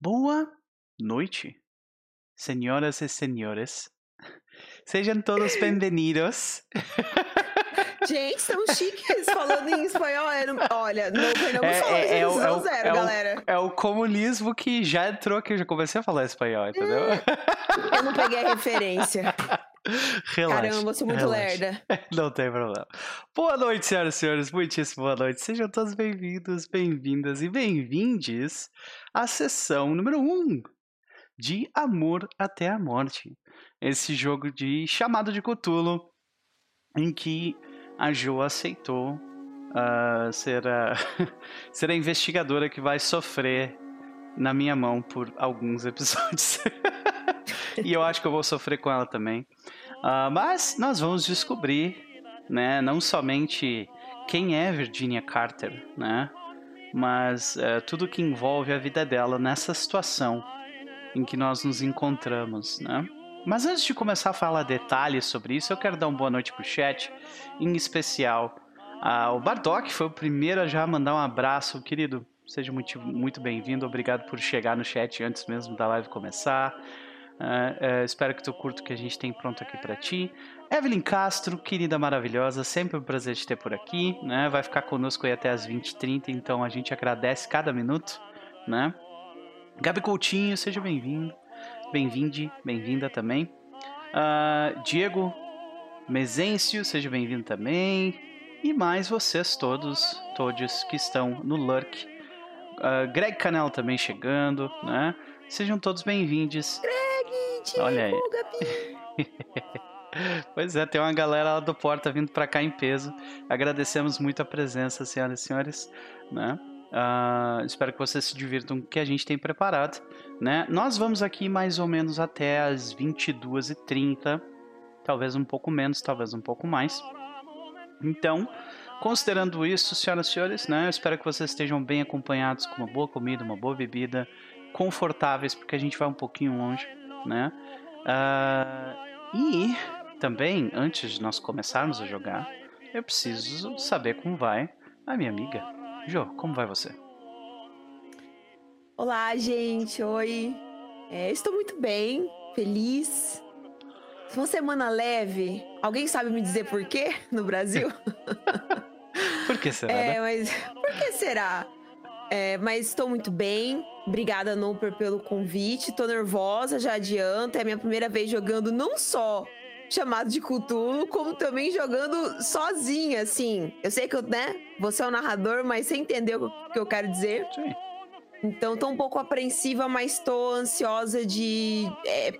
Boa noite, senhoras e senhores. Sejam todos bem-vindos. Gente, são chiques falando em espanhol. Olha, não Fernando é, falou é, é, o, é, zero, é galera. O, é o comunismo que já entrou, que eu já comecei a falar espanhol, entendeu? eu não peguei a referência. Relaxa, Caramba, eu sou muito relaxa. lerda. Não tem problema. Boa noite, senhoras e senhores. Muitíssimo boa noite. Sejam todos bem-vindos, bem-vindas e bem-vindes à sessão número 1 um de Amor até a Morte. Esse jogo de chamado de Cthulhu, em que a Jo aceitou uh, ser, a, ser a investigadora que vai sofrer na minha mão por alguns episódios. e eu acho que eu vou sofrer com ela também. Uh, mas nós vamos descobrir, né, não somente quem é Virginia Carter, né, mas uh, tudo que envolve a vida dela nessa situação em que nós nos encontramos, né. Mas antes de começar a falar detalhes sobre isso, eu quero dar uma boa noite pro chat, em especial o Bardock foi o primeiro a já mandar um abraço, querido. Seja muito, muito bem-vindo, obrigado por chegar no chat antes mesmo da live começar. Uh, uh, espero que tu curta o que a gente tem pronto aqui para ti. Evelyn Castro, querida maravilhosa, sempre um prazer te ter por aqui, né? Vai ficar conosco aí até as 20h30, então a gente agradece cada minuto, né? Gabi Coutinho, seja bem-vindo, bem-vinde, bem-vinda também. Uh, Diego Mezencio, seja bem-vindo também. E mais vocês todos, todos que estão no Lurk. Greg Canel também chegando, né? Sejam todos bem-vindos. Olha aí. pois é, tem uma galera lá do Porta vindo para cá em peso. Agradecemos muito a presença, senhoras e senhores. Né? Uh, espero que vocês se divirtam com o que a gente tem preparado. Né? Nós vamos aqui mais ou menos até as 22h30. Talvez um pouco menos, talvez um pouco mais. Então, considerando isso, senhoras e senhores, né, eu espero que vocês estejam bem acompanhados com uma boa comida, uma boa bebida, confortáveis, porque a gente vai um pouquinho longe né? Uh, e também, antes de nós começarmos a jogar, eu preciso saber como vai a minha amiga. Jo, como vai você? Olá, gente. Oi. É, estou muito bem, feliz. Uma semana leve. Alguém sabe me dizer por quê no Brasil? por que será? É, né? mas por que será? É, mas estou muito bem. Obrigada, Nooper, pelo convite. Tô nervosa, já adianta. É a minha primeira vez jogando não só chamado de Cthulhu, como também jogando sozinha, assim. Eu sei que, eu, né, você é o narrador, mas você entendeu o que eu quero dizer. Sim. Então, tô um pouco apreensiva, mas tô ansiosa de... É,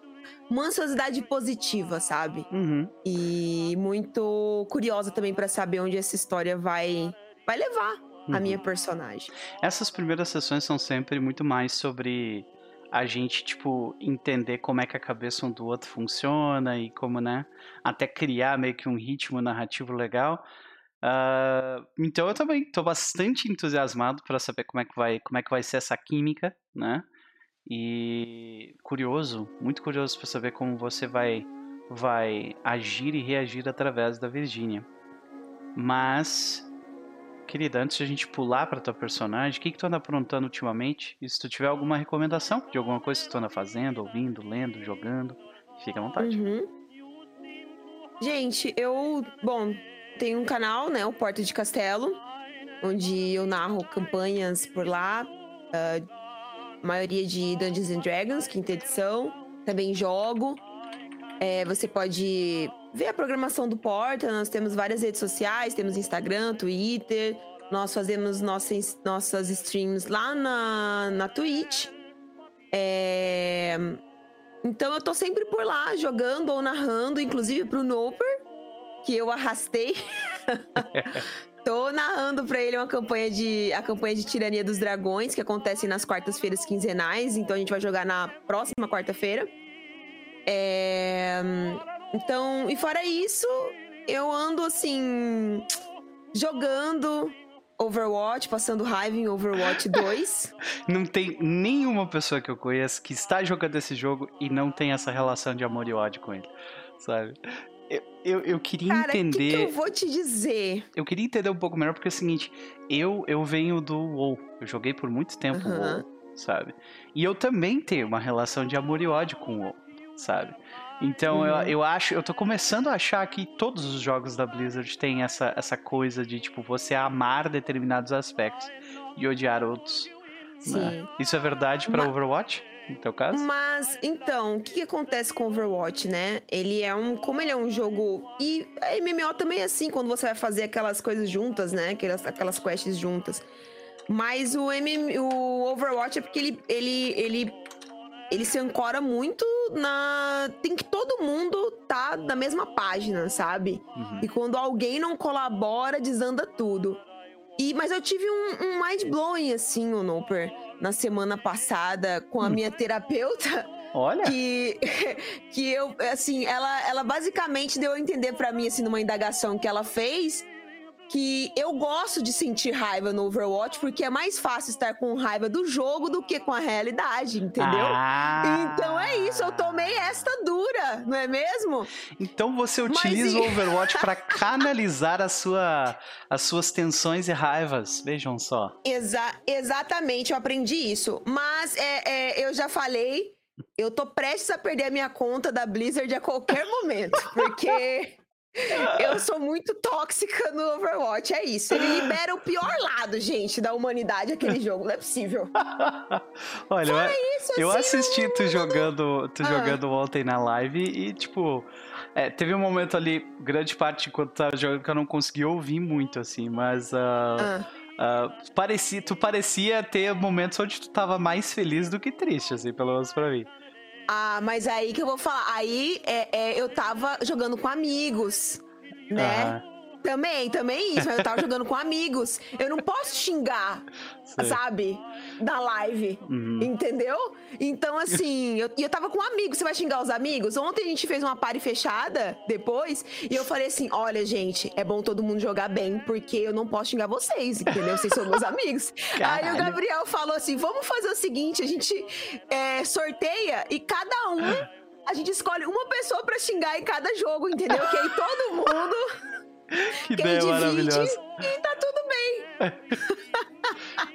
uma ansiosidade positiva, sabe? Uhum. E muito curiosa também para saber onde essa história vai, vai levar uhum. a minha personagem. Essas primeiras sessões são sempre muito mais sobre a gente, tipo, entender como é que a cabeça um do outro funciona e como, né, até criar meio que um ritmo narrativo legal. Uh, então eu também estou bastante entusiasmado para saber como é que vai, como é que vai ser essa química, né? E curioso, muito curioso para saber como você vai vai agir e reagir através da Virgínia. Mas Querida, antes de a gente pular para tua personagem, o que, que tu anda aprontando ultimamente? E se tu tiver alguma recomendação de alguma coisa que tu anda fazendo, ouvindo, lendo, jogando, fica à vontade. Uhum. Gente, eu, bom, tenho um canal, né, o Porta de Castelo, onde eu narro campanhas por lá, uh, maioria de Dungeons and Dragons, quinta edição, também jogo. É, você pode ver a programação do Porta. Nós temos várias redes sociais, temos Instagram, Twitter. Nós fazemos nossas, nossas streams lá na, na Twitch. É... Então eu tô sempre por lá, jogando ou narrando, inclusive pro Noper, que eu arrastei. tô narrando para ele uma campanha de a campanha de Tirania dos Dragões, que acontece nas quartas-feiras quinzenais, então a gente vai jogar na próxima quarta-feira. É... Então, e fora isso, eu ando assim jogando Overwatch, passando raiva em Overwatch 2. não tem nenhuma pessoa que eu conheço que está jogando esse jogo e não tem essa relação de amor e ódio com ele, sabe? Eu, eu, eu queria Cara, entender. Que que eu vou te dizer. Eu queria entender um pouco melhor, porque é o seguinte: eu, eu venho do WoW. Eu joguei por muito tempo uhum. WoW. sabe? E eu também tenho uma relação de amor e ódio com o WoW, sabe? Então uhum. eu, eu acho, eu tô começando a achar que todos os jogos da Blizzard têm essa, essa coisa de tipo você amar determinados aspectos e odiar outros. Né? Sim. Isso é verdade para Overwatch? No teu caso? Mas, então, o que, que, acontece com Overwatch, né? Ele é um. Como ele é um jogo. E a MMO também é assim, quando você vai fazer aquelas coisas juntas, né? Aquelas, aquelas quests juntas. Mas o, MM, o Overwatch é porque ele, ele, ele, ele se ancora muito na. Tem que todo mundo tá na mesma página, sabe? Uhum. E quando alguém não colabora, desanda tudo. E, mas eu tive um, um mind blowing, assim, o Noper, na semana passada com a hum. minha terapeuta. Olha. Que, que eu, assim, ela, ela basicamente deu a entender para mim, assim, numa indagação que ela fez, que eu gosto de sentir raiva no Overwatch porque é mais fácil estar com raiva do jogo do que com a realidade, entendeu? Ah. Então é isso, eu tomei esta dura, não é mesmo? Então você utiliza Mas... o Overwatch para canalizar a sua, as suas tensões e raivas, vejam só. Exa exatamente, eu aprendi isso. Mas é, é, eu já falei, eu tô prestes a perder a minha conta da Blizzard a qualquer momento, porque eu sou muito tóxica no Overwatch, é isso. Ele libera o pior lado, gente, da humanidade aquele jogo, não é possível. Olha, eu, isso, eu assim, assisti tu jogando, tu ah. jogando ontem na live e, tipo, é, teve um momento ali, grande parte enquanto tu tava jogando, que eu não consegui ouvir muito, assim, mas. Uh, ah. Uh, parecia, tu parecia ter momentos onde tu tava mais feliz do que triste, assim, pelo menos pra mim. Ah, mas aí que eu vou falar. Aí é, é eu tava jogando com amigos, né? Uhum. Também, também isso. Mas eu tava jogando com amigos. Eu não posso xingar, Sei. sabe? Da live. Uhum. Entendeu? Então, assim, eu, eu tava com amigos. Você vai xingar os amigos? Ontem a gente fez uma party fechada depois. E eu falei assim: olha, gente, é bom todo mundo jogar bem, porque eu não posso xingar vocês, entendeu? Vocês são meus amigos. Caralho. Aí o Gabriel falou assim: vamos fazer o seguinte: a gente é, sorteia e cada um. A gente escolhe uma pessoa para xingar em cada jogo, entendeu? Que aí todo mundo que ideia maravilhosa. E tá tudo bem.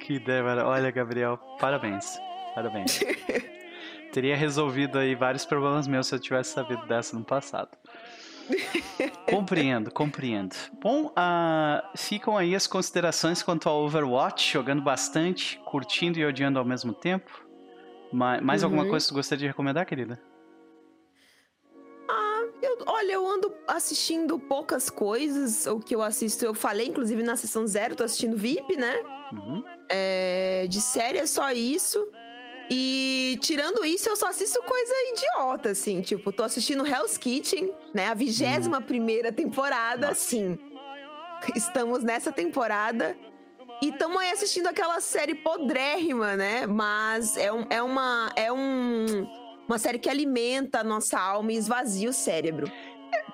que ideia maravilhosa. Olha, Gabriel, parabéns. Parabéns. Teria resolvido aí vários problemas meus se eu tivesse sabido dessa no passado. compreendo, compreendo. Bom, uh, ficam aí as considerações quanto ao Overwatch, jogando bastante, curtindo e odiando ao mesmo tempo. Mais, mais uhum. alguma coisa que você gostaria de recomendar, querida? Eu, olha, eu ando assistindo poucas coisas. O que eu assisto, eu falei, inclusive, na sessão zero, tô assistindo VIP, né? Uhum. É, de série é só isso. E tirando isso, eu só assisto coisa idiota, assim. Tipo, tô assistindo Hell's Kitchen, né? A vigésima uhum. primeira temporada, Nossa. sim. Estamos nessa temporada. E estamos aí assistindo aquela série podrérrima, né? Mas é, um, é uma. É um uma série que alimenta a nossa alma e esvazia o cérebro.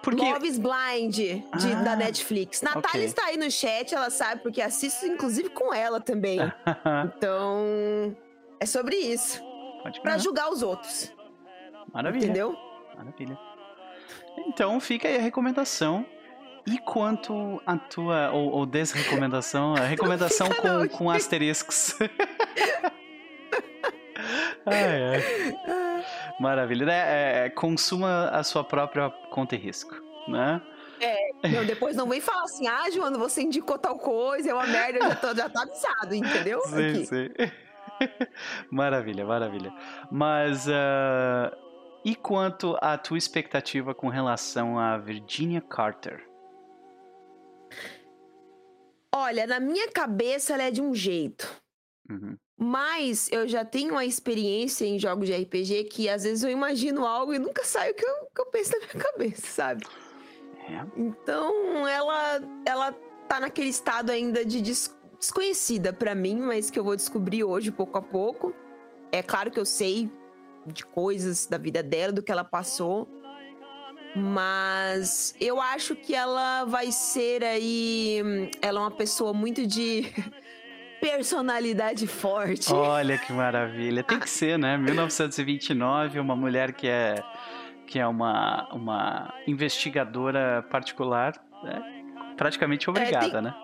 Porque... Love is Blind, de, ah, da Netflix. Natália okay. está aí no chat, ela sabe, porque assisto inclusive com ela também. então, é sobre isso. Pra julgar os outros. Maravilha. Entendeu? Maravilha. Então, fica aí a recomendação. E quanto a tua, ou, ou desrecomendação, a recomendação com, com asteriscos. ai, ai. Maravilha. Né? É, é, consuma a sua própria conta e risco, né? É, depois não vem falar assim, ah, Joana, você indicou tal coisa, é uma merda, eu já, tô, já tá avisado, entendeu? Sim, Aqui. sim. maravilha, maravilha. Mas, uh, e quanto à tua expectativa com relação a Virginia Carter? Olha, na minha cabeça ela é de um jeito. Uhum. Mas eu já tenho uma experiência em jogos de RPG que às vezes eu imagino algo e nunca sai o que eu, que eu penso na minha cabeça, sabe? É. Então ela, ela tá naquele estado ainda de des desconhecida para mim, mas que eu vou descobrir hoje, pouco a pouco. É claro que eu sei de coisas da vida dela, do que ela passou. Mas eu acho que ela vai ser aí. Ela é uma pessoa muito de. personalidade forte. Olha que maravilha. Tem que ser, né? 1929, uma mulher que é que é uma, uma investigadora particular, né? praticamente obrigada, é, tem, né?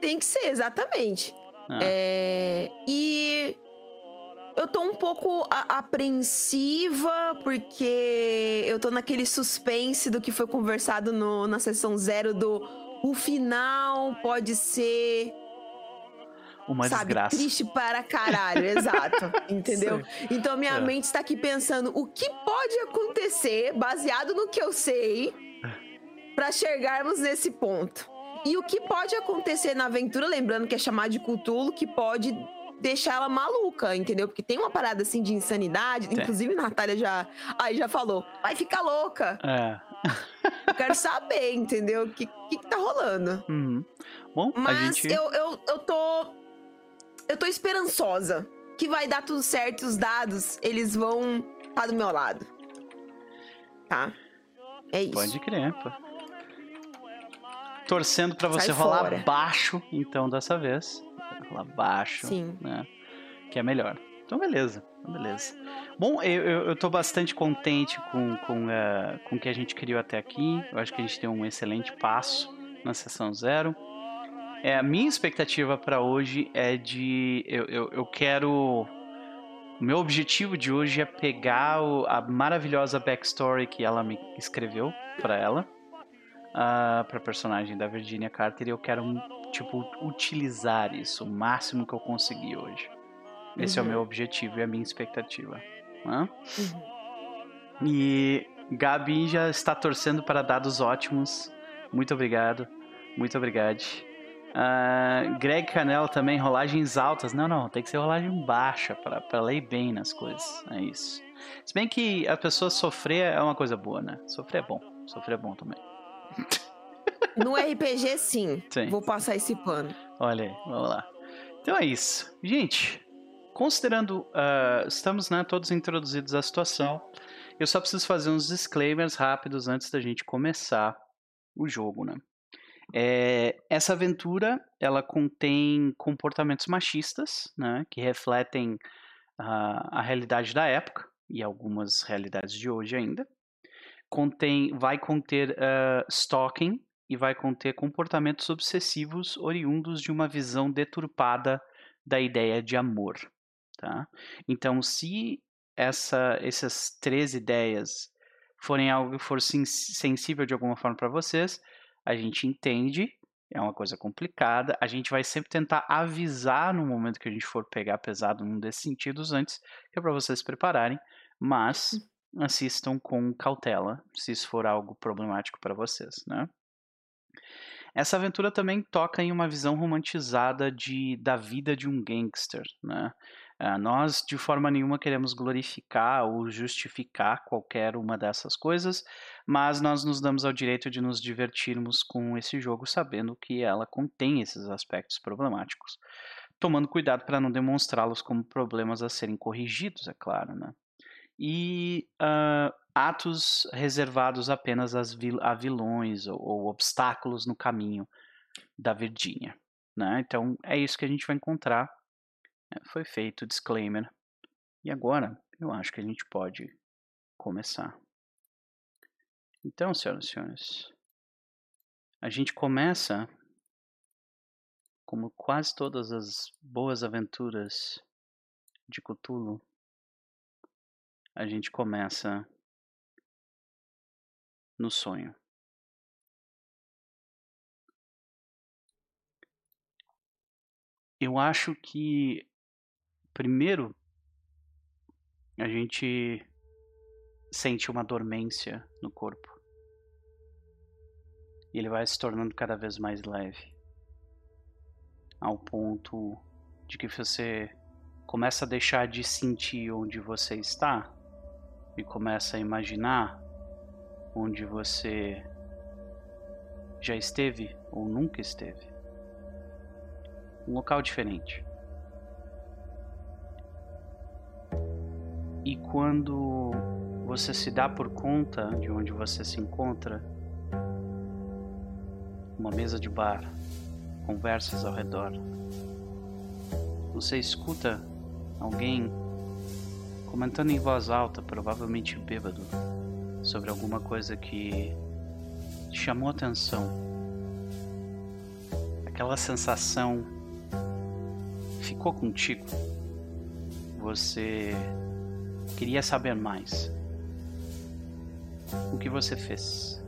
Tem que ser, exatamente. Ah. É, e eu tô um pouco apreensiva, porque eu tô naquele suspense do que foi conversado no, na sessão zero do o final pode ser uma sabe, desgraça. triste para caralho, exato, entendeu? Então minha é. mente está aqui pensando o que pode acontecer baseado no que eu sei para chegarmos nesse ponto. E o que pode acontecer na aventura, lembrando que é chamado de Cthulhu, que pode deixar ela maluca, entendeu? Porque tem uma parada assim de insanidade, tem. inclusive Natália já aí já falou, vai ficar louca. É. eu quero saber, entendeu? O que, que, que tá rolando. Uhum. Bom, Mas gente... eu, eu, eu tô eu tô esperançosa que vai dar tudo certo, os dados, eles vão estar tá do meu lado. Tá? É isso. Pode crer, pô. Torcendo para você Sai rolar fora. baixo, então, dessa vez. Rolar baixo. Sim. Né? Que é melhor. Então, beleza. Então, beleza. Bom, eu, eu, eu tô bastante contente com, com, uh, com o que a gente criou até aqui. Eu acho que a gente tem um excelente passo na sessão zero. É, a minha expectativa para hoje é de. Eu, eu, eu quero. O meu objetivo de hoje é pegar o, a maravilhosa backstory que ela me escreveu para ela, uh, para personagem da Virginia Carter, e eu quero, tipo, utilizar isso o máximo que eu conseguir hoje. Esse uhum. é o meu objetivo e a minha expectativa. Né? Uhum. E Gabi já está torcendo para dados ótimos. Muito obrigado. Muito obrigado. Uh, Greg Canel também, rolagens altas. Não, não, tem que ser rolagem baixa para ler bem nas coisas. É isso. Se bem que a pessoa sofrer é uma coisa boa, né? Sofrer é bom. Sofrer é bom também. No RPG, sim. sim. Vou passar esse pano. Olha aí, vamos lá. Então é isso. Gente, considerando. Uh, estamos né, todos introduzidos à situação. Eu só preciso fazer uns disclaimers rápidos antes da gente começar o jogo, né? É, essa aventura ela contém comportamentos machistas, né, que refletem a, a realidade da época e algumas realidades de hoje ainda. Contém, vai conter uh, stalking e vai conter comportamentos obsessivos oriundos de uma visão deturpada da ideia de amor. Tá? Então, se essa, essas três ideias forem algo que for sensível de alguma forma para vocês, a gente entende, é uma coisa complicada, a gente vai sempre tentar avisar no momento que a gente for pegar pesado num desses sentidos antes, que é para vocês se prepararem, mas hum. assistam com cautela, se isso for algo problemático para vocês, né? Essa aventura também toca em uma visão romantizada de, da vida de um gangster, né? Uh, nós, de forma nenhuma, queremos glorificar ou justificar qualquer uma dessas coisas, mas nós nos damos ao direito de nos divertirmos com esse jogo, sabendo que ela contém esses aspectos problemáticos, tomando cuidado para não demonstrá-los como problemas a serem corrigidos, é claro, né? E uh, atos reservados apenas vil a vilões ou, ou obstáculos no caminho da Virgínia. Né? Então é isso que a gente vai encontrar foi feito o disclaimer. E agora eu acho que a gente pode começar. Então, senhoras e senhores, a gente começa como quase todas as boas aventuras de Cthulhu. A gente começa no sonho. Eu acho que Primeiro, a gente sente uma dormência no corpo. E ele vai se tornando cada vez mais leve. Ao ponto de que você começa a deixar de sentir onde você está e começa a imaginar onde você já esteve ou nunca esteve. Um local diferente. E quando você se dá por conta de onde você se encontra, uma mesa de bar, conversas ao redor, você escuta alguém comentando em voz alta, provavelmente bêbado, sobre alguma coisa que chamou atenção. Aquela sensação ficou contigo você queria saber mais. O que você fez?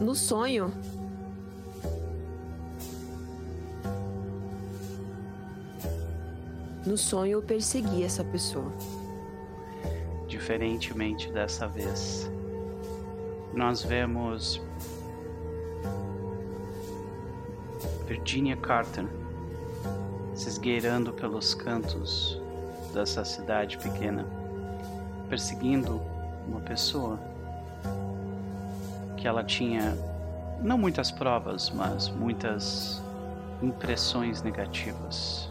No sonho, no sonho eu persegui essa pessoa. Diferentemente dessa vez, nós vemos Virginia Carter se esgueirando pelos cantos dessa cidade pequena, perseguindo uma pessoa que ela tinha não muitas provas, mas muitas impressões negativas.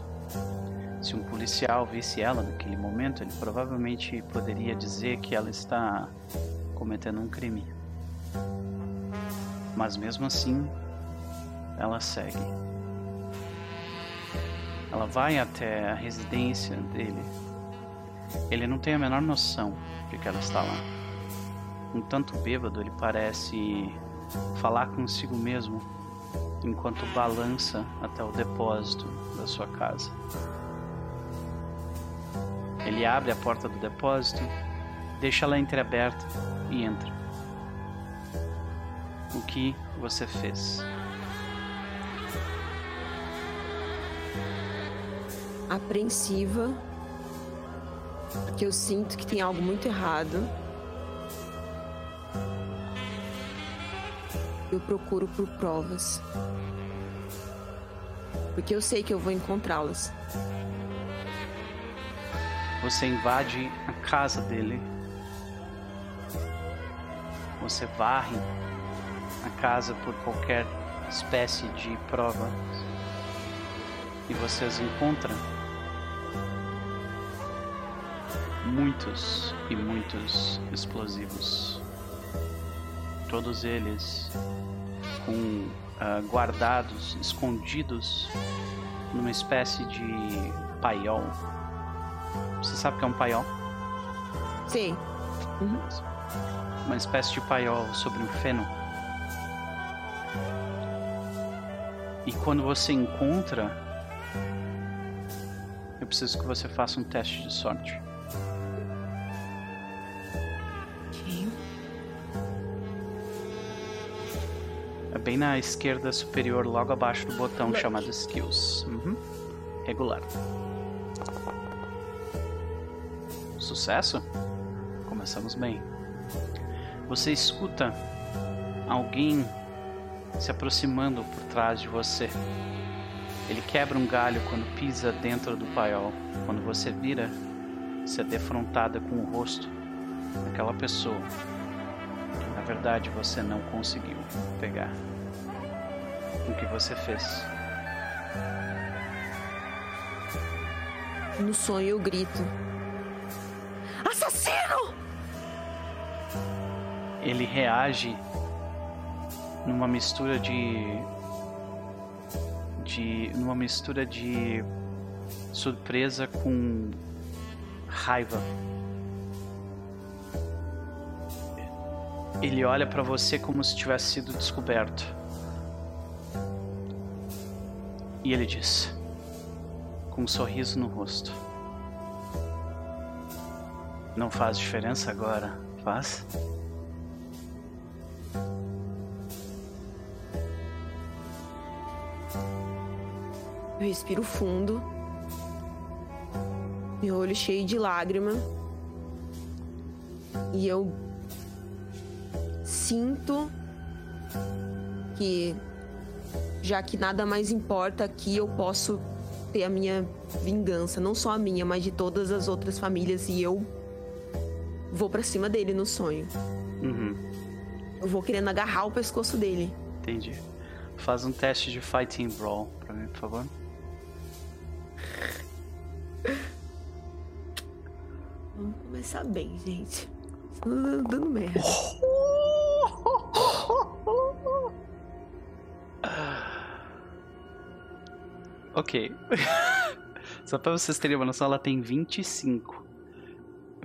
Se um policial visse ela naquele momento, ele provavelmente poderia dizer que ela está cometendo um crime. Mas mesmo assim, ela segue. Ela vai até a residência dele. Ele não tem a menor noção de que ela está lá. Um tanto bêbado, ele parece falar consigo mesmo enquanto balança até o depósito da sua casa. Ele abre a porta do depósito, deixa ela entreaberta e entra. O que você fez? Apreensiva, porque eu sinto que tem algo muito errado. Eu procuro por provas. Porque eu sei que eu vou encontrá-las. Você invade a casa dele. Você varre a casa por qualquer espécie de prova. E vocês encontram muitos e muitos explosivos. Todos eles com uh, guardados, escondidos numa espécie de paiol. Você sabe o que é um paiol? Sim. Uhum. Uma espécie de paiol sobre um feno. E quando você encontra, eu preciso que você faça um teste de sorte. Na esquerda superior, logo abaixo do botão chamado Skills. Uhum. Regular. Sucesso? Começamos bem. Você escuta alguém se aproximando por trás de você. Ele quebra um galho quando pisa dentro do paiol. Quando você vira, você é defrontada com o rosto daquela pessoa que na verdade você não conseguiu pegar. O que você fez? No sonho eu grito: Assassino! Ele reage numa mistura de de numa mistura de surpresa com raiva. Ele olha para você como se tivesse sido descoberto. E ele diz, com um sorriso no rosto: Não faz diferença agora, faz? Eu respiro fundo. Meu olho cheio de lágrima. E eu sinto que já que nada mais importa aqui, eu posso ter a minha vingança, não só a minha, mas de todas as outras famílias e eu vou para cima dele no sonho. Uhum. Eu vou querendo agarrar o pescoço dele. Entendi. Faz um teste de Fighting Brawl pra mim, por favor. Vamos começar bem, gente. Tá dando merda. Ok. Só pra vocês terem uma noção, ela tem 25.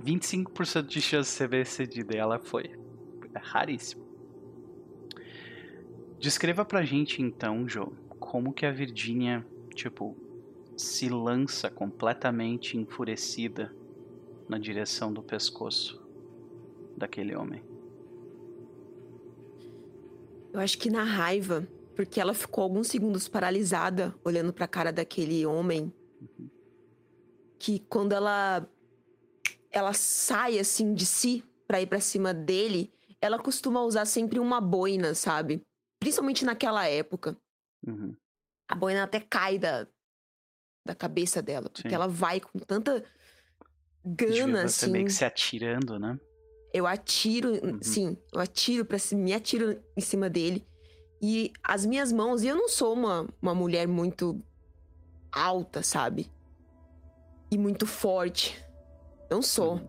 25% de chance de ser bem sucedida e ela foi. É raríssimo. Descreva pra gente então, Joe, como que a Virgínia, tipo, se lança completamente enfurecida na direção do pescoço daquele homem. Eu acho que na raiva, porque ela ficou alguns segundos paralisada olhando para a cara daquele homem, uhum. que quando ela ela sai assim de si para ir para cima dele, ela costuma usar sempre uma boina, sabe? Principalmente naquela época. Uhum. A boina até cai da, da cabeça dela, porque Sim. ela vai com tanta gana, você assim. meio que se atirando, né? Eu atiro, uhum. sim, eu atiro para me atiro em cima dele. E as minhas mãos, e eu não sou uma, uma mulher muito alta, sabe? E muito forte. Não sou. Uhum.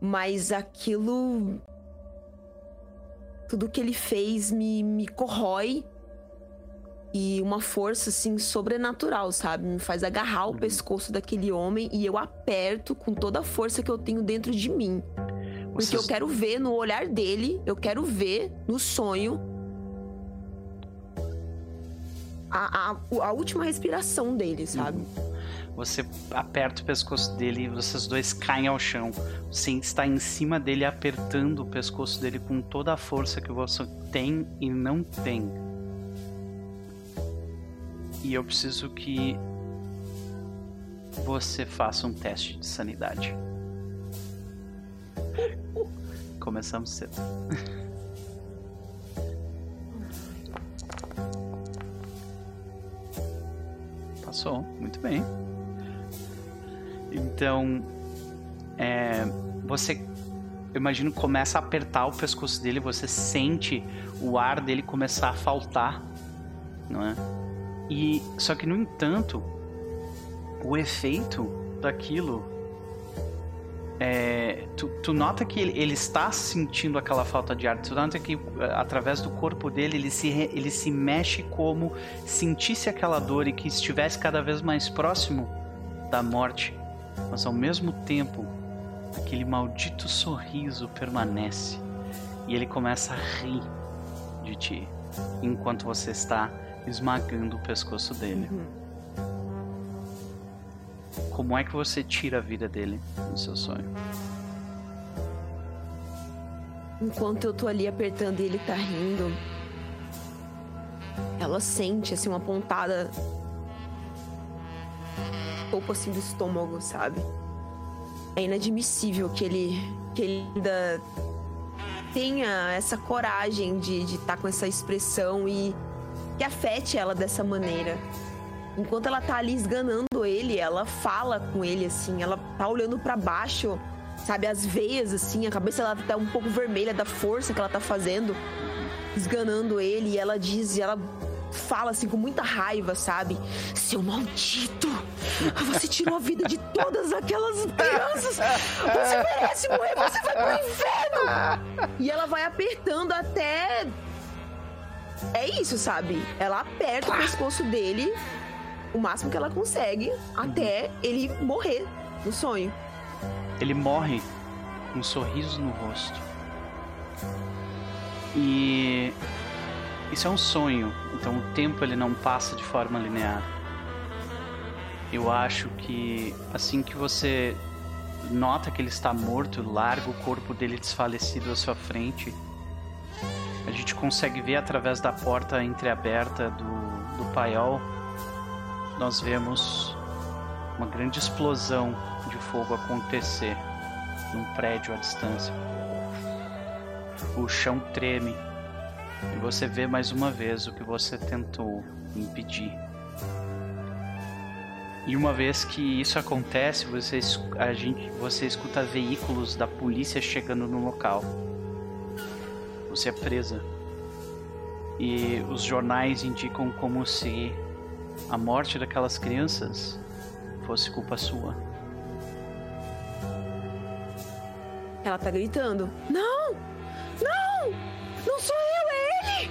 Mas aquilo. Tudo que ele fez me, me corrói. E uma força, assim, sobrenatural, sabe? Me faz agarrar o uhum. pescoço daquele homem e eu aperto com toda a força que eu tenho dentro de mim. Porque eu quero ver no olhar dele, eu quero ver no sonho a, a, a última respiração dele, sabe? Você aperta o pescoço dele e vocês dois caem ao chão. Você está em cima dele, apertando o pescoço dele com toda a força que você tem e não tem. E eu preciso que você faça um teste de sanidade. Começamos cedo. Muito bem. Então, é, você, eu imagino, começa a apertar o pescoço dele, você sente o ar dele começar a faltar, não é? E só que no entanto, o efeito daquilo é, tu, tu, nota que ele, ele, está sentindo aquela falta de ar. Tu nota que eh, através do corpo dele ele se, ele se mexe como sentisse aquela dor e que estivesse cada vez mais próximo da morte. Mas ao mesmo tempo, aquele maldito sorriso permanece e ele começa a rir de ti enquanto você está esmagando o pescoço dele. Uhum. Como é que você tira a vida dele no seu sonho? Enquanto eu tô ali apertando e ele tá rindo, ela sente assim uma pontada pouco assim do estômago, sabe? É inadmissível que ele que ele ainda tenha essa coragem de estar tá com essa expressão e que afete ela dessa maneira. Enquanto ela tá ali esganando ele, ela fala com ele assim, ela tá olhando para baixo, sabe, as veias assim, a cabeça ela tá um pouco vermelha da força que ela tá fazendo, esganando ele, e ela diz, e ela fala assim com muita raiva, sabe? Seu maldito! Você tirou a vida de todas aquelas crianças! Você merece morrer, você vai pro inferno! E ela vai apertando até. É isso, sabe? Ela aperta o pescoço dele o máximo que ela consegue até ele morrer no sonho. Ele morre com um sorriso no rosto. E isso é um sonho, então o tempo ele não passa de forma linear. Eu acho que assim que você nota que ele está morto, larga o corpo dele desfalecido à sua frente, a gente consegue ver através da porta entreaberta do, do paiol nós vemos uma grande explosão de fogo acontecer num prédio à distância. O chão treme e você vê mais uma vez o que você tentou impedir. E uma vez que isso acontece, você, a gente, você escuta veículos da polícia chegando no local. Você é presa. E os jornais indicam como se a morte daquelas crianças fosse culpa sua. Ela tá gritando: Não! Não! Não sou eu, é ele!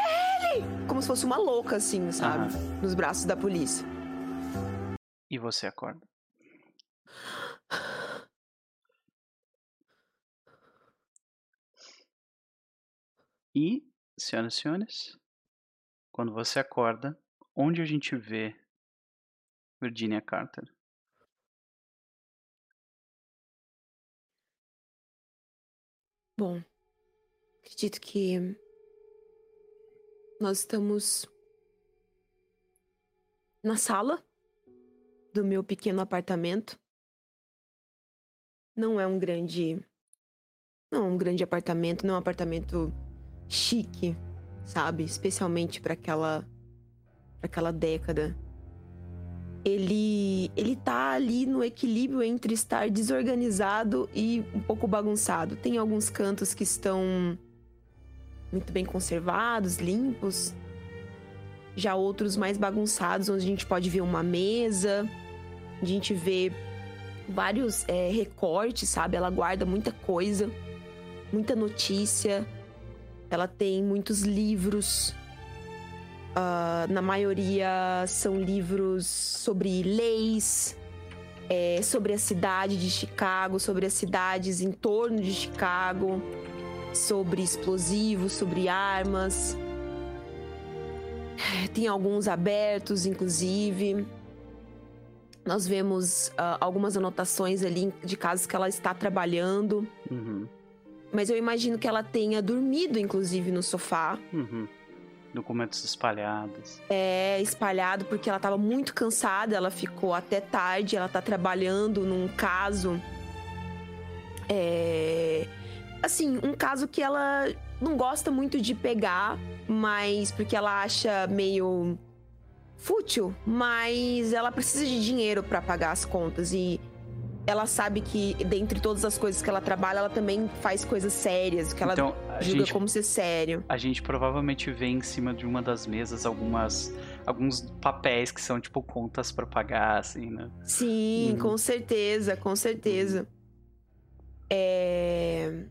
É ele! Como se fosse uma louca, assim, sabe? Nos braços da polícia. E você acorda. E, senhoras e senhores, quando você acorda, onde a gente vê Virginia Carter? Bom, acredito que nós estamos na sala do meu pequeno apartamento. Não é um grande. Não é um grande apartamento, não é um apartamento chique, sabe? Especialmente para aquela aquela década. Ele ele tá ali no equilíbrio entre estar desorganizado e um pouco bagunçado. Tem alguns cantos que estão muito bem conservados, limpos. Já outros mais bagunçados, onde a gente pode ver uma mesa, a gente vê vários é, recortes, sabe? Ela guarda muita coisa, muita notícia. Ela tem muitos livros. Uh, na maioria são livros sobre leis, é, sobre a cidade de Chicago, sobre as cidades em torno de Chicago, sobre explosivos, sobre armas. Tem alguns abertos, inclusive. Nós vemos uh, algumas anotações ali de casos que ela está trabalhando. Uhum. Mas eu imagino que ela tenha dormido, inclusive, no sofá. Uhum. Documentos espalhados. É, espalhado porque ela estava muito cansada, ela ficou até tarde, ela está trabalhando num caso. É. Assim, um caso que ela não gosta muito de pegar, mas porque ela acha meio fútil, mas ela precisa de dinheiro para pagar as contas e ela sabe que dentre todas as coisas que ela trabalha, ela também faz coisas sérias, que ela então, julga gente, como ser sério. A gente provavelmente vê em cima de uma das mesas algumas alguns papéis que são tipo contas para pagar, assim, né? Sim, uhum. com certeza, com certeza. Uhum. É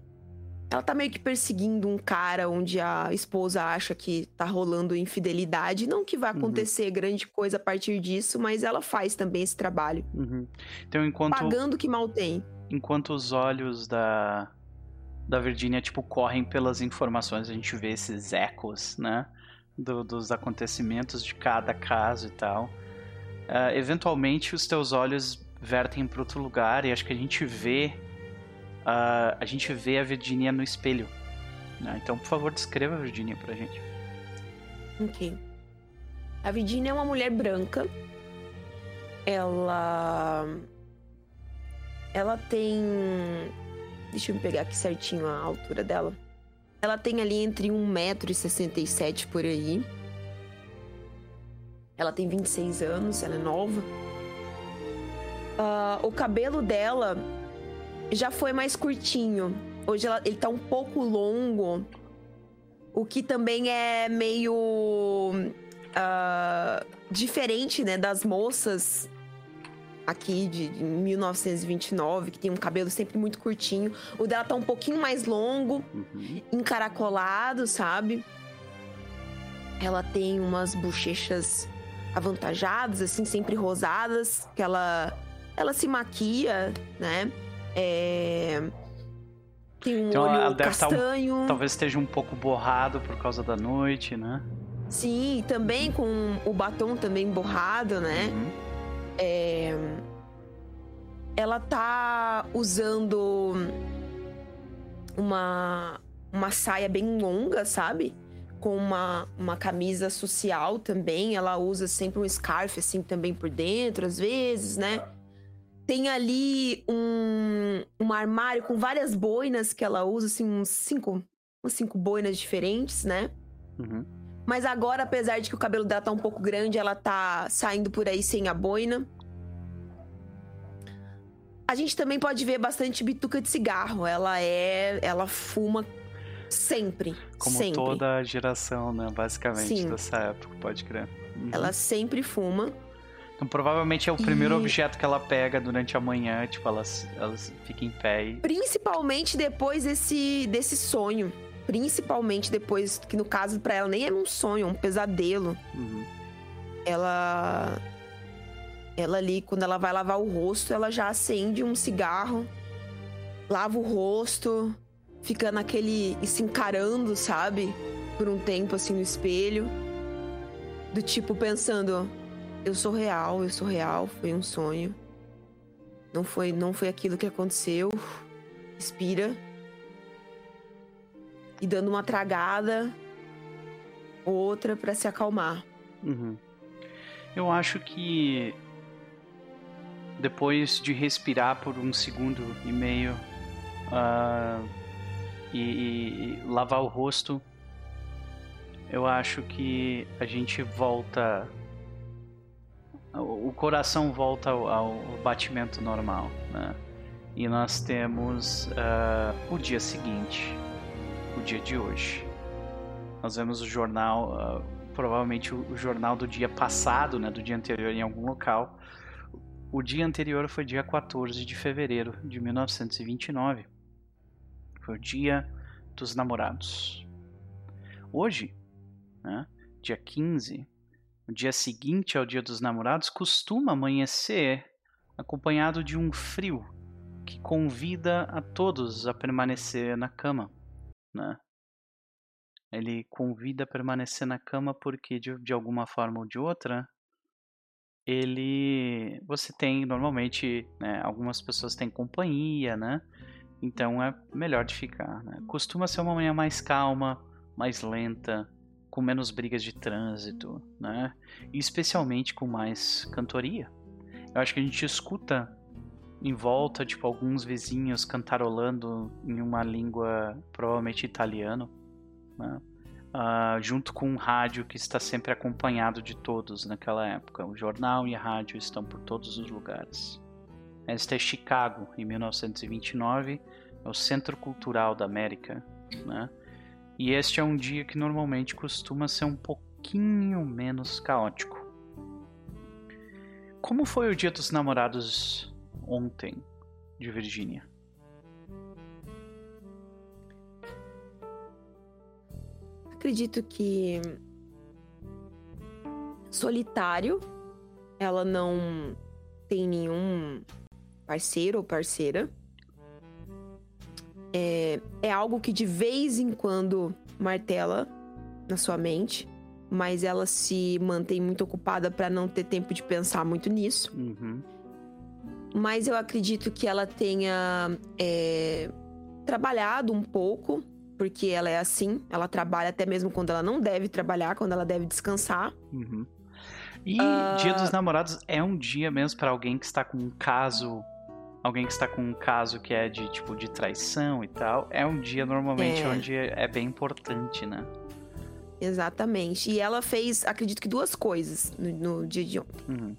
ela tá meio que perseguindo um cara onde a esposa acha que tá rolando infidelidade. Não que vai uhum. acontecer uhum. grande coisa a partir disso, mas ela faz também esse trabalho. Uhum. Então, enquanto. Pagando que mal tem. Enquanto os olhos da. Da Virginia, tipo, correm pelas informações, a gente vê esses ecos, né? Do, dos acontecimentos de cada caso e tal. Uh, eventualmente, os teus olhos vertem para outro lugar e acho que a gente vê uh, a gente vê a Virginia no espelho. Né? Então, por favor, descreva a Virginia pra gente. Ok. A Virginia é uma mulher branca. Ela. Ela tem. Deixa eu pegar aqui certinho a altura dela. Ela tem ali entre 1,67m por aí. Ela tem 26 anos, ela é nova. Uh, o cabelo dela já foi mais curtinho. Hoje ela, ele tá um pouco longo. O que também é meio. Uh, diferente, né? Das moças aqui de, de 1929, que tem um cabelo sempre muito curtinho. O dela tá um pouquinho mais longo, uhum. encaracolado, sabe? Ela tem umas bochechas avantajadas, assim, sempre rosadas, que ela, ela se maquia, né? É... Tem um então, olho castanho. Um, talvez esteja um pouco borrado por causa da noite, né? Sim, também com o batom também borrado, né? Uhum. É... Ela tá usando uma, uma saia bem longa, sabe? Com uma, uma camisa social também. Ela usa sempre um scarf assim também por dentro, às vezes, né? Tem ali um, um armário com várias boinas que ela usa, assim, uns cinco, uns cinco boinas diferentes, né? Uhum. Mas agora, apesar de que o cabelo dela tá um pouco grande, ela tá saindo por aí sem a boina. A gente também pode ver bastante bituca de cigarro. Ela é. Ela fuma sempre. Como sempre. toda a geração, né? Basicamente, Sim. dessa época, pode crer. Uhum. Ela sempre fuma. Então provavelmente é o primeiro e... objeto que ela pega durante a manhã, tipo, ela, ela fica em pé e... Principalmente depois desse, desse sonho. Principalmente depois, que no caso para ela nem é um sonho, é um pesadelo. Uhum. Ela... Ela ali, quando ela vai lavar o rosto, ela já acende um cigarro, lava o rosto, fica naquele. se encarando, sabe? Por um tempo assim no espelho. Do tipo pensando: eu sou real, eu sou real, foi um sonho. Não foi, não foi aquilo que aconteceu. Respira. E dando uma tragada, outra para se acalmar. Uhum. Eu acho que depois de respirar por um segundo e meio uh, e, e, lavar o rosto, eu acho que a gente volta. O coração volta ao, ao batimento normal, né? E nós temos uh, o dia seguinte, o dia de hoje. Nós vemos o jornal, uh, provavelmente o, o, jornal do dia passado, né, do dia anterior em algum local. O dia anterior foi dia 14 de fevereiro de 1929. Foi o dia dos namorados. Hoje, né, dia 15, o dia seguinte ao dia dos namorados, costuma amanhecer acompanhado de um frio que convida a todos a permanecer na cama, né? Ele convida a permanecer na cama porque de, de alguma forma ou de outra ele você tem normalmente né, algumas pessoas têm companhia né então é melhor de ficar né? costuma ser uma manhã mais calma mais lenta com menos brigas de trânsito né e especialmente com mais cantoria eu acho que a gente escuta em volta tipo alguns vizinhos cantarolando em uma língua provavelmente italiano né? uh, junto com um rádio que está sempre acompanhado de todos naquela época. O jornal e a rádio estão por todos os lugares. Esta é Chicago, em 1929, é o Centro Cultural da América. Né? E este é um dia que normalmente costuma ser um pouquinho menos caótico. Como foi o Dia dos Namorados ontem de Virgínia? acredito que solitário, ela não tem nenhum parceiro ou parceira. É, é algo que de vez em quando martela na sua mente, mas ela se mantém muito ocupada para não ter tempo de pensar muito nisso. Uhum. Mas eu acredito que ela tenha é, trabalhado um pouco porque ela é assim, ela trabalha até mesmo quando ela não deve trabalhar, quando ela deve descansar. Uhum. E uh... Dia dos Namorados é um dia mesmo para alguém que está com um caso, alguém que está com um caso que é de tipo de traição e tal. É um dia normalmente é. onde é bem importante, né? Exatamente. E ela fez, acredito que duas coisas no, no dia de ontem. Uhum.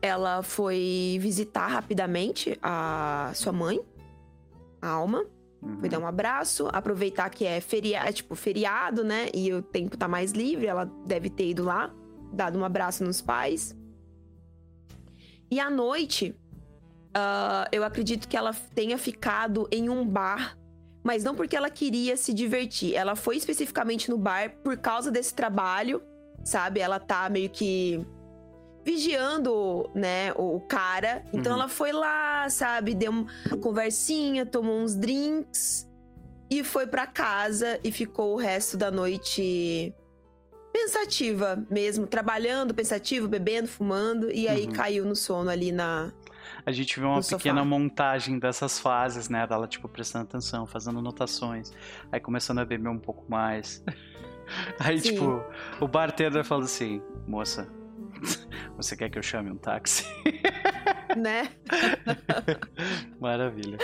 Ela foi visitar rapidamente a sua mãe, a Alma. Uhum. Foi dar um abraço, aproveitar que é feriado, é, tipo, feriado, né? E o tempo tá mais livre, ela deve ter ido lá, dado um abraço nos pais. E à noite, uh, eu acredito que ela tenha ficado em um bar, mas não porque ela queria se divertir. Ela foi especificamente no bar por causa desse trabalho, sabe? Ela tá meio que vigiando, né, o cara. Então uhum. ela foi lá, sabe, deu uma conversinha, tomou uns drinks e foi para casa e ficou o resto da noite pensativa mesmo, trabalhando, pensativo, bebendo, fumando e aí uhum. caiu no sono ali na a gente vê uma pequena sofá. montagem dessas fases, né? Dela, tipo, prestando atenção, fazendo anotações. Aí começando a beber um pouco mais. Aí, Sim. tipo, o bartender fala assim: Moça, Você quer que eu chame um táxi? Né? Maravilha.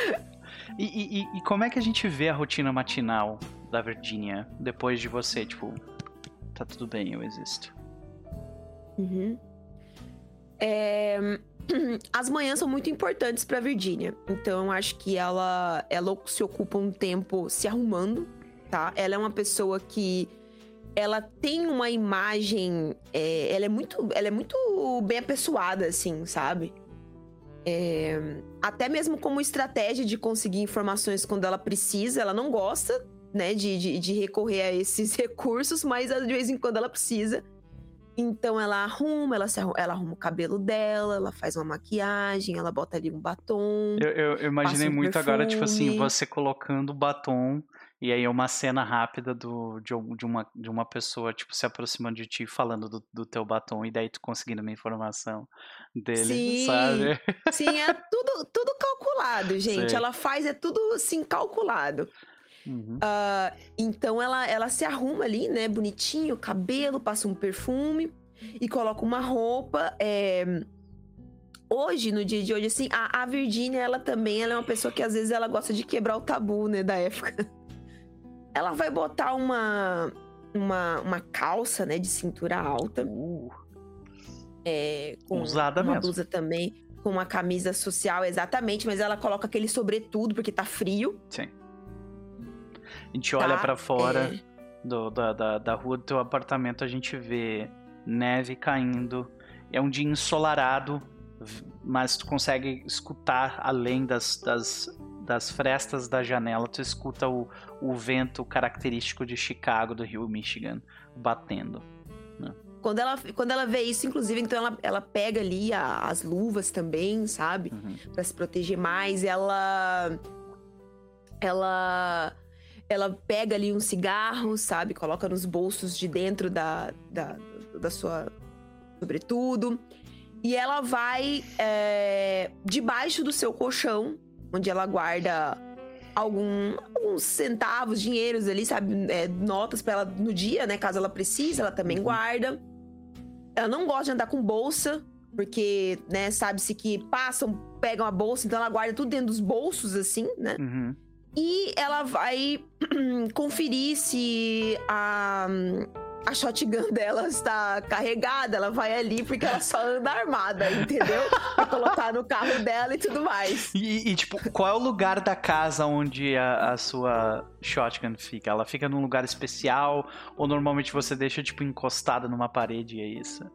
E, e, e, como é que a gente vê a rotina matinal da Virginia depois de você, tipo, tá tudo bem, eu existo? Uhum. É... As manhãs são muito importantes para Virginia, então acho que ela, ela se ocupa um tempo se arrumando, tá? Ela é uma pessoa que ela tem uma imagem. É, ela, é muito, ela é muito bem apessoada, assim, sabe? É, até mesmo como estratégia de conseguir informações quando ela precisa, ela não gosta, né, de, de, de recorrer a esses recursos, mas de vez em quando ela precisa. Então ela arruma, ela, arruma, ela arruma o cabelo dela, ela faz uma maquiagem, ela bota ali um batom. Eu, eu, eu imaginei um muito perfume. agora, tipo assim, você colocando o batom e aí é uma cena rápida do, de, de, uma, de uma pessoa, tipo, se aproximando de ti, falando do, do teu batom, e daí tu conseguindo uma informação dele, sim, sabe? Sim, é tudo, tudo calculado, gente. Ela faz, é tudo, assim, calculado. Uhum. Uh, então ela, ela se arruma ali, né, bonitinho, cabelo, passa um perfume e coloca uma roupa. É... Hoje, no dia de hoje, assim, a, a Virginia, ela também ela é uma pessoa que às vezes ela gosta de quebrar o tabu, né, da época. Ela vai botar uma, uma, uma calça, né, de cintura alta. Uh. É, com Usada uma mesmo. blusa também, com uma camisa social, exatamente, mas ela coloca aquele sobretudo, porque tá frio. Sim. A gente olha tá, para fora é... do, da, da, da rua do teu apartamento, a gente vê neve caindo. É um dia ensolarado, mas tu consegue escutar além das, das das frestas da janela, tu escuta o, o vento característico de Chicago, do rio Michigan, batendo. Né? Quando ela, quando ela vê isso, inclusive, então ela, ela pega ali a, as luvas também, sabe? Uhum. para se proteger mais. Ela. Ela. Ela pega ali um cigarro, sabe? Coloca nos bolsos de dentro da, da, da sua. Sobretudo. E ela vai é, debaixo do seu colchão, onde ela guarda algum, alguns centavos, dinheiros ali, sabe? É, notas para ela no dia, né? Caso ela precise, ela também uhum. guarda. Ela não gosta de andar com bolsa, porque, né, sabe-se que passam, pegam a bolsa, então ela guarda tudo dentro dos bolsos, assim, né? Uhum. E ela vai conferir se a a shotgun dela está carregada, ela vai ali porque ela só anda armada, entendeu? pra colocar no carro dela e tudo mais. E, e tipo, qual é o lugar da casa onde a, a, sua shotgun fica? Ela fica num lugar especial ou normalmente você deixa, tipo, encostada numa parede e é isso?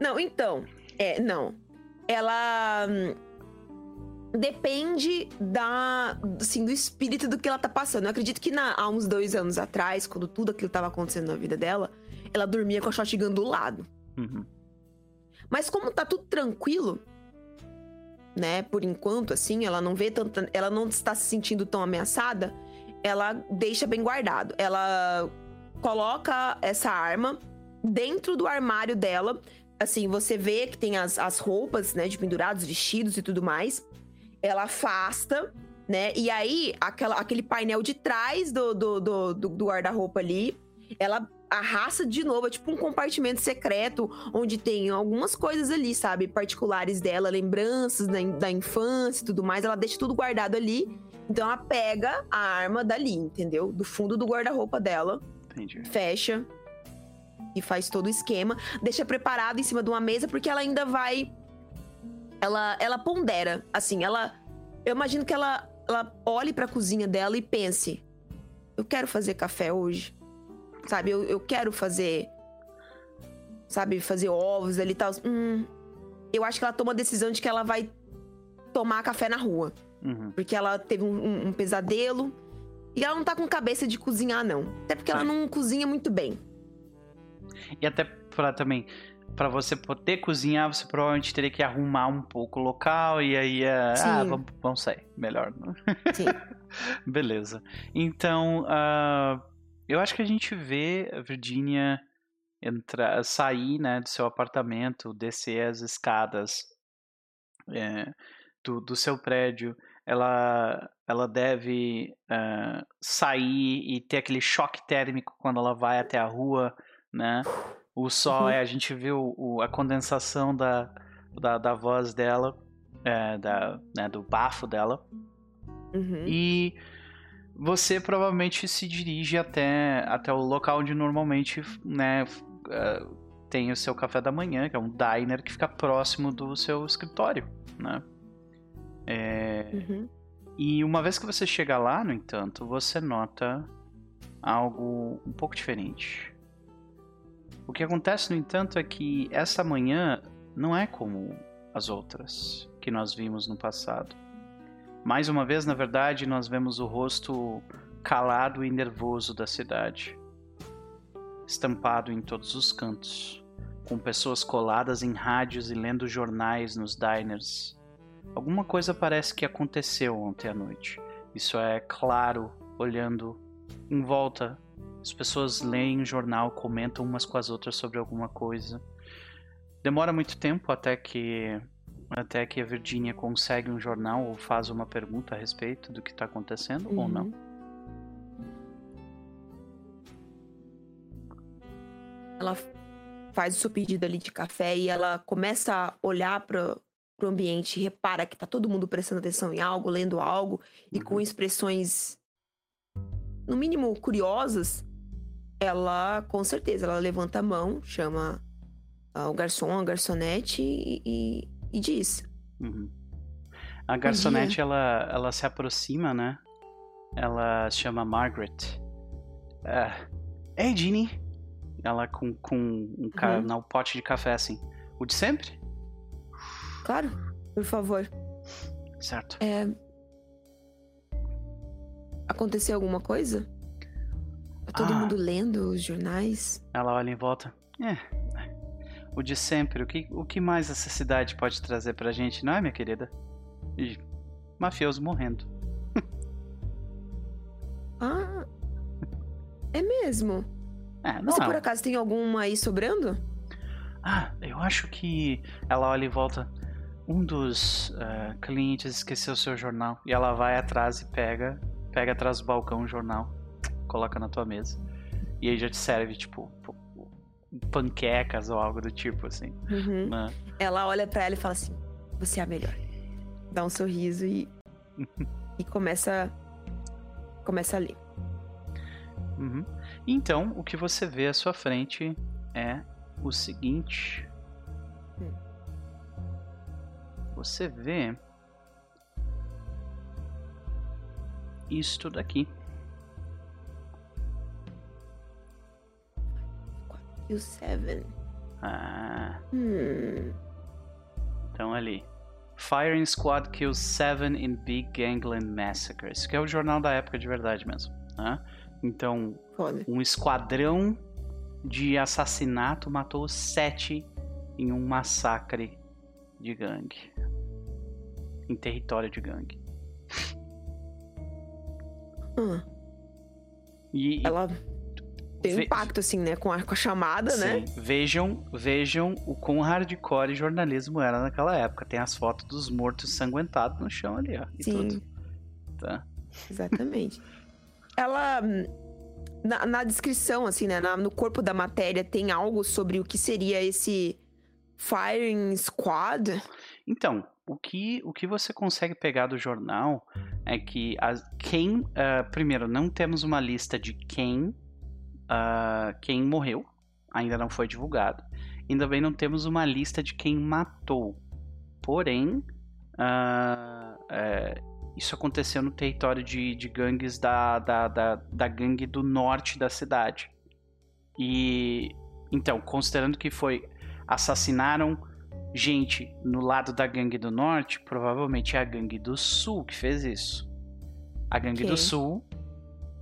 Não, então, é, não. Ela hum, depende da, assim, do espírito do que ela tá passando. Eu acredito que na, há uns dois anos atrás, quando tudo aquilo tava acontecendo na vida dela, ela dormia com a shotgun do lado. Uhum. Mas como tá tudo tranquilo, né, por enquanto, assim, ela não vê tanta. Ela não está se sentindo tão ameaçada, ela deixa bem guardado. Ela coloca essa arma dentro do armário dela. Assim, você vê que tem as, as roupas, né, de pendurados, vestidos e tudo mais ela afasta, né? E aí, aquela, aquele painel de trás do, do, do, do guarda-roupa ali, ela arrasta de novo, é tipo um compartimento secreto, onde tem algumas coisas ali, sabe? Particulares dela, lembranças da, da infância e tudo mais. Ela deixa tudo guardado ali. Então ela pega a arma dali, entendeu? Do fundo do guarda-roupa dela. Entendi. Fecha. E faz todo o esquema. Deixa preparado em cima de uma mesa, porque ela ainda vai ela, ela pondera, assim, ela. Eu imagino que ela, ela olhe pra cozinha dela e pense: eu quero fazer café hoje. Sabe, eu, eu quero fazer. Sabe, fazer ovos ali e tal. Hum, eu acho que ela toma a decisão de que ela vai tomar café na rua. Uhum. Porque ela teve um, um, um, pesadelo. E ela não tá com cabeça de cozinhar, não. Até porque ela não cozinha muito bem. E até pra também para você poder cozinhar, você provavelmente teria que arrumar um pouco o local e aí é, ah, vamos, vamos sair, melhor. Né? Sim. Beleza. Então, uh, eu acho que a gente vê a Virginia entrar, sair, né, do seu apartamento, descer as escadas é, do, do seu prédio. Ela, ela deve uh, sair e ter aquele choque térmico quando ela vai até a rua, né? O sol, uhum. é, a gente viu o, a condensação da, da, da voz dela, é, da, né, do bafo dela. Uhum. E você provavelmente se dirige até, até o local onde normalmente né, é, tem o seu café da manhã, que é um diner que fica próximo do seu escritório, né? É, uhum. E uma vez que você chega lá, no entanto, você nota algo um pouco diferente. O que acontece, no entanto, é que essa manhã não é como as outras que nós vimos no passado. Mais uma vez, na verdade, nós vemos o rosto calado e nervoso da cidade, estampado em todos os cantos. com pessoas coladas em rádios e lendo jornais nos diners. Alguma coisa parece que aconteceu ontem à noite. Isso é claro olhando em volta. As pessoas leem o jornal, comentam umas com as outras sobre alguma coisa. Demora muito tempo até que até que a Virginia consegue um jornal ou faz uma pergunta a respeito do que está acontecendo Uhum. ou não. Ela faz o seu pedido ali de café e ela começa a olhar para o ambiente, repara que tá todo mundo prestando atenção em algo, lendo algo e com Uhum. expressões no mínimo curiosas. Ela, com certeza, ela levanta a mão, chama ah, o garçom, a garçonete e, e- e diz: Uhum. A garçonete ela, ela se aproxima, né? Ela se chama Margaret. Ah, Ei, Ginny! Ela com, com um, ca... Uhum. um pote de café assim. O de sempre? Claro, por favor. Certo. É... Aconteceu alguma coisa? Tá todo Ah. mundo lendo os jornais? Ela olha em volta. É. O de sempre. O que, o que mais essa cidade pode trazer pra gente, não é, minha querida? E mafioso morrendo. Ah, é mesmo? É, não Você é por acaso tem alguma aí sobrando? Ah, eu acho que ela olha em volta. Um dos eh, clientes esqueceu seu jornal. E ela vai atrás e pega. Pega atrás do balcão o jornal. Coloca na tua mesa. E aí já te serve, tipo, panquecas ou algo do tipo, assim. Uhum. né? Ela olha pra ela e fala assim: Você é a melhor. Dá um sorriso e. e começa. Começa a ler. Uhum. Então, o que você vê à sua frente é o seguinte. Hum. Você vê isto daqui. E o Seven. Ah, Hum. então ali. Firing Squad kills seven in Big Gangland Massacre. Isso que é o jornal da época de verdade mesmo. Né? Então, Foda. um esquadrão de assassinato matou sete em um massacre de gangue. Em território de gangue. E, e- ela tem um Ve- impacto, assim, né? Com a, com a chamada, né? sim, vejam, vejam o quão hardcore jornalismo era naquela época. Tem as fotos dos mortos sanguentados no chão ali, ó. E Sim. tudo. Tá. Exatamente. Ela. Na, na descrição, assim, né? na- no corpo da matéria, tem algo sobre o que seria esse Firing Squad? Então, o que, o que você consegue pegar do jornal é que as- quem. ah, primeiro, não temos uma lista de quem, ah, quem morreu, ainda não foi divulgado. E também não temos uma lista de quem matou. Porém, é, isso aconteceu no território de, de gangues da, da, da, da gangue do norte da cidade. E então, considerando que foi assassinaram gente no lado da gangue do norte, provavelmente é a gangue do sul que fez isso. A gangue do Ok. sul,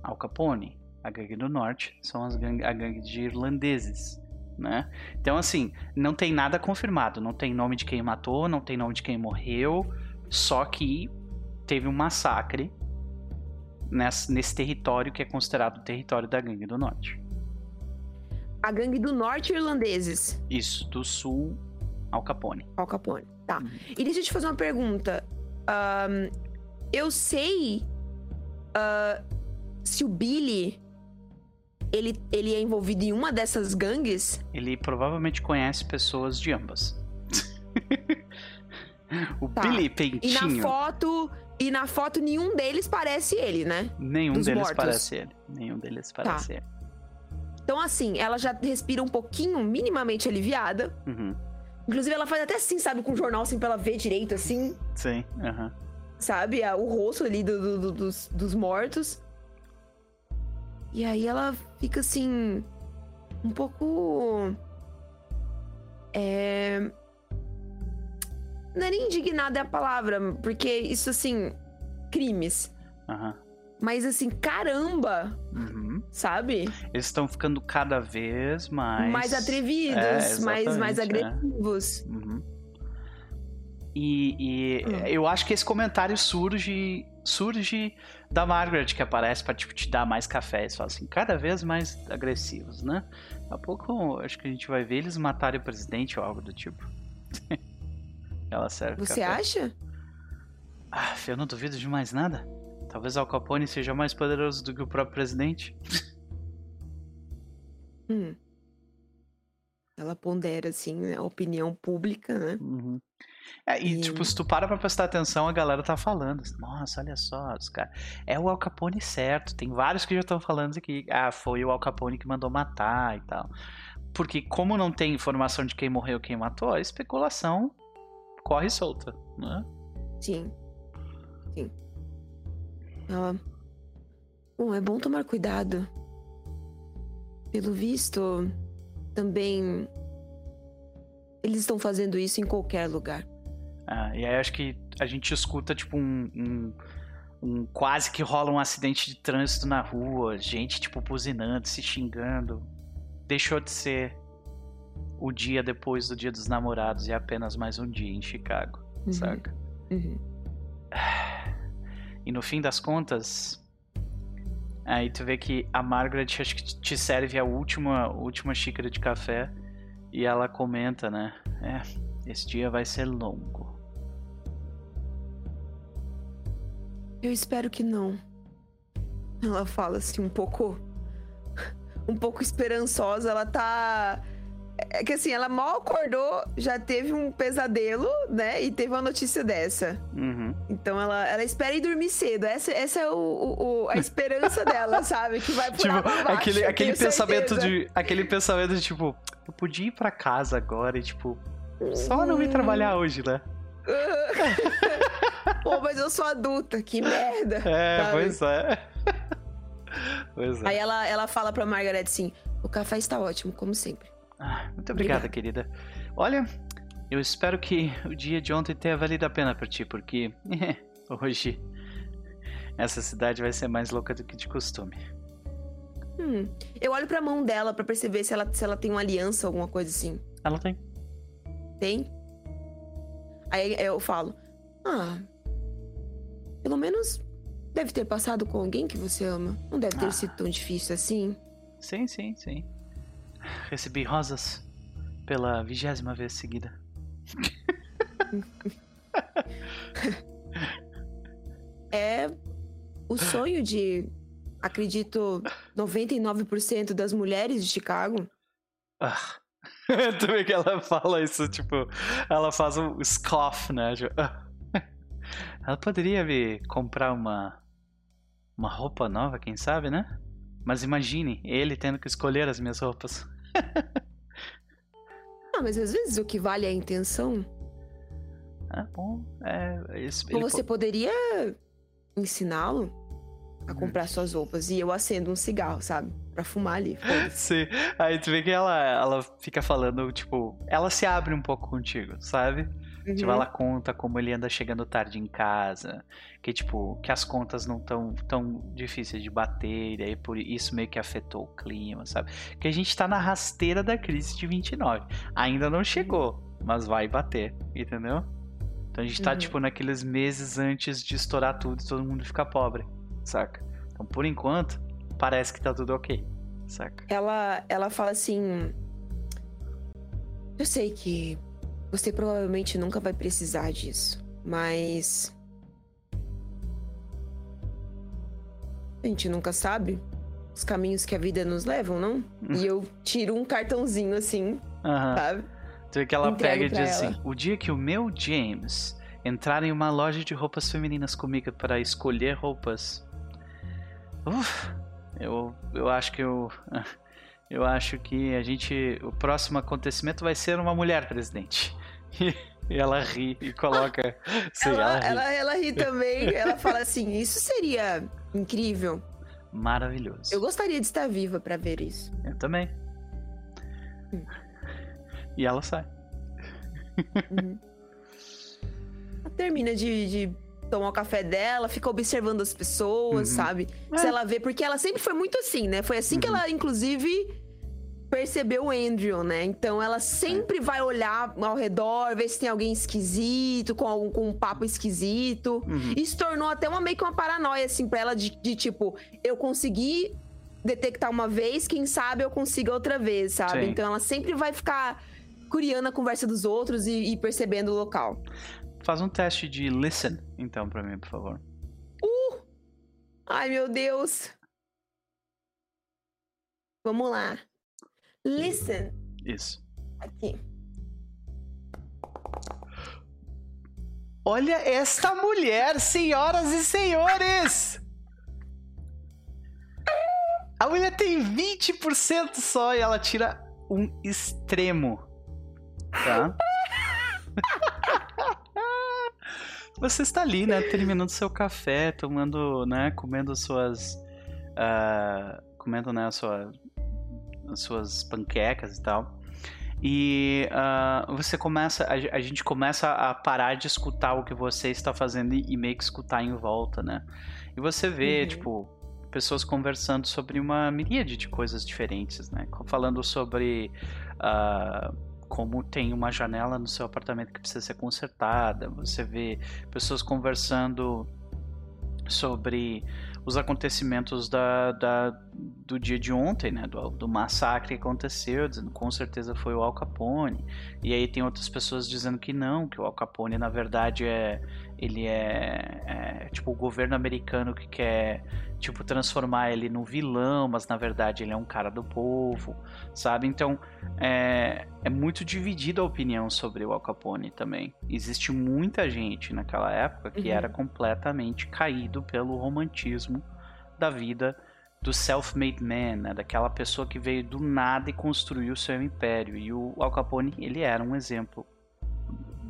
Al Capone. A gangue do norte são as gangue, a gangue de irlandeses, né? Então, assim, não tem nada confirmado. Não tem nome de quem matou, não tem nome de quem morreu. Só que teve um massacre nesse, nesse território que é considerado o território da gangue do norte. A gangue do norte irlandeses. Isso, do sul, Al Capone. Al Capone. Tá. Uhum. E deixa eu te fazer uma pergunta. Ahn, eu sei ah, se o Billy ele, ele é envolvido em uma dessas gangues. Ele provavelmente conhece pessoas de ambas. o Tá. Billy E na foto. E na foto nenhum deles parece ele, né? nenhum dos deles mortos. Tá. parece ele. Nenhum deles parece ele. Então, assim, ela já respira um pouquinho, minimamente aliviada. Uhum. Inclusive, ela faz até assim, sabe, com o jornal, assim, pra ela ver direito, assim, Sim, aham. sabe? a- O rosto ali do- do- do- dos, dos mortos. E aí ela fica, assim, um pouco. É. Não é nem indignada é a palavra, porque isso, assim, crimes. aham. Mas, assim, caramba! Uhum. sabe? Eles estão ficando cada vez mais. Mais atrevidos, É, mais, mais é. agressivos. Uhum. E, e Hum. eu acho que esse comentário surge surge da Margaret, que aparece pra tipo, te dar mais café. Eles falam assim, cada vez mais agressivos, né? Daqui a pouco acho que a gente vai ver eles matarem o presidente ou algo do tipo. Ela serve Você café. acha? Ah, eu não duvido de mais nada. Talvez Al Capone seja mais poderoso do que o próprio presidente. Hum. Ela pondera, assim, né, a opinião pública, né? Uhum. É, e, E- tipo, se tu para pra prestar atenção, a galera tá falando. Nossa, olha só, os caras. É o Al Capone certo. Tem vários que já estão falando aqui. Ah, foi o Al Capone que mandou matar e tal. Porque, como não tem informação de quem morreu quem matou, a especulação corre solta, né? Sim. Sim. Ela... Bom, é bom tomar cuidado. Pelo visto, também. Eles estão fazendo isso em qualquer lugar. Ah, e aí acho que a gente escuta, tipo, um, um, um- Quase que rola um acidente de trânsito na rua, gente, tipo, buzinando, se xingando. Deixou de ser o dia depois do dia dos namorados e é apenas mais um dia em Chicago, Uhum. saca? Uhum. E no fim das contas, aí tu vê que a Margaret acho que te serve a última, última xícara de café e ela comenta, né? É, esse dia vai ser longo. Eu espero que não. Ela fala assim, um pouco. Um pouco esperançosa. Ela tá. É que assim, ela mal acordou, já teve um pesadelo, né? E teve uma notícia dessa. Uhum. Então ela, ela espera ir dormir cedo. Essa, essa é o, o- o- a esperança dela, sabe? Que vai por Tipo, abaixo, aquele, aquele pensamento certeza. de. Aquele pensamento de tipo, eu podia ir pra casa agora e, tipo, só não ir trabalhar hoje, né? Pô, mas eu sou adulta, que merda. É, Sabe? pois é. pois é. Aí ela, ela fala pra Margaret assim: o café está ótimo, como sempre. Ah, muito obrigada, querida. Olha, eu espero que o dia de ontem tenha valido a pena pra ti, porque hoje essa cidade vai ser mais louca do que de costume. Hum. Eu olho pra mão dela pra perceber se ela, se ela tem uma aliança, alguma coisa assim. Ela tem. Tem? Aí eu falo: Ah, pelo menos deve ter passado com alguém que você ama. Não deve ter Ah. sido tão difícil assim. Sim, sim, sim. Recebi rosas pela vigésima vez seguida. É o sonho de, acredito, 99% das mulheres de Chicago. Ah. tu vê que ela fala isso, tipo, ela faz um scoff, né? Tipo, ah. Ela poderia me comprar uma uma roupa nova, quem sabe, né? Mas imagine ele tendo que escolher as minhas roupas. Ah, mas às vezes o que vale é a intenção. Ah, bom, é, isso, Ou você po- poderia ensiná-lo a comprar suas roupas e eu acendo um cigarro, sabe? Pra fumar ali. Sim. Aí tu vê que ela, ela fica falando, tipo, ela se abre um pouco contigo, sabe? Tipo, Uhum. ela conta como ele anda chegando tarde em casa, que tipo, que as contas não tão tão difíceis de bater, e aí por isso meio que afetou o clima, sabe? Que a gente tá na rasteira da crise de 29. Ainda não chegou, mas vai bater, entendeu? Então a gente tá Uhum. tipo naqueles meses antes de estourar tudo e todo mundo ficar pobre, saca? Então por enquanto, parece que tá tudo ok, saca? Ela, ela fala assim: Eu sei que você provavelmente nunca vai precisar disso, mas. A gente nunca sabe os caminhos que a vida nos levam, não? E eu tiro um cartãozinho assim, Aham. sabe? Tu vê que ela Entrego pega e diz ela. assim: O dia que o meu James entrar em uma loja de roupas femininas comigo para escolher roupas. Uf, eu, eu acho que eu. Eu acho que a gente. O próximo acontecimento vai ser uma mulher presidente. E ela ri e coloca. Sim, ela, ela, ri. ela, ela ri também. ela fala assim: Isso seria incrível. Maravilhoso. Eu gostaria de estar viva pra ver isso. Eu também. Hum. E ela sai. Uhum. Ela termina de, de tomar o café dela, fica observando as pessoas, Uhum. sabe? É. Se ela vê, porque ela sempre foi muito assim, né? Foi assim que Uhum. ela, inclusive, percebeu o Andrew, né? Então ela sempre vai olhar ao redor, ver se tem alguém esquisito, com, algum, com um papo esquisito. Uhum. Isso tornou até uma meio que uma paranoia, assim, pra ela de, de, tipo, eu consegui detectar uma vez, quem sabe eu consiga outra vez, sabe? Sim. Então ela sempre vai ficar curiando a conversa dos outros e, e percebendo o local. Faz um teste de listen, então, pra mim, por favor. Ai, meu Deus. Vamos lá. Listen. Isso. Aqui. Olha esta mulher, senhoras e senhores! A mulher tem 20% só e ela tira um extremo. Tá? Você está ali, né? Terminando seu café, tomando, né? Comendo suas. ah, comendo, né? Sua, suas panquecas e tal. E ah, você começa, a, a gente começa a parar de escutar o que você está fazendo e, e meio que escutar em volta, né? E você vê, Uhum. tipo, pessoas conversando sobre uma miríade de coisas diferentes, né? Falando sobre ah, como tem uma janela no seu apartamento que precisa ser consertada. Você vê pessoas conversando sobre os acontecimentos da, da- do dia de ontem, né? Do, do massacre que aconteceu, dizendo com certeza foi o Al Capone. E aí tem outras pessoas dizendo que não, que o Al Capone na verdade é ele é, é, tipo o governo americano que quer tipo transformar ele num vilão, mas na verdade ele é um cara do povo, sabe? Então é, é muito dividida a opinião sobre o Al Capone também. Existe muita gente naquela época que Uhum. era completamente caído pelo romantismo da vida do self-made man, né? daquela pessoa que veio do nada e construiu seu império. E o Al Capone, ele era um exemplo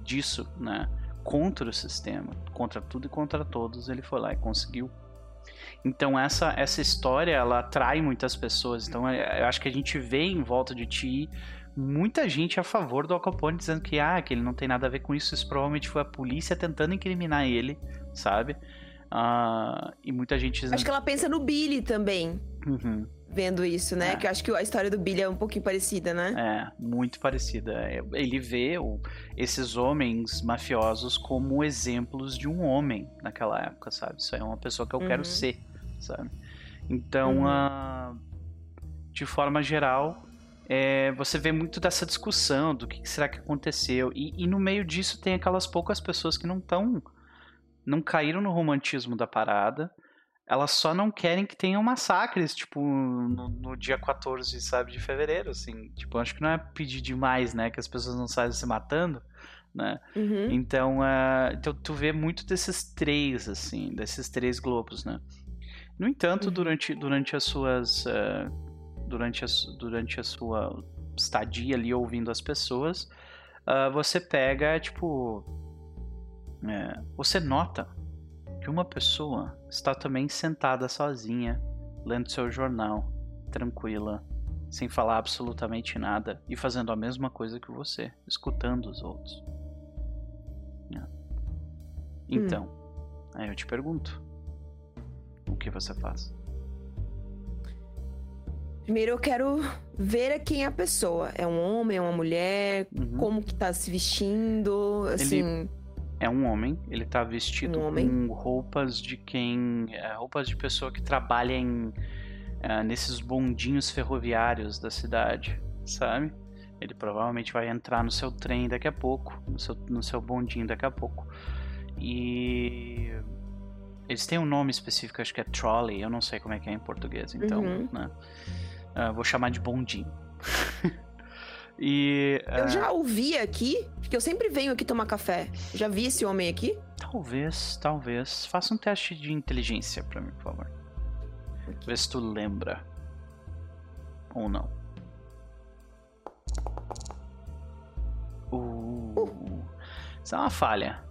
disso, né? Contra o sistema, contra tudo e contra todos, ele foi lá e conseguiu. Então essa essa história ela atrai muitas pessoas. Então é- eu acho que a gente vê em volta de ti muita gente a favor do Al Capone dizendo que ah, que ele não tem nada a ver com isso, isso provavelmente foi a polícia tentando incriminar ele, sabe? Ah, e muita gente dizendo Acho que ela pensa no Billy também, Uhum. Vendo isso, né? É. Que eu acho que a história do Billy é um pouquinho parecida, né? É, muito parecida. É, Ele vê o- esses homens mafiosos como exemplos de um homem naquela época, sabe? Isso é uma pessoa que eu quero Uhum. ser, sabe? Então, Uhum. ah, de forma geral, é, você vê muito dessa discussão do que que será que aconteceu. E, e no meio disso tem aquelas poucas pessoas que não estão. não caíram no romantismo da parada. Elas só não querem que tenham massacres, tipo, no, no dia 14, sabe, de fevereiro, assim. Tipo, acho que não é pedir demais, né? Que as pessoas não saiam se matando, né? Uhum. Então, ah, então tu vê muito desses três, assim, desses três globos, né? No entanto, Uhum. durante, durante as suas. ah, durante, as, durante a sua estadia ali ouvindo as pessoas, ah, você pega, tipo. é, você nota que uma pessoa está também sentada sozinha, lendo seu jornal, tranquila, sem falar absolutamente nada e fazendo a mesma coisa que você, escutando os outros. É. Então, aí eu te pergunto: o que você faz? Primeiro eu quero ver quem é a pessoa. É um homem, é uma mulher? Uhum. Como que tá se vestindo? Assim. É um homem, ele tá vestido Um com roupas de quem. é, roupas de pessoa que trabalha em. é, nesses bondinhos ferroviários da cidade, sabe? Ele provavelmente vai entrar no seu trem daqui a pouco, no seu, no seu bondinho daqui a pouco. E. Eles têm um nome específico, acho que é trolley, eu não sei como é que é em português, então, Uhum. né? Ah, vou chamar de bondinho. e. Eu ah, já ouvi aqui, porque eu sempre venho aqui tomar café. Já vi esse homem aqui? Talvez, talvez. Faça um teste de inteligência pra mim, por favor. Vê se tu lembra. Ou não. Uh, Isso é uma falha.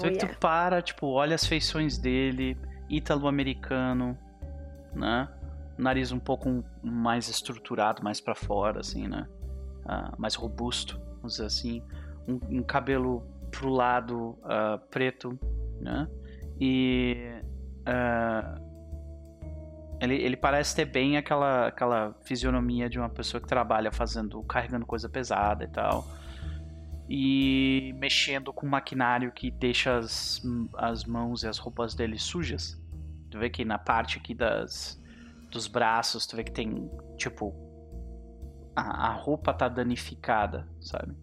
Vê que Olha. tu para, tipo, olha as feições dele, ítalo-americano, né? Nariz um pouco mais estruturado, mais pra fora, assim, né? Ah, mais robusto, vamos dizer assim. Um, um cabelo pro lado ah, preto, né? E ah, ele, ele parece ter bem aquela, aquela fisionomia de uma pessoa que trabalha fazendo, carregando coisa pesada e tal. E mexendo com maquinário que deixa as, as mãos e as roupas dele sujas. Tu vê que na parte aqui das, dos braços, tu vê que tem, tipo, a, a roupa tá danificada, sabe?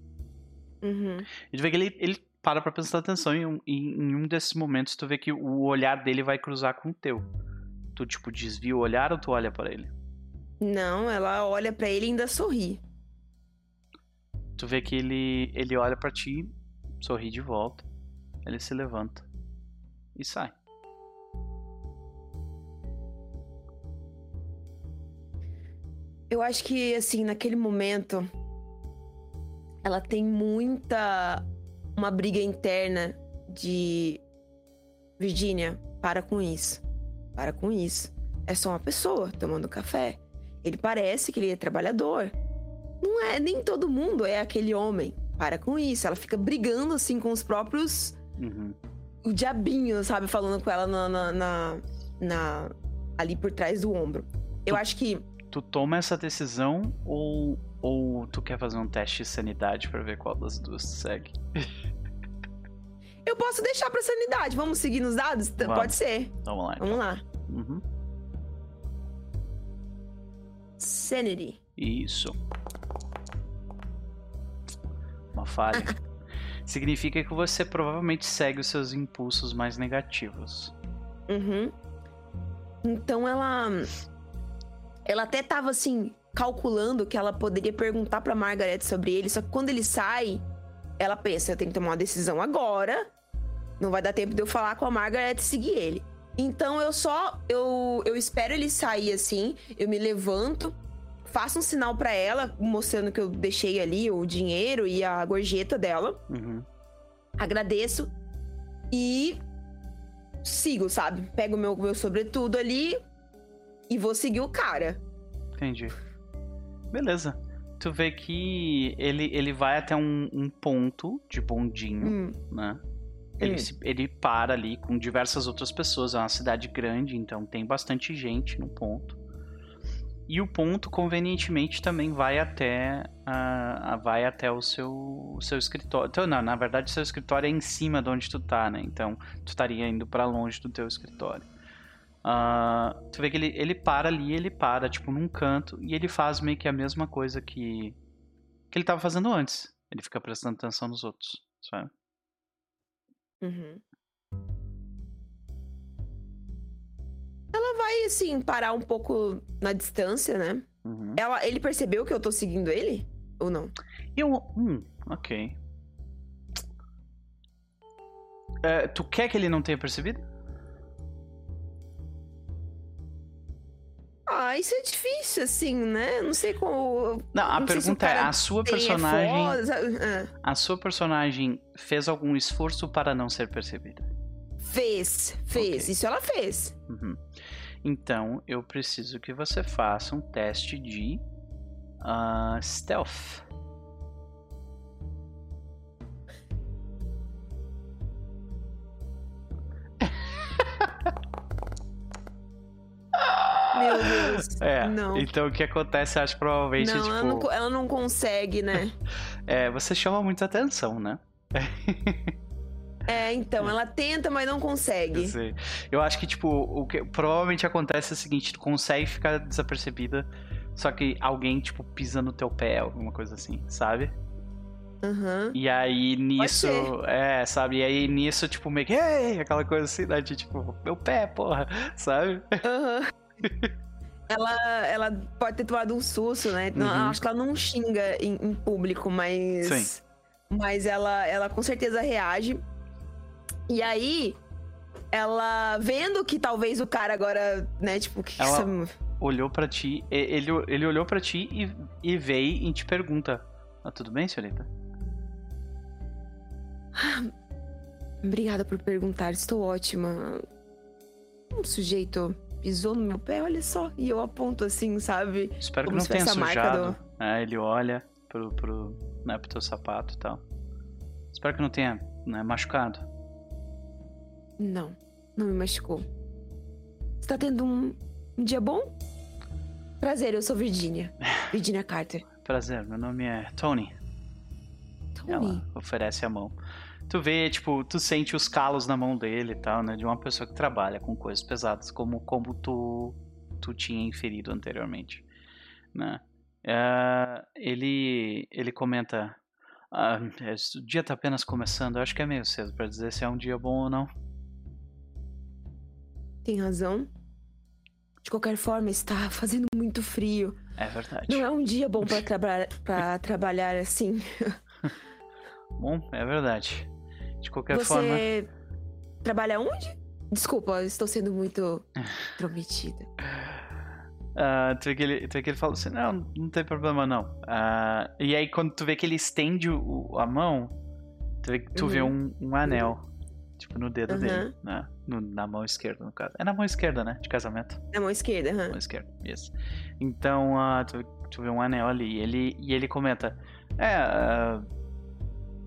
Uhum. E tu vê que ele, ele para pra prestar atenção em um, em, em um desses momentos, tu vê que o olhar dele vai cruzar com o teu. Tu, tipo, desvia o olhar ou tu olha para ele? Não, ela olha para ele e ainda sorri. Tu vê que ele, ele olha para ti, sorri de volta, ele se levanta e sai. Eu acho que, assim, naquele momento, ela tem muita. Uma briga interna de. Virgínia, para com isso. Para com isso. É só uma pessoa tomando café. Ele parece que ele é trabalhador. Não é, nem todo mundo é aquele homem. Para com isso. Ela fica brigando, assim, com os próprios. Uhum. O diabinho, sabe? Falando com ela na, na, na, na- ali por trás do ombro. Eu acho que. Tu toma essa decisão ou, ou tu quer fazer um teste de sanidade pra ver qual das duas tu segue? Eu posso deixar pra sanidade. Vamos seguir nos dados? Vamos. Pode ser. Vamos lá, então. Vamos lá. Uhum. Sanity. Isso. Uma falha. Significa que você provavelmente segue os seus impulsos mais negativos. Uhum. Então ela. Ela até tava assim, calculando que ela poderia perguntar pra Margaret sobre ele, só que quando ele sai, ela pensa: eu tenho que tomar uma decisão agora. Não vai dar tempo de eu falar com a Margaret e seguir ele. Então eu só. Eu, eu espero ele sair assim, eu me levanto, faço um sinal pra ela, mostrando que eu deixei ali o dinheiro e a gorjeta dela. Uhum. agradeço e sigo, sabe? Pego meu, meu sobretudo ali e vou seguir o cara. Entendi. Beleza. Tu vê que ele, ele vai até um, um ponto de bondinho, Hum, né? Ele, Hum. se- ele para ali com diversas outras pessoas. É uma cidade grande, então tem bastante gente no ponto. E o ponto, convenientemente, também vai até, ah, vai até o seu, o seu escritório. Então, não, na verdade, o seu escritório é em cima de onde tu tá, né? Então, tu estaria indo pra longe do teu escritório. Ah, tu vê que ele, ele para ali, ele para, tipo, num canto, e ele faz meio que a mesma coisa que, que ele tava fazendo antes. Ele fica prestando atenção nos outros, sabe? uhum. Ela vai, assim, parar um pouco na distância, né? Uhum. Ela, ele percebeu que eu tô seguindo ele? Ou não? Eu. Hum, ok. É, tu quer que ele não tenha percebido? Ah, isso é difícil, assim, né? Não sei como. Não, a Não pergunta é: a sua é personagem. Ah, A sua personagem fez algum esforço para não ser percebida? fez, fez. Ok. Isso ela fez. Uhum. Então, eu preciso que você faça um teste de ah, stealth. Meu Deus. É, Não. então o que acontece, acho que provavelmente, Não, tipo, ela não, ela não consegue, né? é, você chama muita atenção, né? É, então, ela tenta, mas não Eu consegue. sei. Eu acho que, tipo, o que provavelmente acontece é o seguinte, tu consegue ficar desapercebida, só que alguém, tipo, pisa no teu pé, alguma coisa assim, sabe? Aham. E aí nisso, é, sabe? E aí nisso, tipo, meio que, "Ei", aquela coisa assim, né? De, tipo, meu pé, porra, sabe? Aham. Ela, ela pode ter tomado um susto, né? Não, Uhum. Acho que ela não xinga em, em público, mas. Sim. Mas ela, ela com certeza reage. E aí, ela vendo que talvez o cara agora, né, tipo, que Ela- essa- Olhou pra ti, ele, ele olhou pra ti e, e veio e te pergunta: ah, tudo bem, senhorita? Obrigada por perguntar, estou ótima. Um sujeito pisou no meu pé, olha só. E eu aponto assim, sabe? Espero Como que não tenha sujado. É, ele olha pro, pro, né, pro teu sapato e tal. Espero que não tenha né, machucado. Não, não me machucou. Você tá tendo um, um dia bom? Prazer, eu sou Virginia. Virginia Carter. Prazer, meu nome é Tony. Tony. Ela oferece a mão. Tu vê, tipo, tu sente os calos na mão dele e tal, né? De uma pessoa que trabalha com coisas pesadas, como, como tu, tu tinha inferido anteriormente, né? É, ele, ele comenta... Ah, o dia tá apenas começando, eu acho que é meio cedo pra dizer se é um dia bom ou não. Tem razão. De qualquer forma, está fazendo muito frio. É verdade. Não é um dia bom para traba pra trabalhar assim. Bom, é verdade. De qualquer Você forma. trabalha onde? Desculpa, estou sendo muito prometida. ah, tu, vê que ele, tu vê que ele fala assim: não, não tem problema não. Ah, e aí, quando tu vê que ele estende o- a mão, tu vê, tu vê um, um anel. Tipo, no dedo Uhum. dele. Né? No- na mão esquerda, no caso. É na mão esquerda, né? De casamento. Na mão esquerda, aham. mão esquerda, isso. Então, ah, tu, tu vê um anel ali. E ele, e ele comenta: é,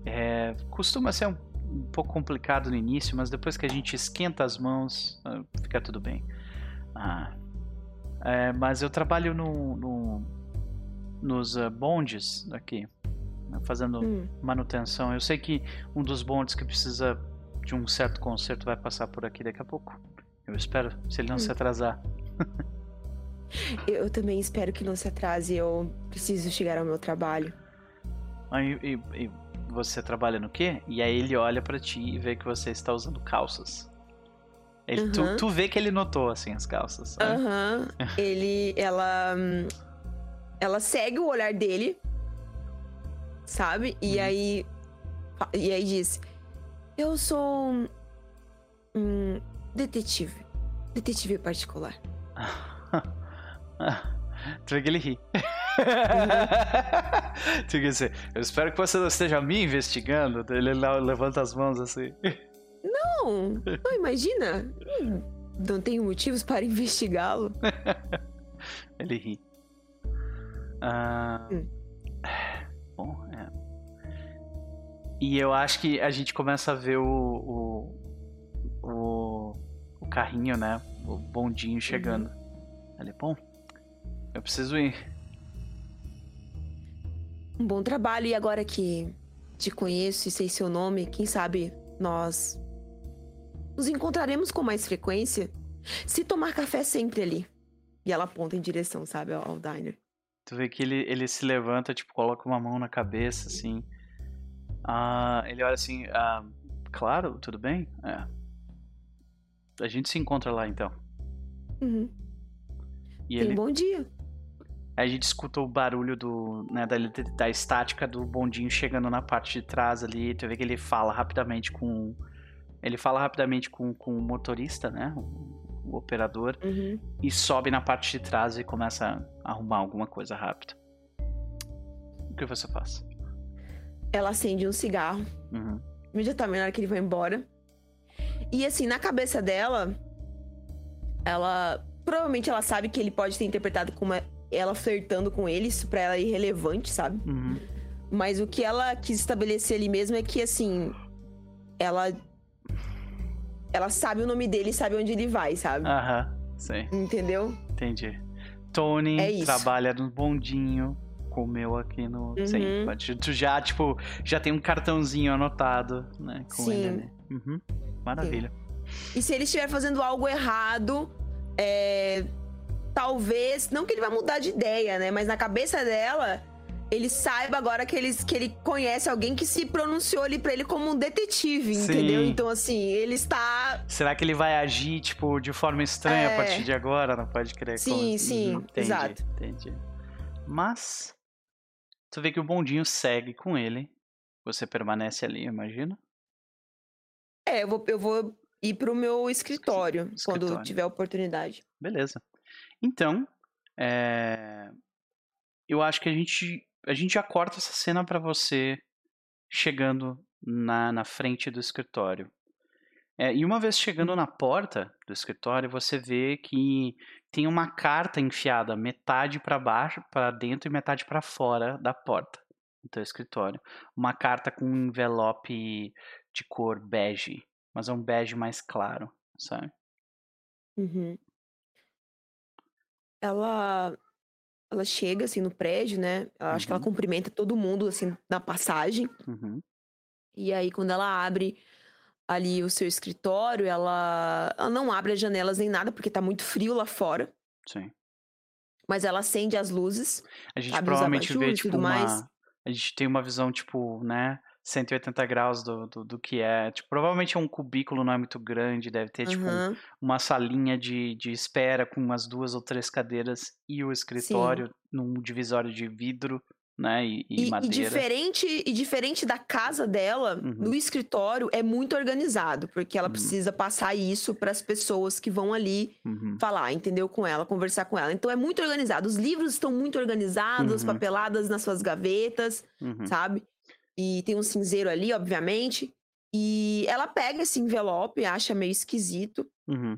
é, Costuma ser um, um pouco complicado no início, mas depois que a gente esquenta as mãos, ah, fica tudo bem. Ah, é, mas eu trabalho no, no- nos ah, bondes daqui, né, fazendo Hum. manutenção. Eu sei que um dos bondes que precisa de um certo conserto vai passar por aqui daqui a pouco. Eu espero, se ele não se Hum. atrasar. Eu, também espero que não se atrase. Eu preciso chegar ao meu trabalho. Aí, e, e você trabalha no quê? E aí ele olha pra ti e vê que você está usando calças. Ele, tu, Uhum. tu vê que ele notou, assim, as calças. sabe? Aham. Ele. Ela. hum, Ela segue o olhar dele. Sabe? E Uhum. aí. E aí diz: Eu sou. um- Um detetive. Detetive particular. tu vê que ele ri. tu quer dizer, eu espero que você não esteja me investigando. Ele levanta as mãos assim. Não! Não, imagina! Não tenho motivos para investigá-lo. Ele ri. Ah, Hum. Bom, é. E eu acho que a gente começa a ver o, o, o, o carrinho, né? O bondinho chegando. Ele, bom, eu preciso ir. Um bom trabalho, e agora que te conheço e sei seu nome, quem sabe nós nos encontraremos com mais frequência se tomar café sempre ali. E ela aponta em direção, sabe, ao, ao diner. Tu vê que ele, ele se levanta, tipo, coloca uma mão na cabeça, assim. Ah, ele olha assim, ah, claro, tudo bem? É. A gente se encontra lá então. Uhum. E Tenha ele, um bom dia. Aí a gente escuta o barulho do, né, da, da estática do bondinho chegando na parte de trás ali. Tu vê que ele fala rapidamente com. Ele fala rapidamente com, com o motorista, né? O, o operador. Uhum. E sobe na parte de trás e começa a arrumar alguma coisa rápido. O que você faz? Ela acende um cigarro, Uhum. imediatamente na hora que ele vai embora. E assim, na cabeça dela, ela. Provavelmente ela sabe que ele pode ter interpretado como ela flertando com ele, isso pra ela é irrelevante, sabe? Uhum. Mas o que ela quis estabelecer ali mesmo é que, assim, ela. Ela sabe o nome dele e sabe onde ele vai, sabe? Aham, sim, Entendeu? entendi. Tony É trabalha no bondinho, comeu aqui no. Sim, Uhum. pode- tu já, tipo, já tem um cartãozinho anotado, né? Com Sim. ele ali. Uhum. Maravilha. E se ele estiver fazendo algo errado, é. Talvez. Não que ele vai mudar de ideia, né? Mas na cabeça dela. Ele saiba agora que ele, que ele conhece alguém que se pronunciou ali pra ele como um detetive, Sim. entendeu? Então, assim, ele está. Será que ele vai agir, tipo, de forma estranha a É. partir de agora? Não pode crer. Sim, como- sim, Uhum, entendi, exato. Entendi. Mas, tu vê que o bondinho segue com ele. Você permanece ali, eu imagino. É, eu vou, eu vou ir pro meu escritório, quando Escritório. tiver oportunidade. Beleza. Então, é, eu acho que a gente, a gente já corta essa cena pra você chegando na, na frente do escritório. É, e uma vez chegando na porta do escritório, você vê que tem uma carta enfiada metade para baixo, para dentro e metade para fora da porta do teu escritório. Uma carta com um envelope de cor bege, mas é um bege mais claro, sabe? Uhum. Ela ela chega, assim, no prédio, né, acho que ela Uhum. cumprimenta todo mundo, assim, na passagem, Uhum. e aí quando ela abre ali o seu escritório, ela ela não abre as janelas nem nada, porque tá muito frio lá fora, Sim. mas ela acende as luzes, A gente provavelmente vê, tipo, mais. uma. A gente tem uma visão, tipo, né? 180 graus do, do, do que é. Tipo, provavelmente é um cubículo, não é muito grande, deve ter, tipo, um- Aham. uma salinha de, de espera com umas duas ou três cadeiras e o Sim. escritório num divisório de vidro, né? E, e E, e diferente e diferente da casa dela, Uhum. no escritório é muito organizado, porque ela Uhum. precisa passar isso para as pessoas que vão ali Uhum. falar, entendeu? Com ela, conversar com ela. Então é muito organizado. Os livros estão muito organizados, Uhum. papeladas nas suas gavetas, Uhum. sabe? E tem um cinzeiro ali, obviamente. E ela pega esse envelope, acha meio esquisito, Uhum.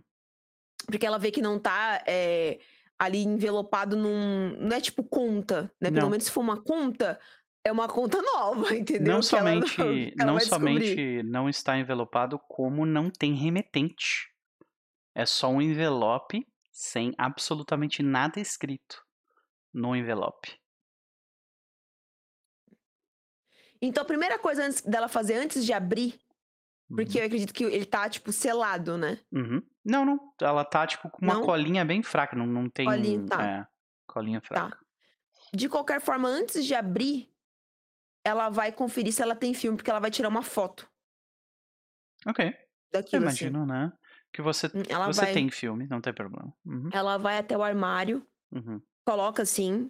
porque ela vê que não tá é, ali envelopado num. Não é tipo conta, né? Pelo Não. menos se for uma conta, é uma conta nova, entendeu? Não Que ela não- somente, ela não vai descobrir. somente não está envelopado, como não tem remetente. É só um envelope sem absolutamente nada escrito no envelope. Então, a primeira coisa antes dela fazer, antes de abrir, porque eu acredito que ele tá, tipo, selado, né? Uhum. Não, não. Ela tá, tipo, com uma Não? colinha bem fraca. Não, não tem. Colinha, tá. É, colinha fraca. De qualquer forma, antes de abrir, ela vai conferir se ela tem filme, porque ela vai tirar uma foto Ok. Eu daquilo, assim. imagino, né? Que você, Hum, Ela você vai, tem filme, não tem problema. Uhum. ela vai até o armário, Uhum. coloca assim,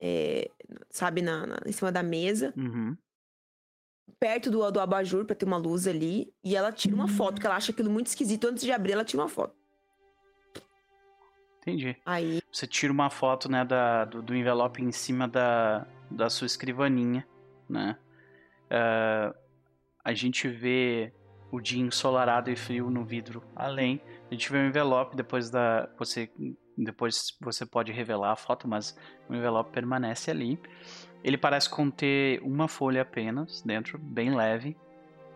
é, sabe, na, na- em cima da mesa, Uhum. Perto do, do abajur, pra ter uma luz ali, e ela tira uma foto, que ela acha aquilo muito esquisito. Antes de abrir, ela tira uma foto. Entendi. Aí, Você tira uma foto, né, da, do, do envelope em cima da, da sua escrivaninha, né? Ah, a gente vê o dia ensolarado e frio no vidro além. A gente vê o envelope depois da você depois você pode revelar a foto, mas o envelope permanece ali. Ele parece conter uma folha apenas dentro, bem leve,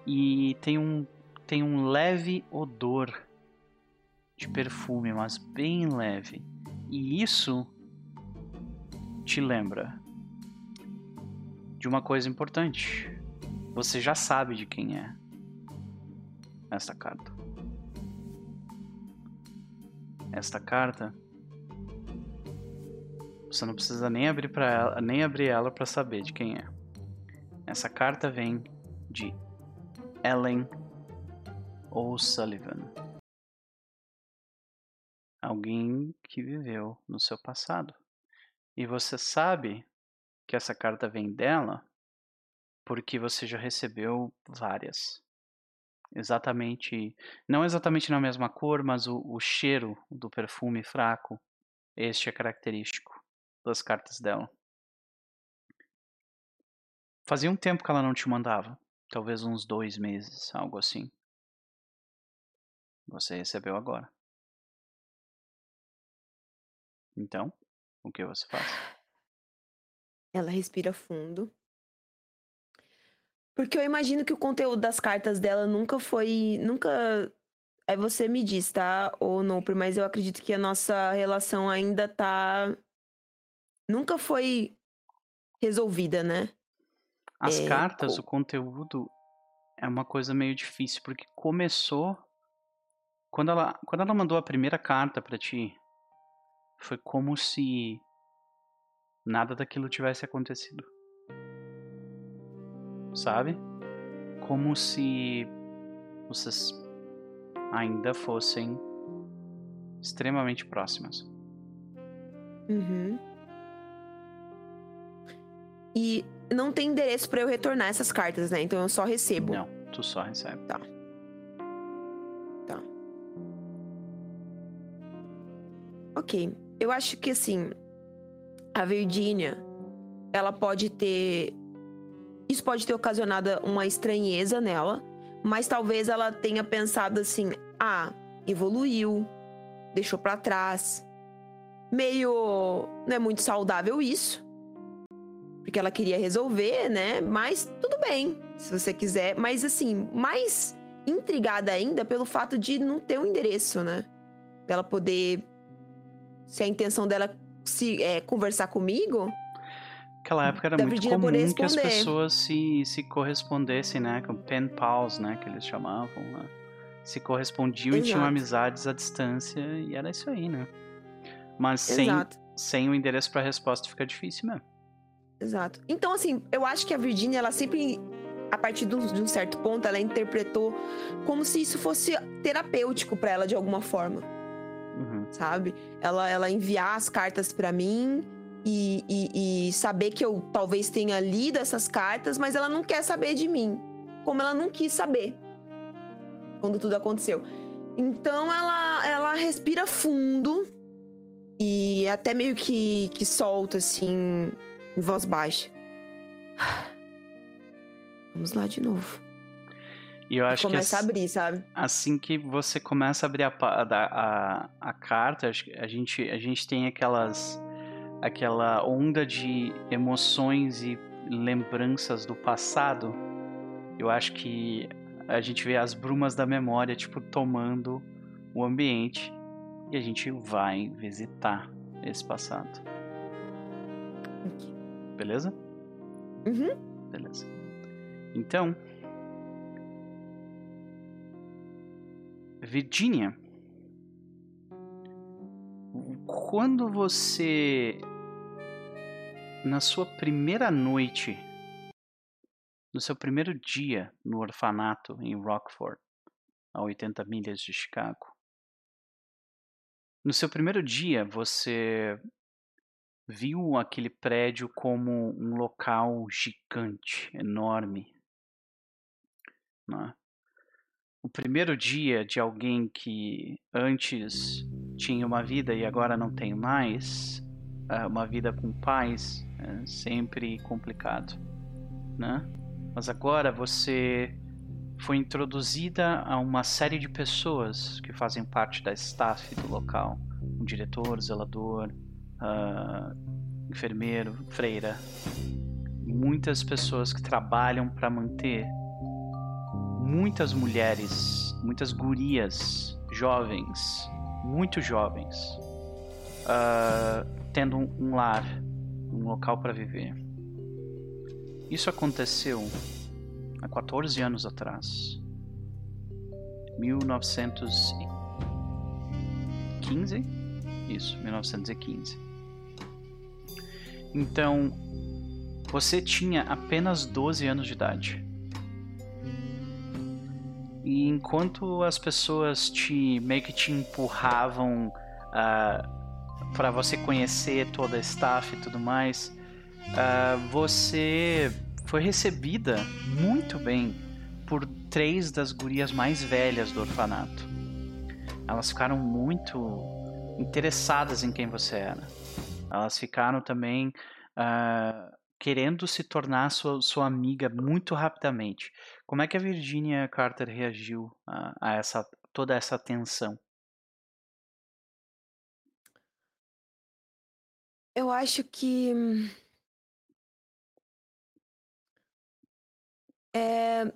e tem um tem um leve odor de perfume, mas bem leve. E isso te lembra de uma coisa importante. Você já sabe de quem é esta carta. Esta carta você não precisa nem abrir para ela, nem abrir ela para saber de quem é. Essa carta vem de Ellen O'Sullivan. Alguém que viveu no seu passado. E você sabe que essa carta vem dela porque você já recebeu várias. Exatamente, não exatamente na mesma cor, mas o, o cheiro do perfume fraco, este é característico das cartas dela. Fazia um tempo que ela não te mandava, talvez uns dois meses, algo assim. Você recebeu agora. Então, o que você faz? ela respira fundo. Porque eu imagino que o conteúdo das cartas dela nunca foi. Nunca. Aí você me diz, tá? Ou não, mas eu acredito que a nossa relação ainda tá. Nunca foi resolvida, né? As É, cartas, co- o conteúdo é uma coisa meio difícil, porque começou quando ela, quando ela mandou a primeira carta pra ti, foi como se nada daquilo tivesse acontecido. Sabe? Como se vocês ainda fossem extremamente próximas. Uhum. E não tem endereço pra eu retornar essas cartas, né? Então eu só recebo. Não, tu só recebe. Tá. Tá. Ok. Eu acho que assim, a Virgínia, ela pode ter. Isso pode ter ocasionado uma estranheza nela, mas talvez ela tenha pensado assim: ah, evoluiu, deixou pra trás. Meio. Não é muito saudável isso. Porque ela queria resolver, né? Mas tudo bem, se você quiser. Mas assim, mais intrigada ainda pelo fato de não ter um endereço, né? Dela poder. Se a intenção dela se é, conversar comigo. Naquela época era muito Virginia comum que as pessoas se, se correspondessem, né? Com pen pals, né? Que eles chamavam, né? Se correspondiam e tinham Exato. amizades à distância e era isso aí, né? Mas sem, Exato. sem o endereço pra resposta fica difícil mesmo. Exato. Então, assim, eu acho que a Virginia, ela sempre, a partir de um, certo ponto, ela interpretou como se isso fosse terapêutico pra ela de alguma forma, Uhum. sabe? Ela, ela enviar as cartas pra mim e, e, e saber que eu talvez tenha lido essas cartas, mas ela não quer saber de mim, como ela não quis saber quando tudo aconteceu. Então, ela, ela respira fundo e até meio que, que solta, assim, em voz baixa. Vamos lá de novo. E eu acho que Começa a abrir, sabe? assim que você começa a abrir a, a, a, carta, a gente, a gente tem aquelas aquela onda de emoções e lembranças do passado. Eu acho que a gente vê as brumas da memória, tipo, tomando o ambiente e a gente vai visitar esse passado. Beleza? Uhum. Beleza. Então, Virginia, quando você na sua primeira noite, no seu primeiro dia no orfanato em Rockford, a 80 milhas de Chicago, no seu primeiro dia você viu aquele prédio como um local gigante, enorme. Né? O primeiro dia de alguém que antes tinha uma vida e agora não tem mais, ah, uma vida com pais, é sempre complicado, né? Mas agora você foi introduzida a uma série de pessoas que fazem parte da staff do local, um diretor, zelador, ah, enfermeiro, freira, muitas pessoas que trabalham para manter muitas mulheres, muitas gurias jovens, muito jovens, ah, tendo um, um lar, um local para viver. Isso aconteceu há 14 anos atrás. 1915? Isso, 1915. Então, você tinha apenas 12 anos de idade. E enquanto as pessoas te meio que te empurravam para você conhecer toda a staff e tudo mais, ah, você foi recebida muito bem por três das gurias mais velhas do orfanato. Elas ficaram muito interessadas em quem você era. Elas ficaram também ah, querendo se tornar sua, sua amiga muito rapidamente. Como é que a Virginia Carter reagiu a, a essa toda essa tensão? Eu acho que. É.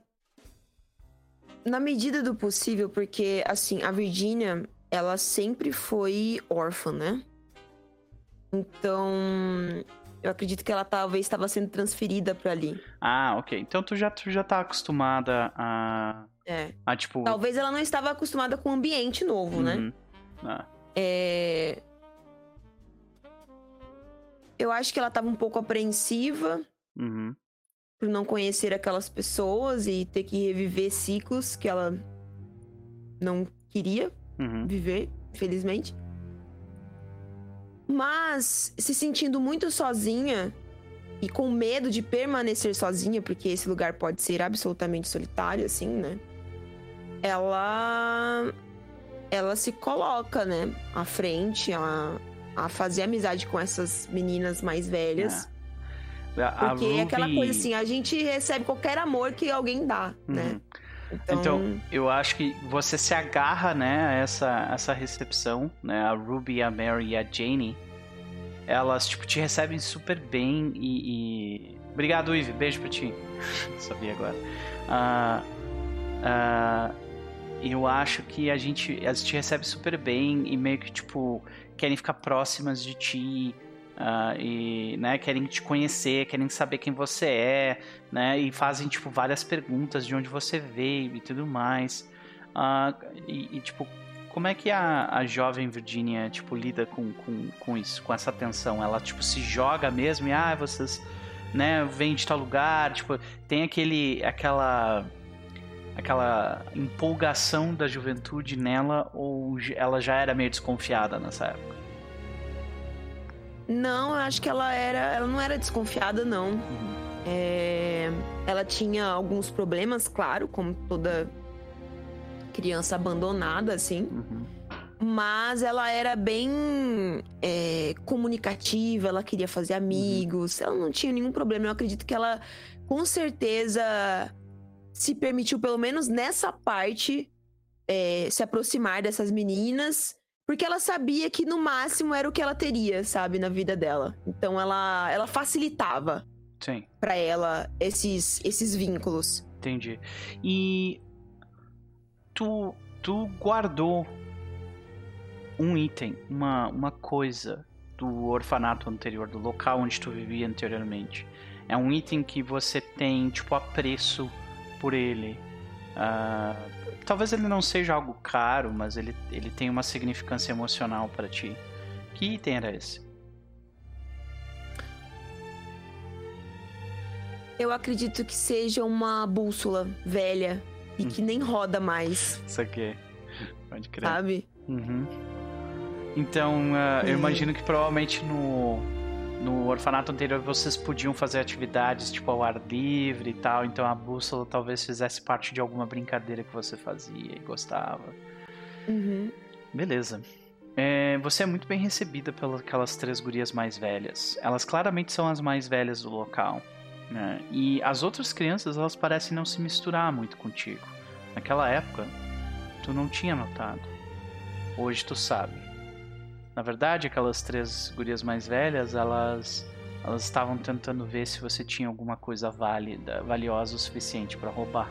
Na medida do possível, porque, assim, a Virginia, ela sempre foi órfã, né? Então. Eu acredito que ela talvez estava sendo transferida pra ali. Ah, ok. Então tu já, tu já tá acostumada a, É. a tipo. Talvez ela não estava acostumada com o ambiente novo, né? Uhum. Ah, É... Eu acho que ela estava um pouco apreensiva uhum. por não conhecer aquelas pessoas e ter que reviver ciclos que ela não queria Uhum. viver, infelizmente. Mas se sentindo muito sozinha e com medo de permanecer sozinha, porque esse lugar pode ser absolutamente solitário, assim, né? Ela. Ela se coloca, né, à frente, a, a fazer amizade com essas meninas mais velhas. A Porque é aquela Ruby- coisa assim, a gente recebe qualquer amor que alguém dá, né? Então, Então, eu acho que você se agarra, né, a essa, essa recepção, né, a Ruby, a Mary e a Jane, elas, tipo, te recebem super bem e... e... Obrigado, Eve, beijo pra ti. Sabia agora. Ah, uh, eu acho que a gente, a gente recebe super bem e meio que, tipo, querem ficar próximas de ti. Uh, e né, querem te conhecer, querem saber quem você é, né, e fazem tipo várias perguntas de onde você veio e tudo mais. Uh, e, e, tipo, como é que a, a jovem Virginia tipo lida com, com, com isso, com essa tensão? Ela tipo se joga mesmo e ah, vocês né, vêm de tal lugar, tipo, tem aquele aquela aquela empolgação da juventude nela ou ela já era meio desconfiada nessa época? Não, eu acho que ela era. Ela não era desconfiada, não. É, ela tinha alguns problemas, claro, como toda criança abandonada, assim. Uhum. Mas ela era bem é, comunicativa, ela queria fazer uhum. amigos, uhum. ela não tinha nenhum problema. Eu acredito que ela, com certeza, se permitiu, pelo menos nessa parte, é, se aproximar dessas meninas porque ela sabia que no máximo era o que ela teria, sabe, na vida dela. Então ela, ela facilitava Sim. para ela esses, esses vínculos. Entendi. E tu, tu guardou um item, uma, uma coisa do orfanato anterior, do local onde tu vivia anteriormente. É um item que você tem, tipo, apreço por ele. Uh, talvez ele não seja algo caro, mas ele, ele tem uma significância emocional para ti. Que item era esse? Eu acredito que seja uma bússola velha e que nem roda mais. Isso aqui. Pode crer. Sabe? Uhum. Então, uh, eu imagino que provavelmente no no orfanato anterior vocês podiam fazer atividades tipo ao ar livre e tal, então a bússola talvez fizesse parte de alguma brincadeira que você fazia e gostava. Uhum. Beleza. É, você é muito bem recebida pelas aquelas três gurias mais velhas. Elas claramente são as mais velhas do local. Né? E as outras crianças, elas parecem não se misturar muito contigo. Naquela época, tu não tinha notado. Hoje tu sabe. Na verdade, aquelas três gurias mais velhas, elas elas estavam tentando ver se você tinha alguma coisa válida, valiosa o suficiente para roubar.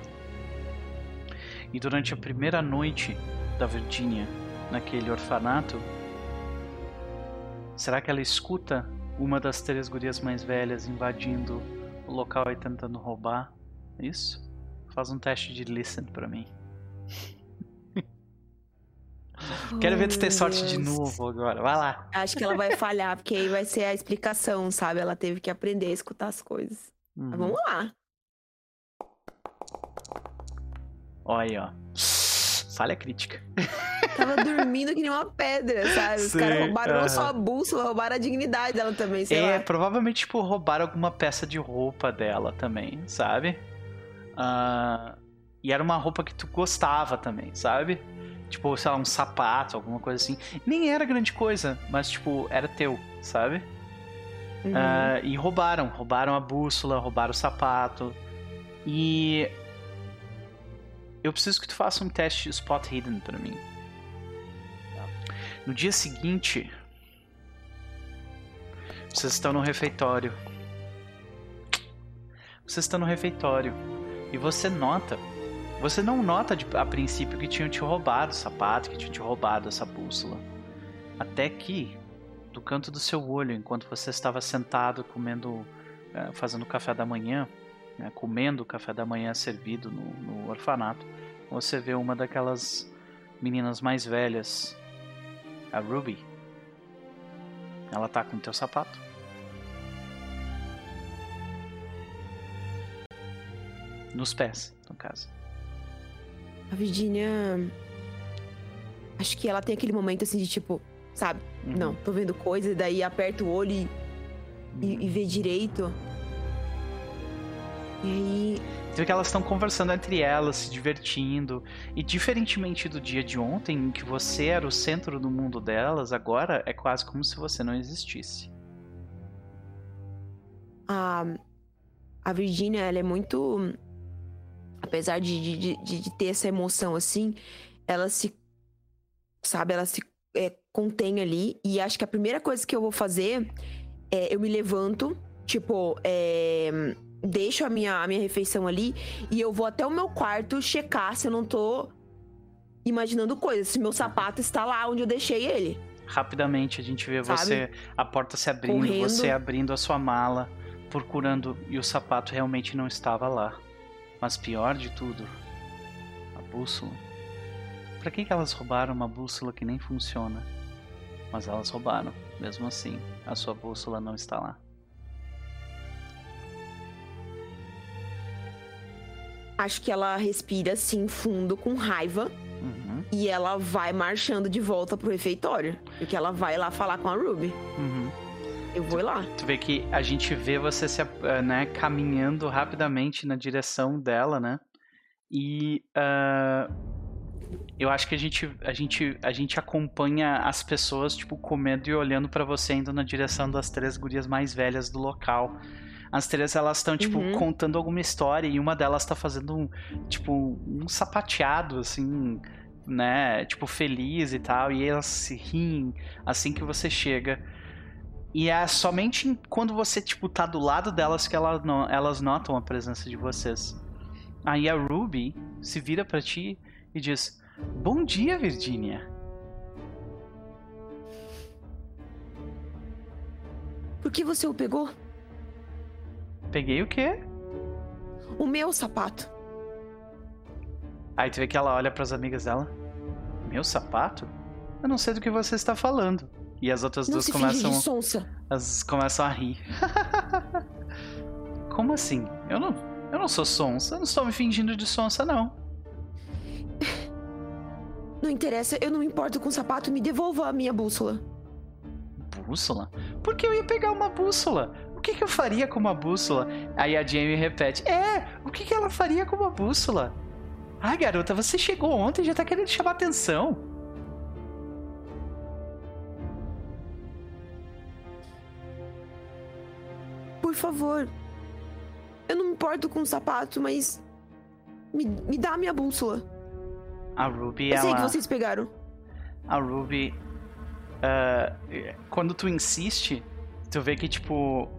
E durante a primeira noite da Virginia naquele orfanato, será que ela escuta uma das três gurias mais velhas invadindo o local e tentando roubar? Isso? Faz um teste de listen para mim. Quero ver tu ter sorte de novo agora. Vai lá. Acho que ela vai falhar, porque aí vai ser a explicação, sabe? Ela teve que aprender a escutar as coisas. Uhum. Mas vamos lá. Olha aí, ó. Falha crítica. Tava dormindo que nem uma pedra, sabe? Os caras roubaram não só a bússola, roubaram a dignidade dela também, é, lá. provavelmente, tipo, roubaram alguma peça de roupa dela também, sabe? Uh, e era uma roupa que tu gostava também, sabe? Tipo, sei lá, um sapato, alguma coisa assim. Nem era grande coisa, mas, tipo, era teu, sabe? Uhum. Uh, e roubaram. Roubaram a bússola, roubaram o sapato. E. Eu preciso que tu faça um teste spot hidden para mim. No dia seguinte. Vocês estão no refeitório. Vocês estão no refeitório. E você nota você não nota de, a princípio que tinham te roubado o sapato, que tinham te roubado essa bússola. Até que, do canto do seu olho, enquanto você estava sentado comendo, é, fazendo café da manhã, né, comendo o café da manhã servido no, no orfanato, você vê uma daquelas meninas mais velhas, a Ruby. Ela tá com o teu sapato. Nos pés, no caso. A Virginia. Acho que ela tem aquele momento assim de tipo, sabe? Uhum. Não, tô vendo coisa, e daí aperta o olho e, e, e vê direito. E aí. Você vê que elas estão conversando entre elas, se divertindo. E diferentemente do dia de ontem, em que você era o centro do mundo delas, agora é quase como se você não existisse. A, a Virginia, ela é muito apesar de, de, de, de, ter essa emoção assim, ela se. Sabe, ela se é, contém ali. E acho que a primeira coisa que eu vou fazer é eu me levanto tipo, é, deixo a minha, a minha refeição ali e eu vou até o meu quarto checar se eu não tô imaginando coisas, se meu sapato está lá onde eu deixei ele. Rapidamente a gente vê Sabe? você, a porta se abrindo, Correndo. você abrindo a sua mala, procurando e o sapato realmente não estava lá. Mas pior de tudo, a bússola. Para que, que elas roubaram uma bússola que nem funciona? Mas elas roubaram, mesmo assim, a sua bússola não está lá. Acho que ela respira assim fundo com raiva. Uhum. E ela vai marchando de volta pro refeitório. Porque ela vai lá falar com a Ruby. Uhum. Eu vou lá. Tu vê que a gente vê você se, eh, né, caminhando rapidamente na direção dela, né? E uh, eu acho que a gente, a, gente, a gente acompanha as pessoas, tipo, comendo e olhando para você indo na direção das três gurias mais velhas do local. As três, elas estão, tipo, uhum. contando alguma história e uma delas tá fazendo um, tipo, um sapateado, assim, né? Tipo, feliz e tal. E elas se riem assim que você chega. E é somente quando você, tipo, tá do lado delas que elas, elas notam a presença de vocês. Aí a Ruby se vira para ti e diz: Bom dia, Virginia. Por que você o pegou? Peguei o quê? O meu sapato. Aí tu vê que ela olha para as amigas dela. Meu sapato? Eu não sei do que você está falando. E as outras não duas começam. De sonsa. As começam a rir. Como assim? Eu não, eu não sou sonsa. Eu não estou me fingindo de sonsa, não. Não interessa, eu não me importo com o sapato. Me devolva a minha bússola. Bússola? Por que eu ia pegar uma bússola? O que, que eu faria com uma bússola? Aí a Jamie repete: É, o que, que ela faria com uma bússola? Ai, garota, você chegou ontem e já tá querendo chamar atenção. Por favor. Eu não me importo com o sapato, mas. Me, me dá a minha bússola. A Ruby, Eu ela... sei que vocês pegaram. A Ruby. Uh, quando tu insiste, tu vê que, tipo,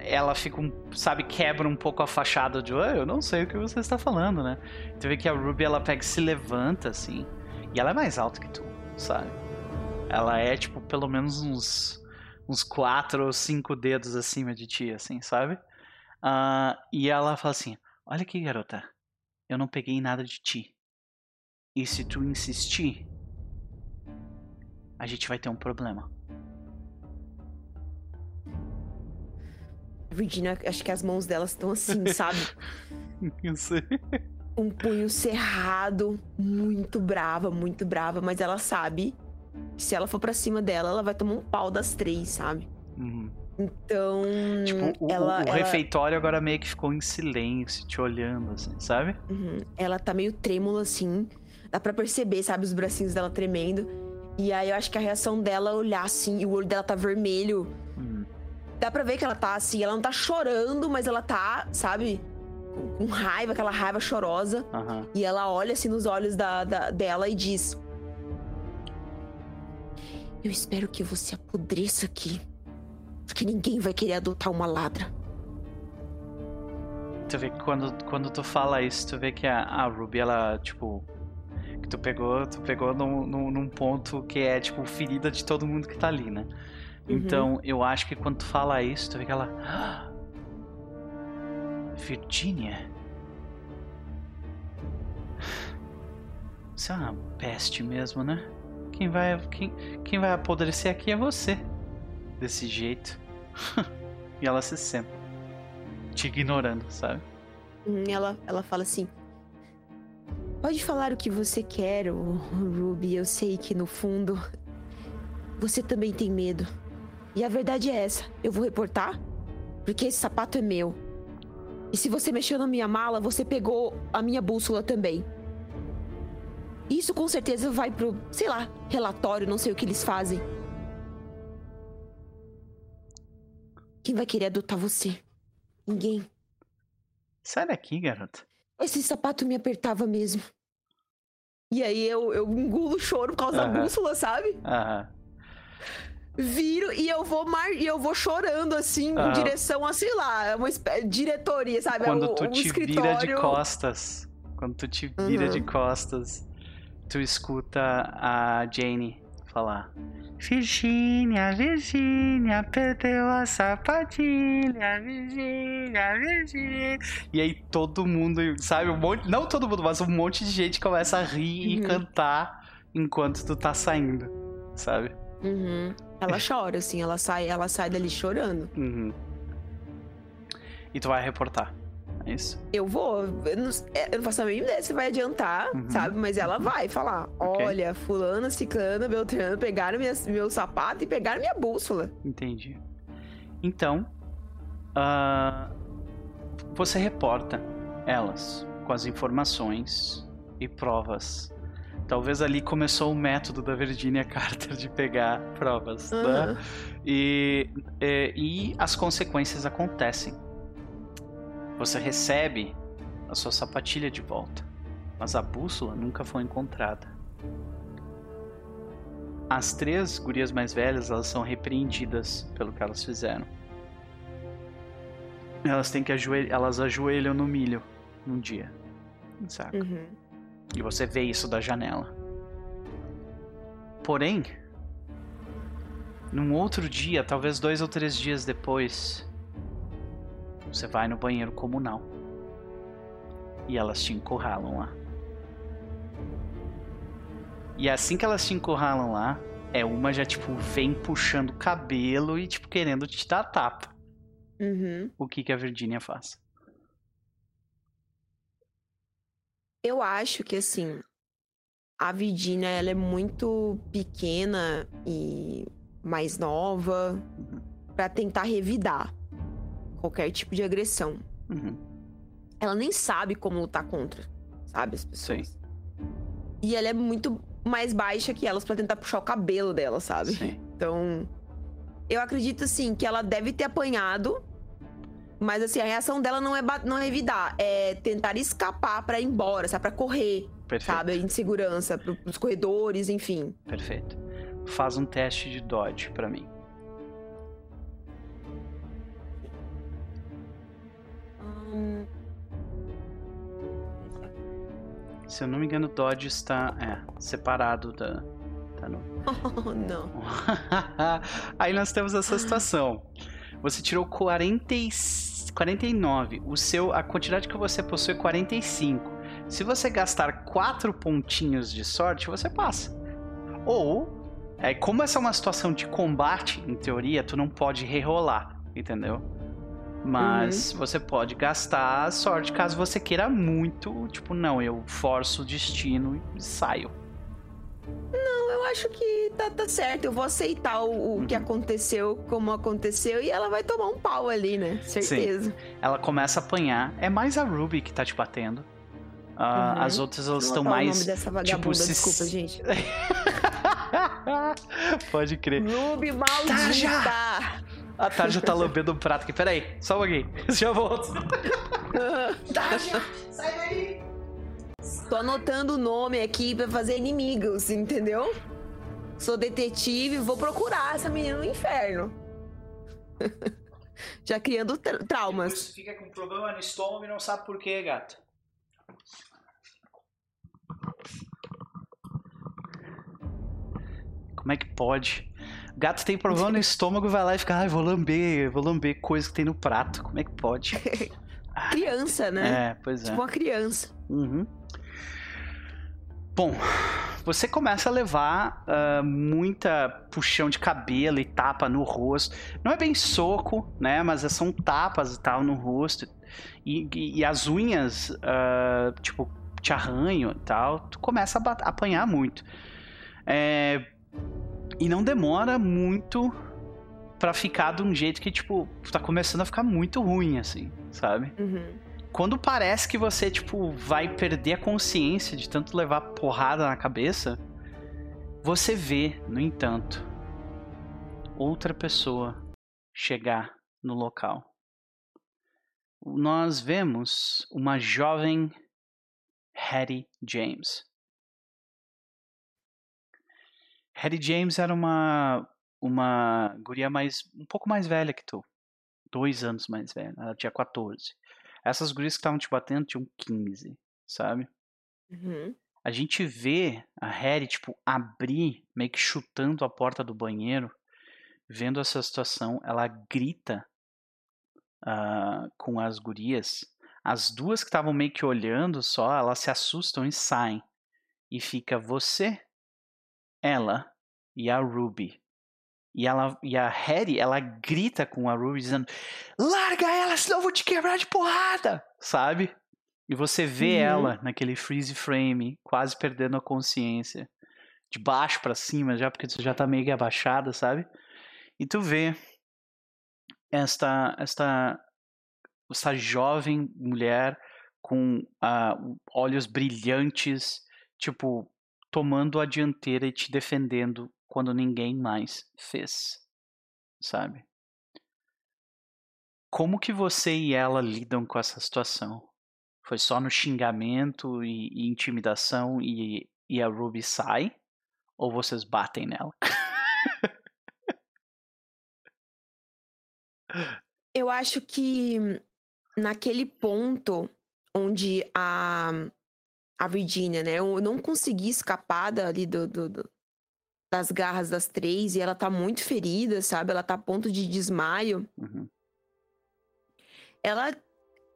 ela fica, um, sabe, quebra um pouco a fachada de, eu não sei o que você está falando, né? Tu vê que a Ruby, ela pega e se levanta, assim, e ela é mais alta que tu, sabe? Ela é, tipo, pelo menos uns, uns quatro ou cinco dedos acima de ti, assim, sabe? Uh, e ela fala assim, olha aqui, garota, eu não peguei nada de ti. E se tu insistir, a gente vai ter um problema. Virginia, acho que as mãos delas estão assim, sabe? Eu sei. Um punho cerrado, muito brava, muito brava, mas ela sabe se ela for para cima dela, ela vai tomar um pau das três, sabe? Uhum. Então. Tipo, o, ela, o ela... refeitório agora meio que ficou em silêncio, te olhando, assim, sabe? Uhum. Ela tá meio trêmula, assim. Dá pra perceber, sabe, os bracinhos dela tremendo. E aí eu acho que a reação dela é olhar assim, e o olho dela tá vermelho. Uhum. Dá pra ver que ela tá assim, ela não tá chorando, mas ela tá, sabe? Com raiva, aquela raiva chorosa. Uhum. E ela olha assim nos olhos da, da, dela e diz: Eu espero que você apodreça aqui. Porque ninguém vai querer adotar uma ladra. Tu vê que quando, quando tu fala isso, tu vê que a, a Ruby, ela, tipo. Que tu pegou, tu pegou num, num, num ponto que é, tipo, ferida de todo mundo que tá ali, né? Uhum. Então, eu acho que quando tu fala isso, tu vê aquela. Ah, Virginia? Você é uma peste mesmo, né? Quem vai, quem, quem vai apodrecer aqui é você. Desse jeito. e ela se senta. Te ignorando, sabe? Uhum, ela, ela fala assim: Pode falar o que você quer, Ruby. Eu sei que no fundo você também tem medo. E a verdade é essa: eu vou reportar porque esse sapato é meu. E se você mexeu na minha mala, você pegou a minha bússola também. Isso com certeza vai pro, sei lá, relatório, não sei o que eles fazem. Quem vai querer adotar você? Ninguém. Sai daqui, garota. Esse sapato me apertava mesmo. E aí eu, eu engulo o choro por causa da bússola, sabe? Aham. Viro e eu vou mar... e eu vou chorando assim em direção a, sei lá, uma espé- diretoria, sabe? Quando o, tu o te escritório. vira de costas, quando tu te vira Uhum. de costas, tu escuta a Jane falar: Virgínia, Virgínia, perdeu a sapatilha, Virgínia, Virgínia. E aí todo mundo, sabe, um monte, não todo mundo, mas um monte de gente começa a rir e Uhum. cantar enquanto tu tá saindo, sabe? Uhum. Ela chora, assim, ela sai, ela sai dali chorando. Uhum. E tu vai reportar, isso? Eu vou, eu não, é, eu não faço a mínima ideia se vai adiantar, Uhum. sabe? Mas ela vai falar: Ok. olha, fulana, ciclana, beltrano, pegaram minhas, meu sapato e pegaram minha bússola. Entendi. Então, ah, você reporta elas com as informações e provas. Talvez ali começou o método da Virginia Carter de pegar provas, né? Aham. E, e, e as consequências acontecem. Você recebe a sua sapatilha de volta, mas a bússola nunca foi encontrada. As três gurias mais velhas, elas são repreendidas pelo que elas fizeram. Elas têm que ajoelhar, elas ajoelham no milho num dia. Saca? Uhum. E você vê isso da janela. Porém, num outro dia, talvez dois ou três dias depois, você vai no banheiro comunal. E elas te encurralam lá. E assim que elas te encurralam lá, é uma já, tipo, vem puxando o cabelo e, tipo, querendo te dar tapa. Uhum. O que, que a Virginia faz? Eu acho que assim, a Virginia ela é muito pequena e mais nova pra tentar revidar qualquer tipo de agressão. Uhum. Ela nem sabe como lutar contra, sabe as pessoas. E ela é muito mais baixa que elas pra tentar puxar o cabelo dela, sabe? Sim. Então, eu acredito assim que ela deve ter apanhado, mas assim a reação dela não é não é revidar, é tentar escapar pra ir embora, sabe, Pra correr, Perfeito. sabe, em segurança pro- pros corredores, enfim. Perfeito. Faz um teste de dodge pra mim. Se eu não me engano, Dodge está é, separado da. Tá no... Oh, não. Aí nós temos essa situação. Você tirou 40 e... 49. O seu, a quantidade que você possui é 45. Se você gastar 4 pontinhos de sorte, você passa. Ou, é, como essa é uma situação de combate, em teoria, tu não pode rerolar, entendeu? Mas você pode gastar a sorte caso você queira muito. Tipo, não, eu forço o destino e saio. Eu acho que tá, tá certo, eu vou aceitar o, o que Uhum. aconteceu como aconteceu e ela vai tomar um pau ali, né? Certeza. Ela começa a apanhar. É mais a Ruby que tá te batendo. Ah, Uhum. As outras elas Não estão mais. o nome dessa vagabunda, tipo, se- desculpa, gente. Pode crer. Ruby Tá, já. A Tarja tá lambendo um prato aqui. Peraí, só um pouquinho. Já volto. Sai daí! Tô anotando o nome aqui pra fazer inimigos, entendeu? Sou detetive, vou procurar essa menina no inferno. Já criando tra- traumas. fica com problema no estômago e não sabe por quê, gato. Como é que pode? Gato tem problema no estômago e vai lá e fica, ai, vou lamber, vou lamber coisa que tem no prato. Como é que pode? Criança, né? É, pois é. Tipo uma criança. Uhum. Bom, você começa a levar ah, muita puxão de cabelo e tapa no rosto. Não é bem soco, né? Mas são tapas e tal no rosto. E, e- e as unhas, ah, tipo, te arranham e tal. Tu começa a apanhar muito. É, e não demora muito pra ficar de um jeito que, tipo, tá começando a ficar muito ruim, assim, sabe? Uhum. Quando parece que você, tipo, vai perder a consciência de tanto levar porrada na cabeça, você vê, no entanto, outra pessoa chegar no local. Nós vemos uma jovem Hattie James. Hattie James era uma uma guria mais um pouco mais velha que tu. Dois anos mais velha. Ela tinha 14. Essas gurias que estavam te batendo tinham 15, sabe? Uhum. A gente vê a Harry, tipo, abrir, meio que chutando a porta do banheiro, vendo essa situação, ela grita uh, com as gurias. As duas que estavam meio que olhando só, elas se assustam e saem. E fica você, ela e a Ruby. E, ela, e a Harry, ela grita com a Ruby dizendo: Larga ela, senão eu vou te quebrar de porrada! Sabe? E você vê uhum. ela naquele freeze frame, quase perdendo a consciência. De baixo para cima, já porque você já tá meio que abaixada, sabe? E tu vê esta, esta, esta jovem mulher com uh, olhos brilhantes, tipo, tomando a dianteira e te defendendo quando ninguém mais fez, sabe? Como que você e ela lidam com essa situação? Foi só no xingamento e, e intimidação e, e a Ruby sai? Ou vocês batem nela? Eu acho que naquele ponto onde a, a Virginia, né? Eu não consegui escapar dali do, do, do, das garras das três e ela tá muito ferida, sabe? Ela tá a ponto de desmaio. Uhum. Ela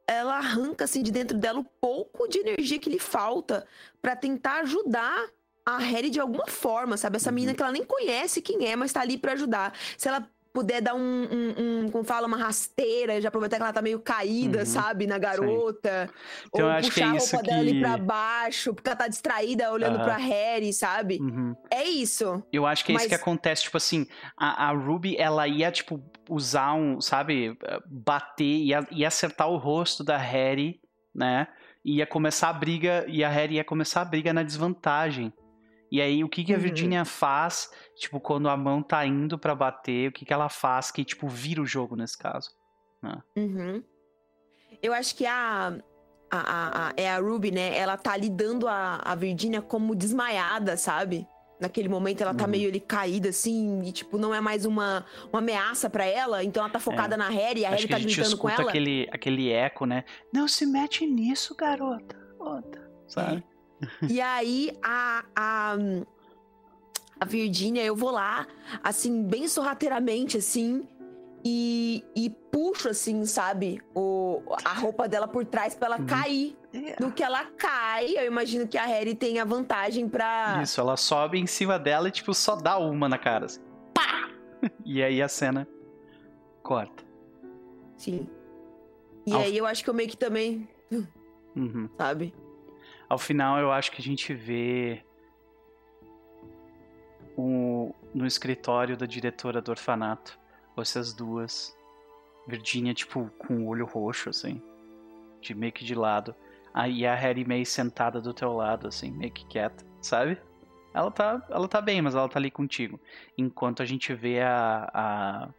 ela arranca assim de dentro dela o pouco de energia que lhe falta para tentar ajudar a Harry de alguma forma, sabe? Essa uhum. menina que ela nem conhece quem é, mas tá ali para ajudar. Se ela puder dar um, um, um, como fala, uma rasteira, já aproveitar que ela tá meio caída, uhum, sabe, na garota. Então, ou puxar é a roupa que... dela ali pra baixo, porque ela tá distraída olhando uhum. pra Harry, sabe? Uhum. É isso. Eu acho que é Mas... isso que acontece, tipo assim, a, a, Ruby, ela ia, tipo, usar um, sabe, bater, ia, ia acertar o rosto da Harry, né? Ia começar a briga, e a Harry ia começar a briga na desvantagem. E aí, o que, que a uhum. Virginia faz, tipo, quando a mão tá indo para bater, o que, que ela faz que, tipo, vira o jogo nesse caso? Né? Uhum. Eu acho que a, a, a, é a Ruby, né? Ela tá ali dando a, a Virginia como desmaiada, sabe? Naquele momento ela tá uhum. meio ali caída, assim, e tipo, não é mais uma, uma ameaça para ela, então ela tá focada é. na Harry e a Harry tá gritando com ela. Aquele, aquele eco, né? Não se mete nisso, garota. Outra, sabe? É. e aí a, a, a Virgínia, eu vou lá, assim, bem sorrateiramente, assim, e, e puxo, assim, sabe, o, a roupa dela por trás pra ela uhum. cair. No que ela cai, eu imagino que a Harry tem a vantagem pra. Isso, ela sobe em cima dela e, tipo, só dá uma na cara. Assim. Pá! E aí a cena corta. Sim. E Ao... aí eu acho que eu meio que também. Uhum. Sabe? Ao final, eu acho que a gente vê no escritório da diretora do orfanato, essas duas. Virginia, tipo, com o olho roxo, assim, de meio que de lado. Aí a Harry meio sentada do teu lado, assim, meio que quieta, sabe? Ela tá, ela tá bem, mas ela tá ali contigo. Enquanto a gente vê a, a,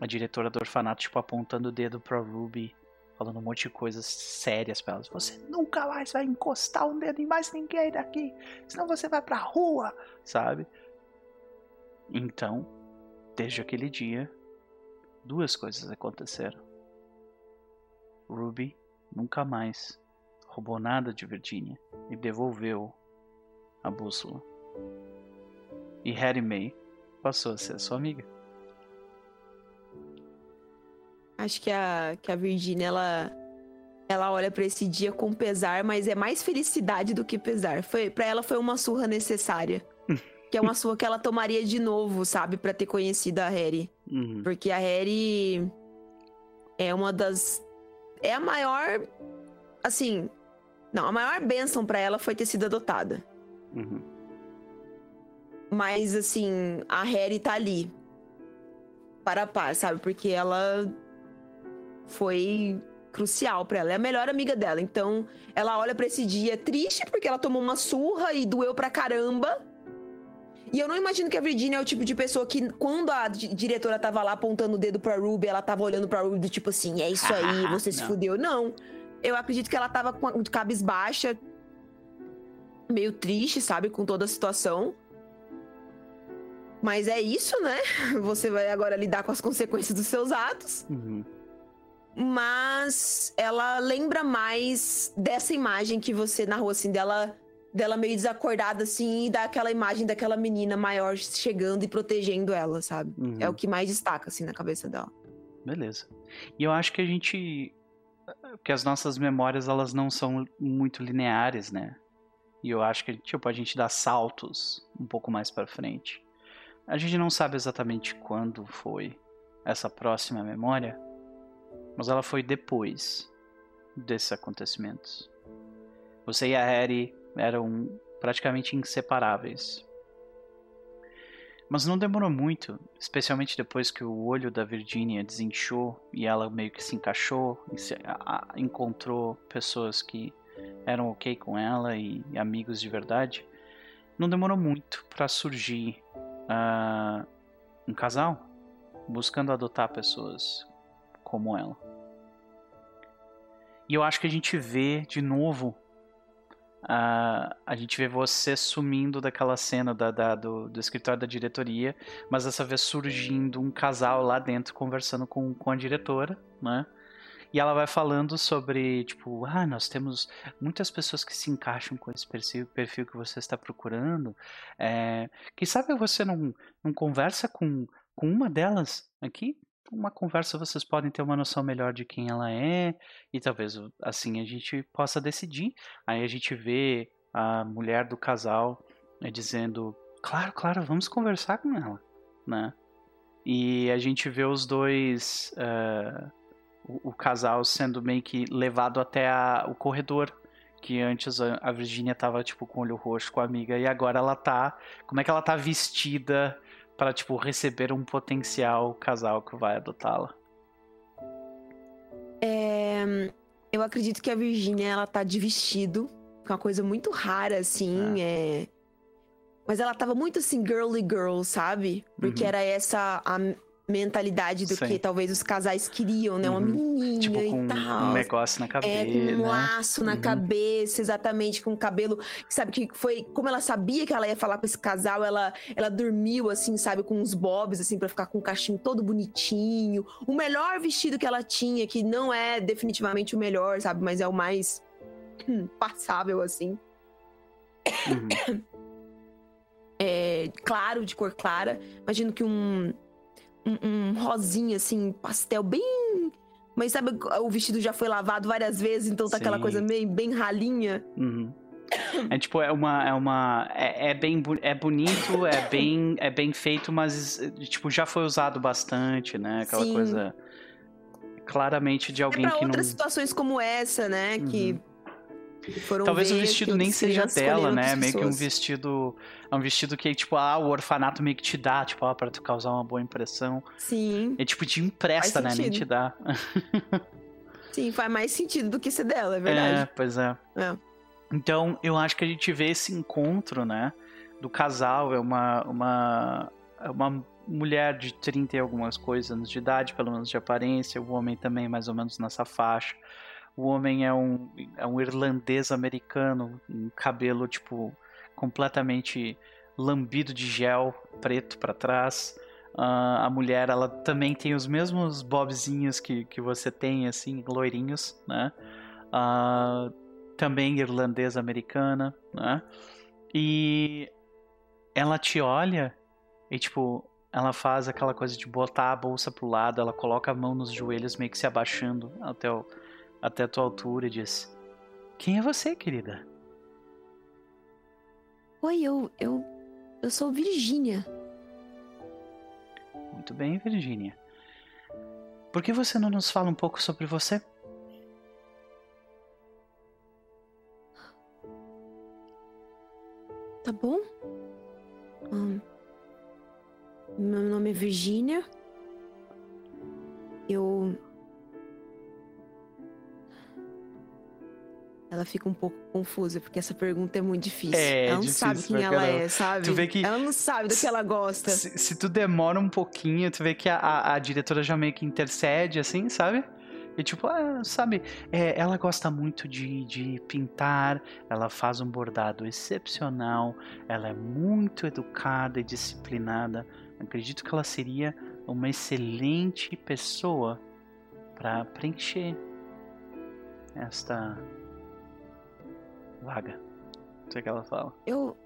a diretora do orfanato, tipo, apontando o dedo pra Ruby falando um monte de coisas sérias para elas. Você nunca mais vai encostar um dedo em mais ninguém daqui, senão você vai pra rua, sabe? Então, desde aquele dia, duas coisas aconteceram. Ruby nunca mais roubou nada de Virginia e devolveu a bússola. E Harry May passou a ser sua amiga. Acho que a, que a Virginia, ela, ela olha para esse dia com pesar, mas é mais felicidade do que pesar. Foi, para ela foi uma surra necessária. Que é uma surra que ela tomaria de novo, sabe? para ter conhecido a Harry. Uhum. Porque a Harry é uma das. É a maior. Assim. Não, a maior bênção para ela foi ter sido adotada. Uhum. Mas, assim, a Harry tá ali. Para a par, sabe? Porque ela foi crucial para ela. É a melhor amiga dela. Então, ela olha para esse dia triste porque ela tomou uma surra e doeu pra caramba. E eu não imagino que a Virginia é o tipo de pessoa que, quando a diretora tava lá apontando o dedo pra Ruby, ela tava olhando pra Ruby do tipo assim: é isso aí, você se fudeu. Não. Eu acredito que ela tava com de cabisbaixa, meio triste, sabe, com toda a situação. Mas é isso, né? Você vai agora lidar com as consequências dos seus atos. Uhum. Mas ela lembra mais dessa imagem que você narrou, assim, dela, dela meio desacordada, assim, e daquela imagem daquela menina maior chegando e protegendo ela, sabe? Uhum. É o que mais destaca, assim, na cabeça dela. Beleza. E eu acho que a gente. que as nossas memórias, elas não são muito lineares, né? E eu acho que, tipo, a gente dá saltos um pouco mais para frente. A gente não sabe exatamente quando foi essa próxima memória, mas ela foi depois desses acontecimentos. Você e a Harry eram praticamente inseparáveis. Mas não demorou muito, especialmente depois que o olho da Virginia desinchou e ela meio que se encaixou, se, encontrou pessoas que eram ok com ela e, e amigos de verdade. Não demorou muito para surgir uh, um casal buscando adotar pessoas como ela. E eu acho que a gente vê de novo Uh, a gente vê você sumindo daquela cena da, da, do, do, escritório da diretoria, mas dessa vez surgindo um casal lá dentro conversando com, com a diretora, né? E ela vai falando sobre, tipo, ah, nós temos muitas pessoas que se encaixam com esse perfil, perfil que você está procurando. É, quem sabe você não, não conversa com, com uma delas aqui? Uma conversa vocês podem ter uma noção melhor de quem ela é e talvez assim a gente possa decidir. Aí a gente vê a mulher do casal né, dizendo, claro, claro, vamos conversar com ela, né? E a gente vê os dois, uh, o, o, casal sendo meio que levado até a, o corredor, que antes a, Virginia tava tipo com o olho roxo com a amiga e agora ela tá, como é que ela tá vestida para tipo receber um potencial casal que vai adotá-la? É, eu acredito que a Virginia ela tá de vestido, que é uma coisa muito rara assim, é. é... Mas ela tava muito assim girly girl, sabe? Porque uhum. era essa a, mentalidade do Sim. que talvez os casais queriam, né? Uma uhum. menininha tipo, e tal. um negócio na cabeça. É, com um né? laço na uhum. cabeça, exatamente, com o cabelo. Sabe, que foi. Como ela sabia que ela ia falar com esse casal, ela, ela dormiu, assim, sabe, com uns bobs, assim, para ficar com o cachinho todo bonitinho. O melhor vestido que ela tinha, que não é definitivamente o melhor, sabe, mas é o mais hum, passável, assim. Uhum. É, claro, de cor clara. Imagino que um um, um rosinha, assim, pastel, bem. Mas sabe, o vestido já foi lavado várias vezes, então tá Sim. aquela coisa meio bem ralinha. Uhum. É tipo, é uma. É, uma é, é, bem é bonito, é bem, é bem feito, mas tipo, já foi usado bastante, né? Aquela Sim. coisa claramente de alguém é pra que outras não... situações como essa, né? Uhum. Que Talvez o vestido nem seja dela, né? Meio que um vestido. É um vestido que, tipo, ah, o orfanato meio que te dá, tipo, ah, pra tu causar uma boa impressão. Sim. E tipo, te empresta, né? Nem te dá. Sim, faz mais sentido do que ser dela, é verdade. É, pois é. é. Então, eu acho que a gente vê esse encontro, né? Do casal, é uma. uma é uma mulher de 30 e algumas coisas anos de idade, pelo menos de aparência, o homem também mais ou menos nessa faixa. O homem é um, é um irlandês americano, um cabelo tipo completamente lambido de gel, preto para trás. Uh, a mulher, ela também tem os mesmos bobzinhos que, que você tem, assim, loirinhos, né? Uh, também irlandesa americana, né? E ela te olha e, tipo, ela faz aquela coisa de botar a bolsa pro lado, ela coloca a mão nos joelhos, meio que se abaixando até o, até a tua altura e diz: Quem é você, querida? Oi, eu. Eu. Eu sou Virgínia. Muito bem, Virgínia. Por que você não nos fala um pouco sobre você? Tá bom. Hum, meu nome é Virgínia. Eu ela fica um pouco confusa, porque essa pergunta é muito difícil. É, ela não difícil, sabe quem ela é, sabe? Tu vê que ela não sabe do que ela gosta. Se, se tu demora um pouquinho, tu vê que a, a, a, diretora já meio que intercede, assim, sabe? E tipo, ah, sabe, é, ela gosta muito de, de pintar, ela faz um bordado excepcional, ela é muito educada e disciplinada. Acredito que ela seria uma excelente pessoa para preencher esta vaga. O que ela fala? Eu.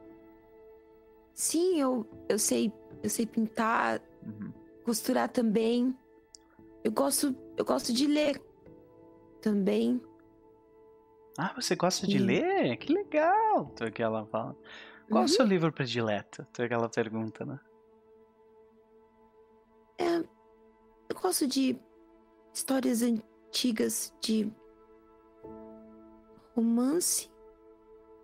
Sim, eu, eu sei. Eu sei pintar, Uhum. costurar também. Eu gosto. Eu gosto de ler também. Ah, você gosta de ler? Que legal! Tu que ela fala. Qual é o Uhum. seu livro predileto? Tu que ela pergunta, né? É, eu gosto de histórias antigas de romance.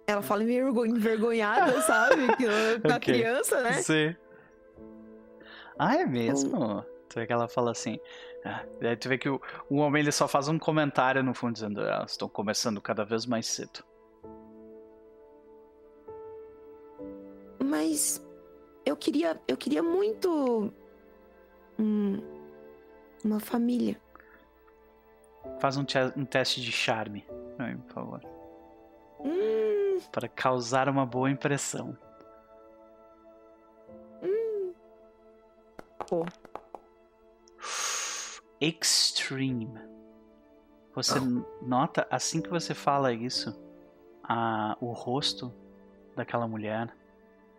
Ela fala envergo- envergonhada, sabe? Que ela tá Ok. criança, né? Sim. Ah, é mesmo? Tu vê que ela fala assim. ah, Daí tu vê que o, o homem ele só faz um comentário no fundo dizendo: ah, elas estão começando cada vez mais cedo. Mas eu queria, eu queria muito um- uma família. Faz um, um teste de charme, aí, por favor. Hum, Para causar uma boa impressão. pô. Extreme. Você n- nota, assim que você fala isso, a, o rosto daquela mulher,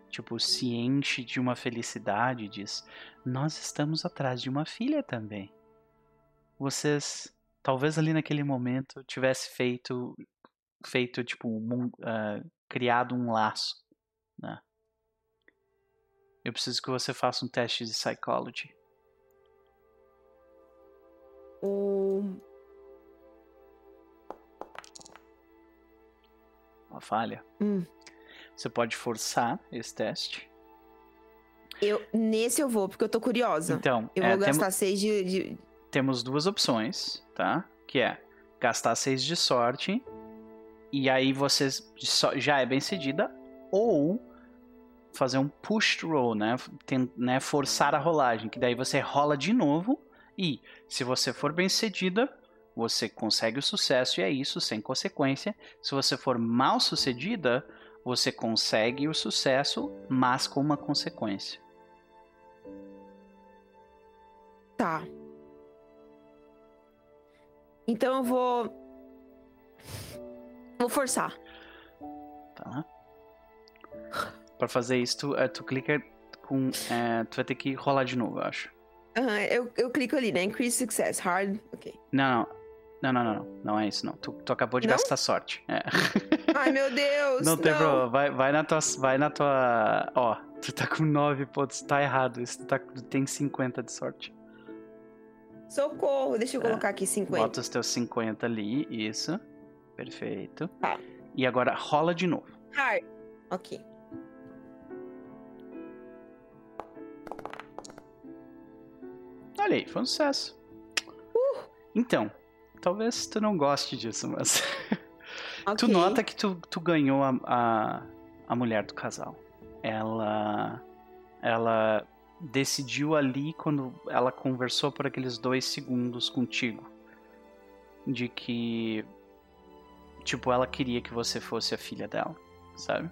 tipo, se enche de uma felicidade e diz: Nós estamos atrás de uma filha também. Vocês, talvez ali naquele momento, tivesse feito, feito tipo, um, ah, criado um laço, né? Eu preciso que você faça um teste de psychology. O... Uma falha. Hum. Você pode forçar esse teste. Eu, nesse eu vou, porque eu tô curiosa. Então, eu é, vou gastar seis de, de- temos duas opções, tá? Que é gastar seis de sorte e aí você já é bem cedida ou fazer um push roll, né? Tem- né? Forçar a rolagem, que daí você rola de novo e se você for bem cedida, você consegue o sucesso e é isso, sem consequência. Se você for mal sucedida, você consegue o sucesso, mas com uma consequência. Tá. Então eu vou. Vou forçar. tá? Pra fazer isso, tu, eh, tu clica com. eh, tu vai ter que rolar de novo, eu acho. Aham, eu, eu clico ali, né? Increase success. Hard. Ok. Não, não. Não, não, não, não. Não é isso, não. Tu, tu acabou de Não? gastar sorte. É. Ai, meu Deus! Não tem problema. Vai, vai na tua. Vai na tua. Ó, tu tá com 9 pontos. Tá errado. Isso tu, tá, tu tem 50 de sorte. Socorro! Deixa eu É. colocar aqui 50. Bota os teus 50 ali. Isso. Perfeito. Tá. E agora rola de novo. Hard. Ok. Olha aí, foi um sucesso. Então, talvez tu não goste disso, mas. Tu Ok. nota que tu, tu ganhou a, a, a mulher do casal. Ela. Ela decidiu ali quando ela conversou por aqueles dois segundos contigo. De que. Tipo, ela queria que você fosse a filha dela, sabe?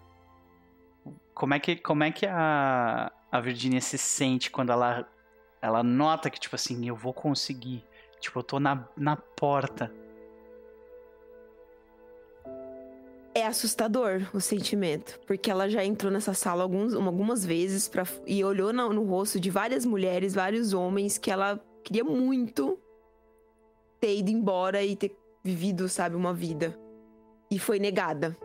Como é que, como é que a, a Virginia se sente quando ela, ela nota que, tipo assim, eu vou conseguir. Tipo, eu tô na, na porta. É assustador o sentimento, porque ela já entrou nessa sala alguns, algumas vezes pra, e olhou no, no rosto de várias mulheres, vários homens que ela queria muito ter ido embora e ter vivido, sabe, uma vida. E foi negada.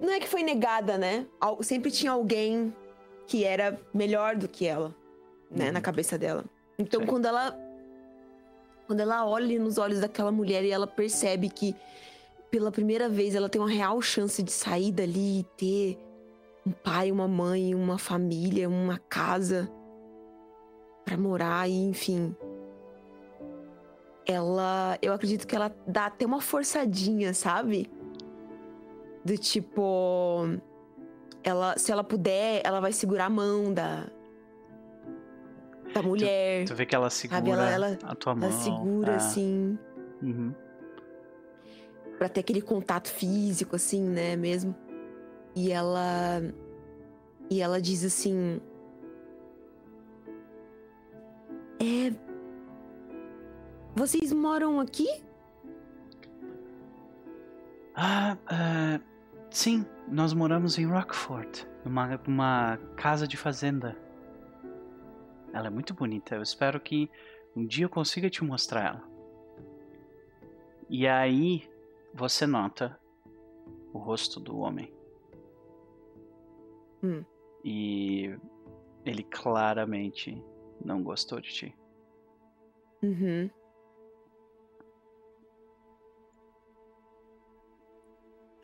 Não é que foi negada, né? Sempre tinha alguém que era melhor do que ela, né, Uhum. na cabeça dela. Então Sim. quando ela quando ela olha nos olhos daquela mulher e ela percebe que pela primeira vez ela tem uma real chance de sair dali e ter um pai, uma mãe, uma família, uma casa pra morar e enfim. Ela, eu acredito que ela dá até uma forçadinha, sabe? Do tipo, ela, se ela puder, ela vai segurar a mão da da mulher. Tu vê que ela segura Sabe, ela- ela- a tua mão. Ela segura, é. assim, Uhum. pra ter aquele contato físico, assim, né, mesmo. E ela. E ela diz assim. É. Vocês moram aqui? Ah, ah, sim, nós moramos em Rockford, numa, numa casa de fazenda. Ela é muito bonita, eu espero que um dia eu consiga te mostrar ela. E aí você nota o rosto do homem. Hum. E ele claramente não gostou de ti. Uhum.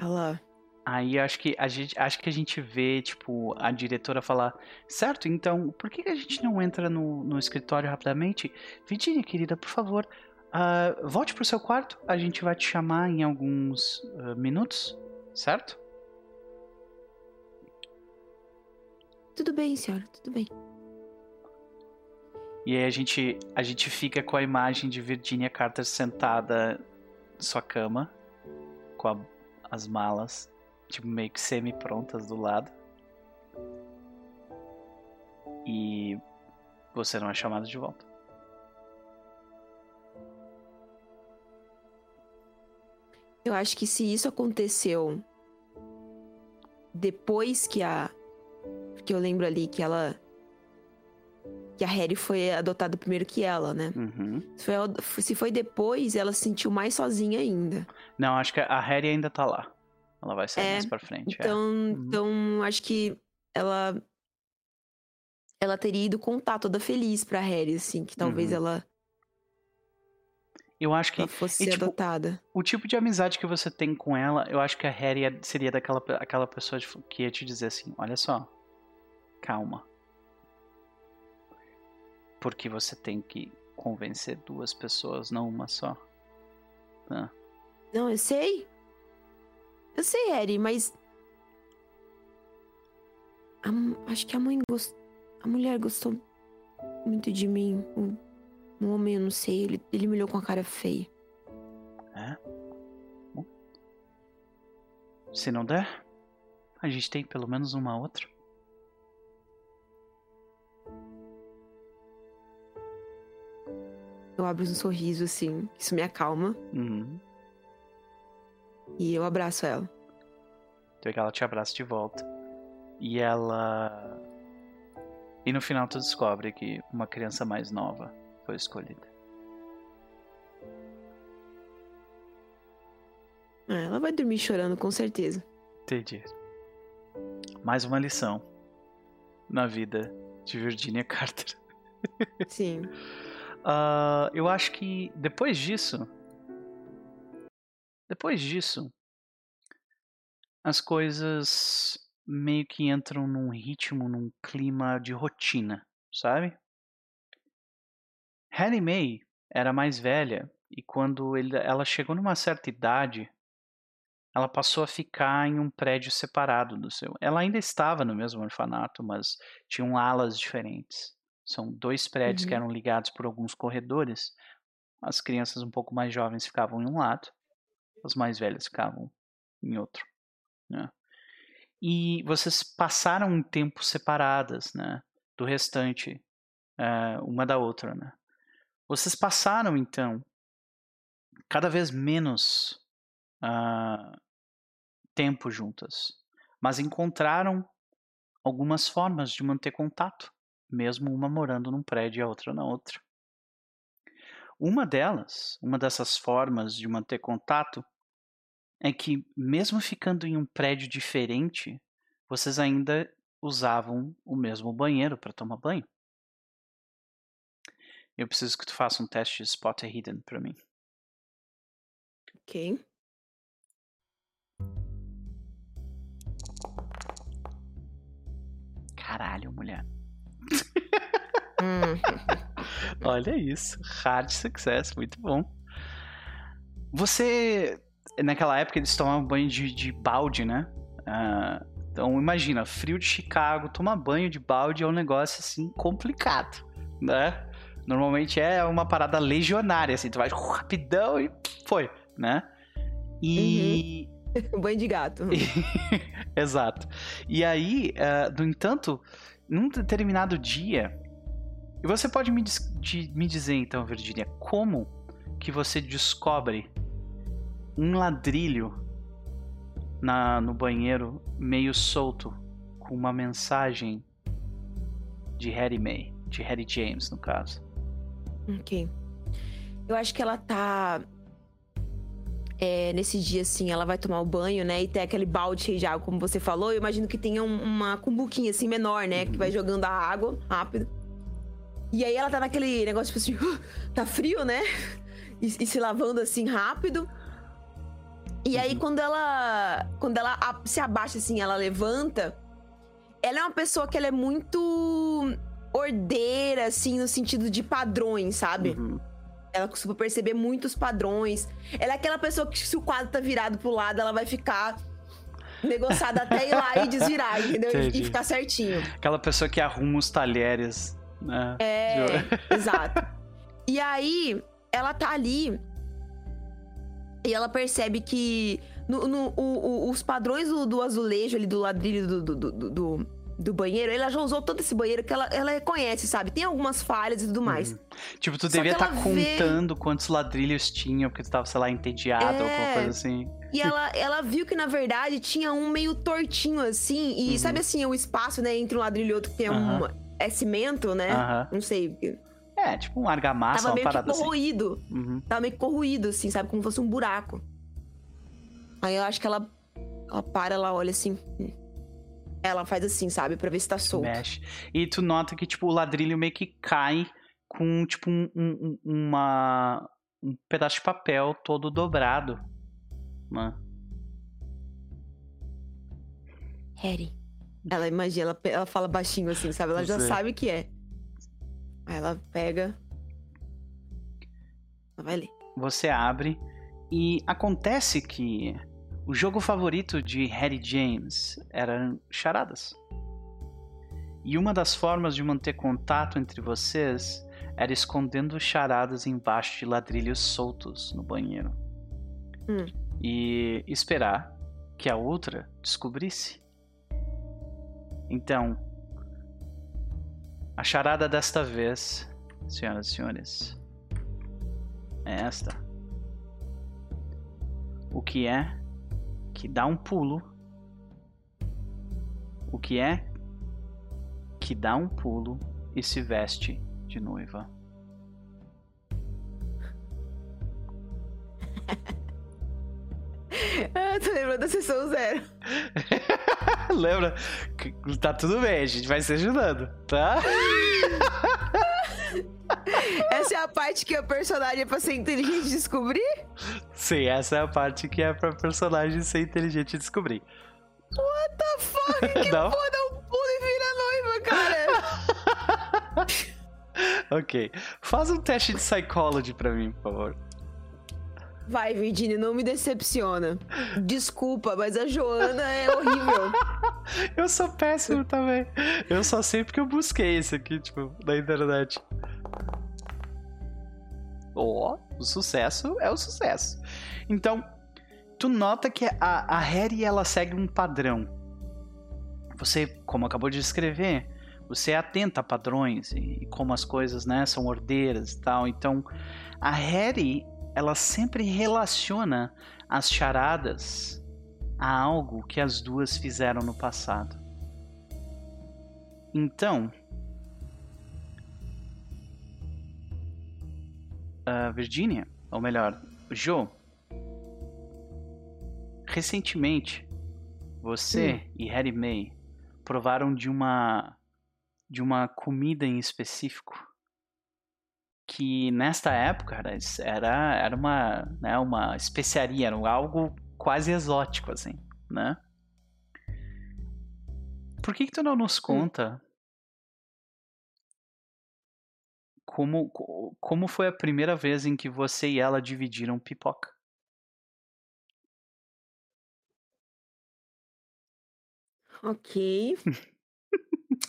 Ela. Aí acho que a gente acho que a gente vê, tipo, a diretora falar, certo, então por que a gente não entra no, no escritório rapidamente? Virginia, querida, por favor, ah, volte pro seu quarto, a gente vai te chamar em alguns ah, minutos, certo? Tudo bem, senhora, tudo bem. E aí a gente, a gente fica com a imagem de Virginia Carter sentada na sua cama, com a- as malas, tipo, meio que semi-prontas do lado. E você não é chamado de volta. Eu acho que se isso aconteceu depois que a. Porque eu lembro ali que ela. Que a Harry foi adotada primeiro que ela, né? Uhum. Se foi, se foi depois, ela se sentiu mais sozinha ainda. Não, acho que a Harry ainda tá lá. Ela vai sair É, mais pra frente. é. Então, então acho que ela. Ela teria ido contar toda feliz pra Harry, assim, que talvez Uhum. ela, Eu acho que ela fosse e, ser tipo, adotada. o tipo de amizade que você tem com ela, eu acho que a Harry é- seria daquela aquela pessoa que ia te dizer assim: olha só, calma. Porque você tem que convencer duas pessoas, não uma só. Tá? Não, eu sei. Eu sei, Harry, mas. A acho que a mãe gostou. A mulher gostou muito de mim. O, o homem, eu não sei. Ele, ele me olhou com a cara feia. É? Bom. Se não der, a gente tem pelo menos uma outra. Eu abro um sorriso, assim. Isso me acalma. Uhum. E eu abraço ela. Então que ela te abraça de volta. E ela. E no final tu descobre que uma criança mais nova foi escolhida. Ah, ela vai dormir chorando, com certeza. Entendi. Mais uma lição na vida de Virginia Carter. Sim. Ah, eu acho que depois disso. Depois disso. As coisas meio que entram num ritmo, num clima de rotina, sabe? Hattie May era mais velha e quando ele- ela chegou numa certa idade, ela passou a ficar em um prédio separado do seu. Ela ainda estava no mesmo orfanato, mas tinham alas diferentes. São dois prédios que Uhum. eram ligados por alguns corredores. As crianças um pouco mais jovens ficavam em um lado, as mais velhas ficavam em outro. Né? E vocês passaram um tempo separadas, né, do restante, eh, uma da outra, né? Vocês passaram então cada vez menos ah, tempo juntas, mas encontraram algumas formas de manter contato, mesmo uma morando num prédio e a outra na outra. Uma delas, uma dessas formas de manter contato, é que mesmo ficando em um prédio diferente, vocês ainda usavam o mesmo banheiro para tomar banho. Eu preciso que tu faça um teste de Spot Hidden para mim. Ok. Caralho, mulher. Olha isso, hard success, muito bom. Você, naquela época eles tomavam banho de, de balde, né? Ah, então imagina, frio de Chicago, tomar banho de balde é um negócio assim complicado. né? Normalmente é uma parada legionária, assim, tu vai rapidão e foi, né? E. Uhum. Banho de gato. Exato. E aí, uh, no entanto, num determinado dia. E você pode me, de, me dizer então, Virginia, como que você descobre um ladrilho na, no banheiro meio solto com uma mensagem de Harry May, de Harry James, no caso? Ok. Eu acho que ela tá. É, nesse dia, assim, ela vai tomar o banho, né? E tem aquele balde cheio de água, como você falou. Eu imagino que tenha um, uma cumbuquinha, assim, menor, né? Que vai uhum. jogando a água rápido. E aí ela tá naquele negócio, tipo assim, tá frio, né? E, e se lavando, assim, rápido. E aí, uhum. quando ela. Quando ela se abaixa, assim, ela levanta. Ela é uma pessoa que ela é muito ordeira, assim, no sentido de padrões, sabe? Uhum. Ela costuma perceber muitos padrões. Ela é aquela pessoa que, se o quadro tá virado pro lado, ela vai ficar negociada até ir lá e desvirar, entendeu? Entendi. E ficar certinho. Aquela pessoa que arruma os talheres, né? É, exato. E aí, ela tá ali e ela percebe que no, no o, o, os padrões do, do, azulejo ali, do ladrilho do, do, do, do banheiro, ela já usou todo esse banheiro que ela, ela reconhece, sabe? Tem algumas falhas e tudo mais. Uhum. Tipo, tu Só devia estar tá contando vê... quantos ladrilhos tinha, porque tu tava, sei lá, entediado é... ou alguma coisa assim. E ela, ela viu que, na verdade, tinha um meio tortinho, assim. E uhum. sabe assim, o espaço, né, entre um ladrilho e outro que tem uhum. um... É cimento, né? Não sei. É, tipo um argamassa, Tava meio que assim. corroído. Assim. Uhum. Tava meio corroído, assim, sabe? Como se fosse um buraco. Aí eu acho que ela, ela para, ela olha assim... Ela faz assim, sabe? Pra ver se tá solto. Mexe. E tu nota que, tipo, o ladrilho meio que cai com, tipo, um, um, uma, um pedaço de papel todo dobrado. Né? Harry. Ela imagina, ela, ela fala baixinho assim, sabe? Ela já sabe que é. Aí ela pega. Ela vai ler. Você abre e acontece que o jogo favorito de Harry James eram charadas. E uma das formas de manter contato entre vocês era escondendo charadas embaixo de ladrilhos soltos no banheiro. Hum. E esperar que a outra descobrisse. Então, a charada desta vez, senhoras e senhores, é esta. O que é que dá um pulo. O que é que dá um pulo e se veste de noiva. ah, tô lembrando da sessão zero. Lembra? Tá tudo bem, a gente vai se ajudando, tá? Essa é a parte que a personagem é pra ser inteligente descobrir? Sim, essa é a parte que é pra personagem ser inteligente descobrir. What the fuck? Que Não? porra dá um pulo e vira noiva, cara? ok. Faz um teste de psychology pra mim, por favor. Vai, Virginia, não me decepciona. Desculpa, mas a Joana é horrível. eu sou péssimo também. Eu só sei porque eu busquei esse aqui, tipo, na internet. Ó, oh, o sucesso é o sucesso. Então, tu nota que a, a Harry ela segue um padrão. Você, como acabou de descrever, você é atenta a padrões e como as coisas, né, são ordeiras e tal. Então, a Harry, ela sempre relaciona as charadas a algo que as duas fizeram no passado. Então, uh, Virginia, ou melhor, Joe, recentemente você hum. e Harry May provaram de uma de uma comida em específico que nesta época era era uma né, uma especiaria, era algo quase exótico assim, né? Por que que tu não nos hum. conta como, como foi a primeira vez em que você e ela dividiram pipoca? Ok.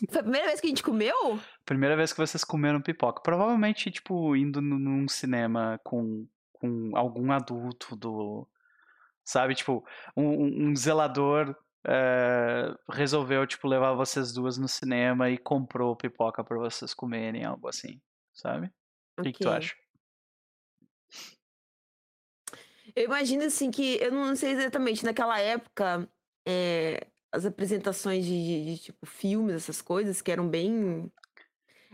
Foi a primeira vez que a gente comeu? Primeira vez que vocês comeram pipoca. Provavelmente, tipo, indo num- cinema com, com algum adulto do. Sabe, tipo, um, um- zelador eh, resolveu, tipo, levar vocês duas no cinema e comprou pipoca pra vocês comerem, algo assim, sabe? O que, que tu acha? Eu imagino assim que, eu não sei exatamente, naquela época, é, as apresentações de, de- de, tipo filmes, essas coisas, que eram bem.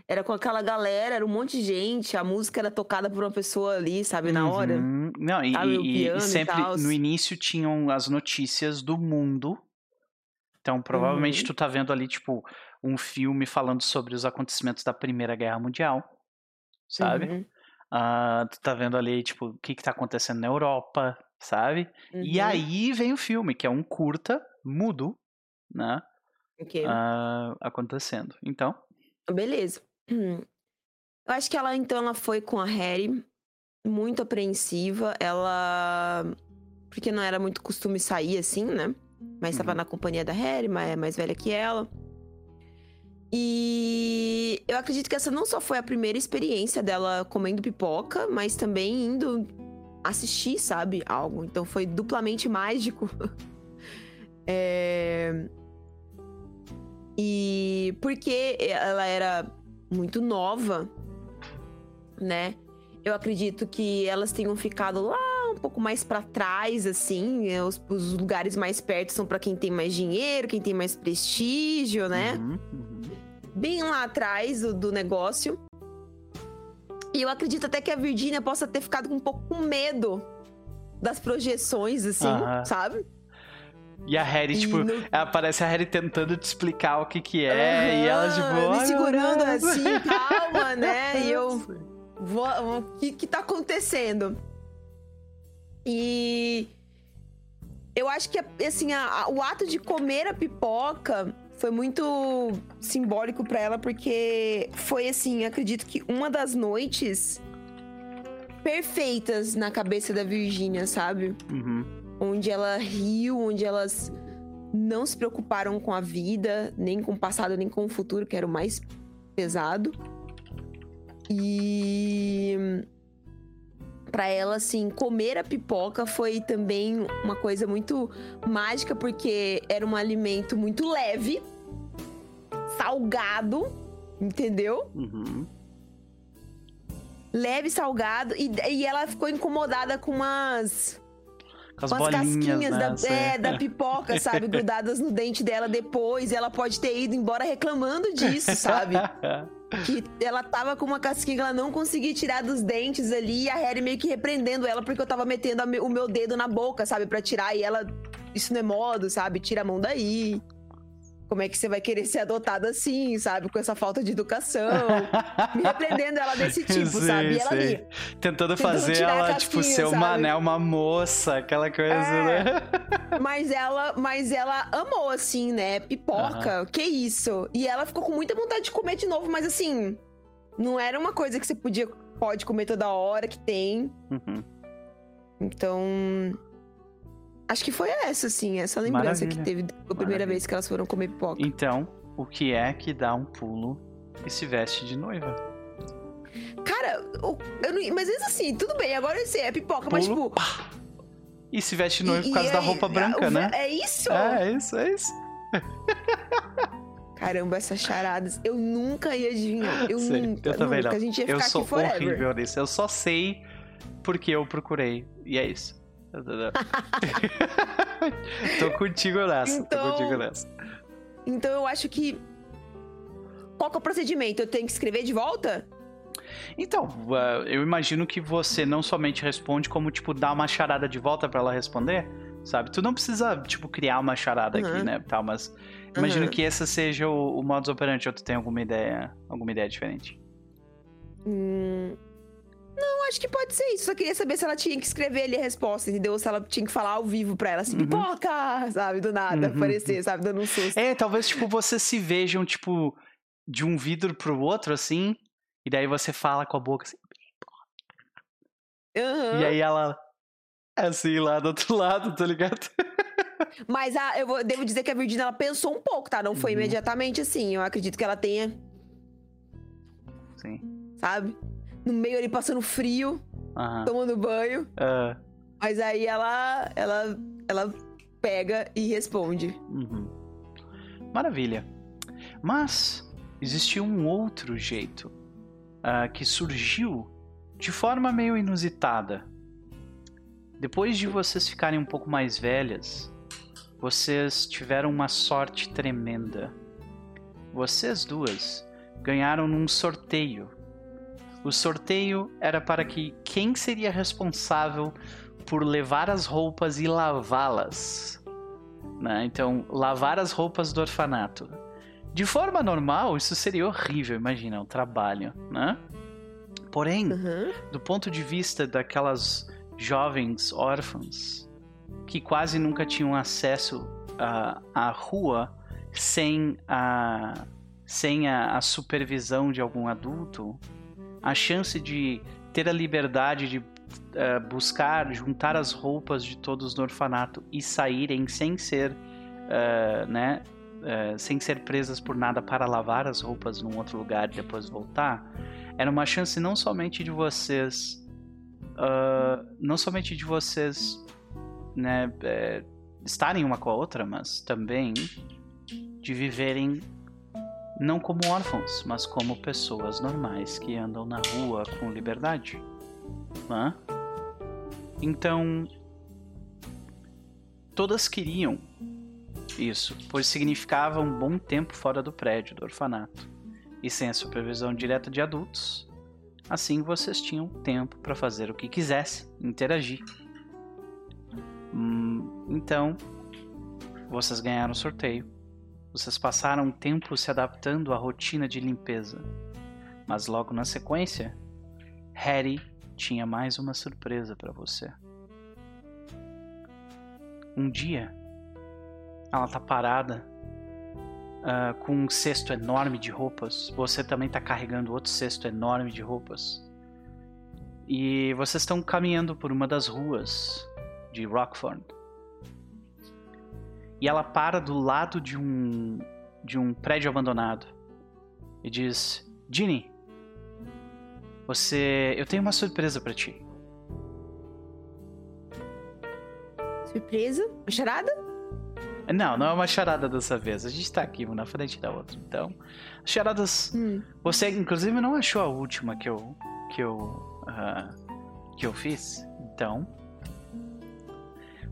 Era com aquela galera, era um monte de gente, a música era tocada por uma pessoa ali, sabe, na hora. Uhum. Não, e, Sabe, e- e e sempre tals. no início tinham as notícias do mundo. Então, provavelmente Uhum. tu tá vendo ali, tipo, um filme falando sobre os acontecimentos da Primeira Guerra Mundial, sabe? Uhum, Ah, tu tá vendo ali, tipo, o que que tá acontecendo na Europa, sabe? E uhum, aí vem o filme, que é um curta, mudo, né? ok. ah, acontecendo. Então, Beleza. Hum. Eu acho que ela, então, ela foi com a Harry, muito apreensiva. Ela. Porque não era muito costume sair assim, né? Mas estava Uhum. na companhia da Harry, mas é mais velha que ela. E eu acredito que essa não só foi a primeira experiência dela comendo pipoca, mas também indo assistir, sabe? Algo. Então foi duplamente mágico. É, E porque ela era muito nova, né? Eu acredito que elas tenham ficado lá um pouco mais pra trás, assim. é, Os, os lugares mais perto são pra quem tem mais dinheiro, quem tem mais prestígio, né? uhum, uhum. Bem lá atrás do, do negócio. E eu acredito até que a Virgínia possa ter ficado com um pouco com medo das projeções, assim, Aham. sabe? E a Harry, tipo, no- aparece a Harry tentando te explicar o que que é, e ela, tipo, me "Ai, meu segurando Deus." assim, calma, né? E eu, Vou- O que, que tá acontecendo? E eu acho que assim, a- a- o ato de comer a pipoca foi muito simbólico pra ela, porque foi assim, acredito que uma das noites perfeitas na cabeça da Virgínia, sabe? Uhum. Onde ela riu, onde elas não se preocuparam com a vida, nem com o passado, nem com o futuro, que era o mais pesado. E para ela assim, comer a pipoca foi também uma coisa muito mágica porque era um alimento muito leve, salgado, entendeu? Uhum. Leve, salgado e, e ela ficou incomodada com umas Com as bolinhas, casquinhas né? da, assim. é, da pipoca, sabe? Grudadas no dente dela depois. E ela pode ter ido embora reclamando disso, sabe? que ela tava com uma casquinha que ela não conseguia tirar dos dentes ali. E a Harry meio que repreendendo ela porque eu tava metendo o meu dedo na boca, sabe? Pra tirar. E ela, isso não é modo, sabe? Tira a mão daí. Como é que você vai querer ser adotada assim, sabe? Com essa falta de educação. Me repreendendo ela desse tipo, Sei, sabe? E ela ali. Tentando Tentando fazer ela, tipo, ser uma, né, uma moça, aquela coisa, É. né? Mas ela, mas ela amou, assim, né? Pipoca, que isso? E ela ficou com muita vontade de comer de novo, mas assim, não era uma coisa que você podia, pode comer toda hora, que tem. Uhum. Então. Acho que foi essa, assim, essa lembrança que Maravilha. teve a primeira Maravilha. vez que elas foram comer pipoca. Então, o que é que dá um pulo e se veste de noiva? Cara, o- eu não, mas assim, tudo bem, agora eu sei, é pipoca, mas Pulo, tipo. pá. E se veste de noiva e- por causa e da aí, roupa branca, o- né? É isso? É, é isso, é isso. Caramba, essas charadas. Eu nunca ia adivinhar. Eu Sei, nunca. eu também nunca. não. A gente ia Eu ficar sou aqui forever. horrível nisso. Eu só sei porque eu procurei. E é isso. Tô contigo nessa. Então- Tô contigo nessa. Então eu acho que. Qual que é o procedimento? Eu tenho que escrever de volta? Então, uh, eu imagino que você não somente responde, como, tipo, dá uma charada de volta pra ela responder, sabe? Tu não precisa, tipo, criar uma charada aqui, Uhum. né, tal, mas imagino Uhum. que esse seja o, o modus operandi, ou tu tem alguma ideia, alguma ideia diferente? Hum, Não, acho que pode ser isso. Só queria saber se ela tinha que escrever ali a resposta, entendeu? Se ela tinha que falar ao vivo pra ela, assim, Uhum. pipoca, sabe? Do nada, Uhum. aparecer, sabe? Dando um susto. É, talvez, tipo, vocês se vejam, tipo, de um vidro pro outro, assim, e daí você fala com a boca, assim, Aham. e aí ela, assim, lá do outro lado, tá ligado? Mas a, eu vou- devo dizer que a Virginia ela pensou um pouco, tá? Não foi Uhum. imediatamente assim. Eu acredito que ela tenha, Sim. sabe? No meio ali passando frio, Aham. tomando banho. Ah, Mas aí ela, ela, ela pega e responde. uhum. Maravilha. Mas existiu um outro jeito ah, que surgiu de forma meio inusitada. Depois de vocês ficarem um pouco mais velhas, vocês tiveram uma sorte tremenda. Vocês duas ganharam num sorteio. O sorteio era para que quem seria responsável por levar as roupas e lavá-las. né? Então, lavar as roupas do orfanato. De forma normal, isso seria horrível, imagina, um trabalho, né? Porém, Uhum. do ponto de vista daquelas jovens órfãs que quase nunca tinham acesso à, à rua sem a, sem a, a supervisão de algum adulto, a chance de ter a liberdade de eh, buscar, juntar as roupas de todos no orfanato e saírem sem ser, eh, né, eh, sem ser presas por nada para lavar as roupas num outro lugar e depois voltar, era uma chance não somente de vocês, ah, não somente de vocês, né, estarem uma com a outra, mas também de viverem não como órfãos, mas como pessoas normais que andam na rua com liberdade. Né? Então, todas queriam isso, pois significava um bom tempo fora do prédio do orfanato e sem a supervisão direta de adultos. Assim vocês tinham tempo para fazer o que quisessem, interagir. Hum, então, vocês ganharam o sorteio. Vocês passaram um tempo se adaptando à rotina de limpeza. Mas logo na sequência, Harry tinha mais uma surpresa para você. Um dia, ela tá parada ah, com um cesto enorme de roupas. Você também tá carregando outro cesto enorme de roupas. E vocês estão caminhando por uma das ruas de Rockford. E ela para do lado de um de um prédio abandonado e diz: "Ginny, você, eu tenho uma surpresa pra ti." Surpresa? Uma charada? Não, não é uma charada dessa vez. A gente tá aqui uma na frente da outra. Então, as charadas Hum. Você, inclusive, não achou a última que eu que eu ah, que eu fiz. Então,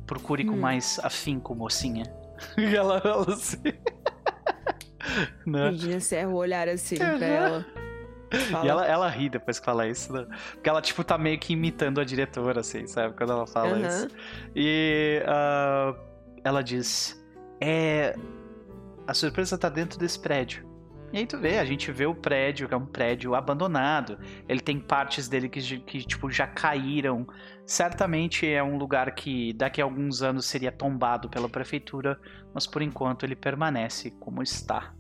procure com Hum. mais afinco, mocinha. E ela, ela assim. né? Virginia cerra o olhar assim pra ela. Fala, E ela, ela ri depois que fala isso, né? Porque ela, tipo, tá meio que imitando a diretora, assim, sabe? Quando ela fala Aham. isso. E ah, ela diz: É. A surpresa tá dentro desse prédio. E aí tu vê, a gente vê o prédio, que é um prédio abandonado. Ele tem partes dele que, que tipo, já caíram. Certamente é um lugar que daqui a alguns anos seria tombado pela prefeitura, mas por enquanto ele permanece como está.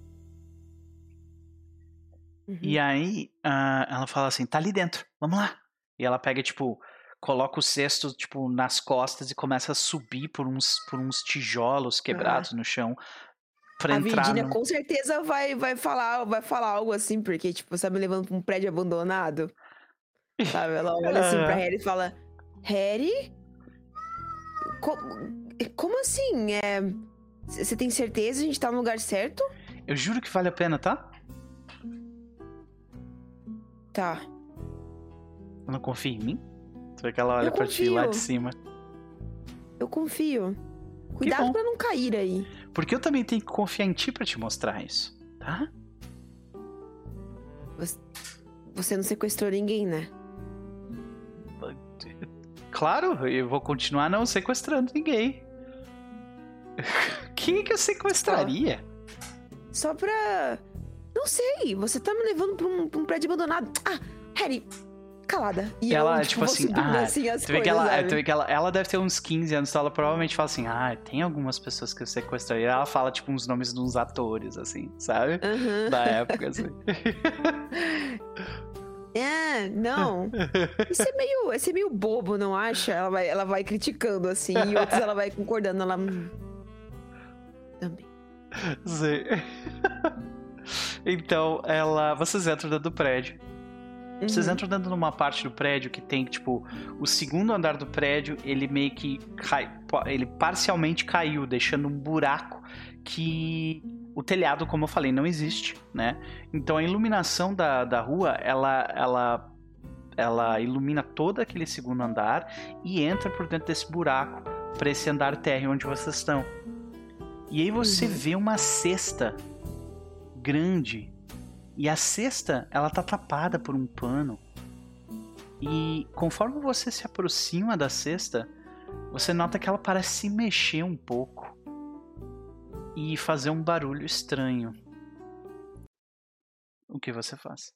Uhum. E aí, ah, ela fala assim, tá ali dentro, vamos lá. E ela pega, tipo, coloca o cesto, tipo, nas costas e começa a subir por uns, por uns tijolos quebrados no chão pra a Virginia no... com certeza vai, vai, falar, vai falar algo assim, porque, tipo, você tá me levando pra um prédio abandonado. Sabe? Ela olha assim pra Aham. Harry e fala: Harry? Como, como assim? É. Você tem certeza que a gente tá no lugar certo? Eu juro que vale a pena, tá? Tá. Não confia em mim? Vê que ela olha Eu pra ti lá de cima. Eu confio. Cuidado pra não cair aí. Porque eu também tenho que confiar em ti pra te mostrar isso, tá? Você não sequestrou ninguém, né? Claro, eu vou continuar não sequestrando ninguém. Quem é que eu sequestraria? Só pra. Não sei, você tá me levando pra um, pra um prédio abandonado. Ah, Harry, calada. E Ela, eu, tipo vou assim, ah, assim as Tu vê, que ela, sabe? tu vê que ela, ela deve ter uns 15 anos, então ela provavelmente fala assim: Ah, tem algumas pessoas que eu sequestraria. Ela fala, tipo, uns nomes de uns atores, assim, sabe? Aham. Da época, assim. É, não. Isso é meio, isso é meio bobo, não acha? Ela vai, ela vai criticando, assim, e outros ela vai concordando. Ela. "Hum, também. Sim. então, ela. Vocês entram dentro do prédio. Vocês Uhum. entram dentro de uma parte do prédio que tem, tipo, o segundo andar do prédio, ele meio que cai, ele parcialmente caiu, deixando um buraco que o telhado, como eu falei, não existe, né? Então a iluminação da, da rua, ela, ela, ela ilumina todo aquele segundo andar e entra por dentro desse buraco para esse andar térreo onde vocês estão. E aí você Uhum. vê uma cesta grande e a cesta, ela tá tapada por um pano. E conforme você se aproxima da cesta, você nota que ela parece se mexer um pouco e fazer um barulho estranho. O que você faz?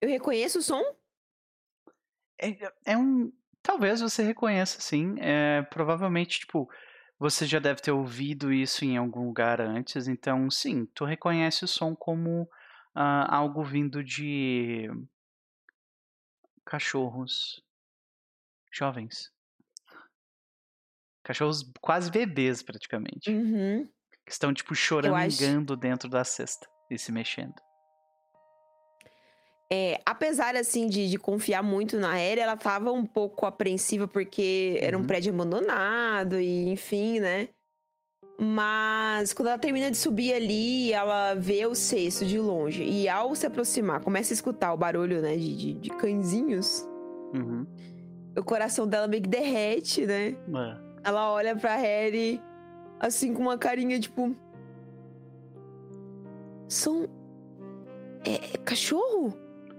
Eu reconheço o som? É, é um. Talvez você reconheça, sim. É, provavelmente, tipo, você já deve ter ouvido isso em algum lugar antes. Então, sim, tu reconhece o som como ah, algo vindo de cachorros jovens. Cachorros quase bebês, praticamente. Uhum. Que estão, tipo, acho- choramingando dentro da cesta e se mexendo. É, apesar, assim, de, de confiar muito na aérea, ela tava um pouco apreensiva porque era um Uhum. prédio abandonado e, enfim, né? Mas quando ela termina de subir ali, ela vê o cesto de longe. E ao se aproximar, começa a escutar o barulho, né, de, de, de cãezinhos. Uhum. O coração dela meio que derrete, né? É. Ela olha pra Harry, assim, com uma carinha, tipo... São... É, é cachorro?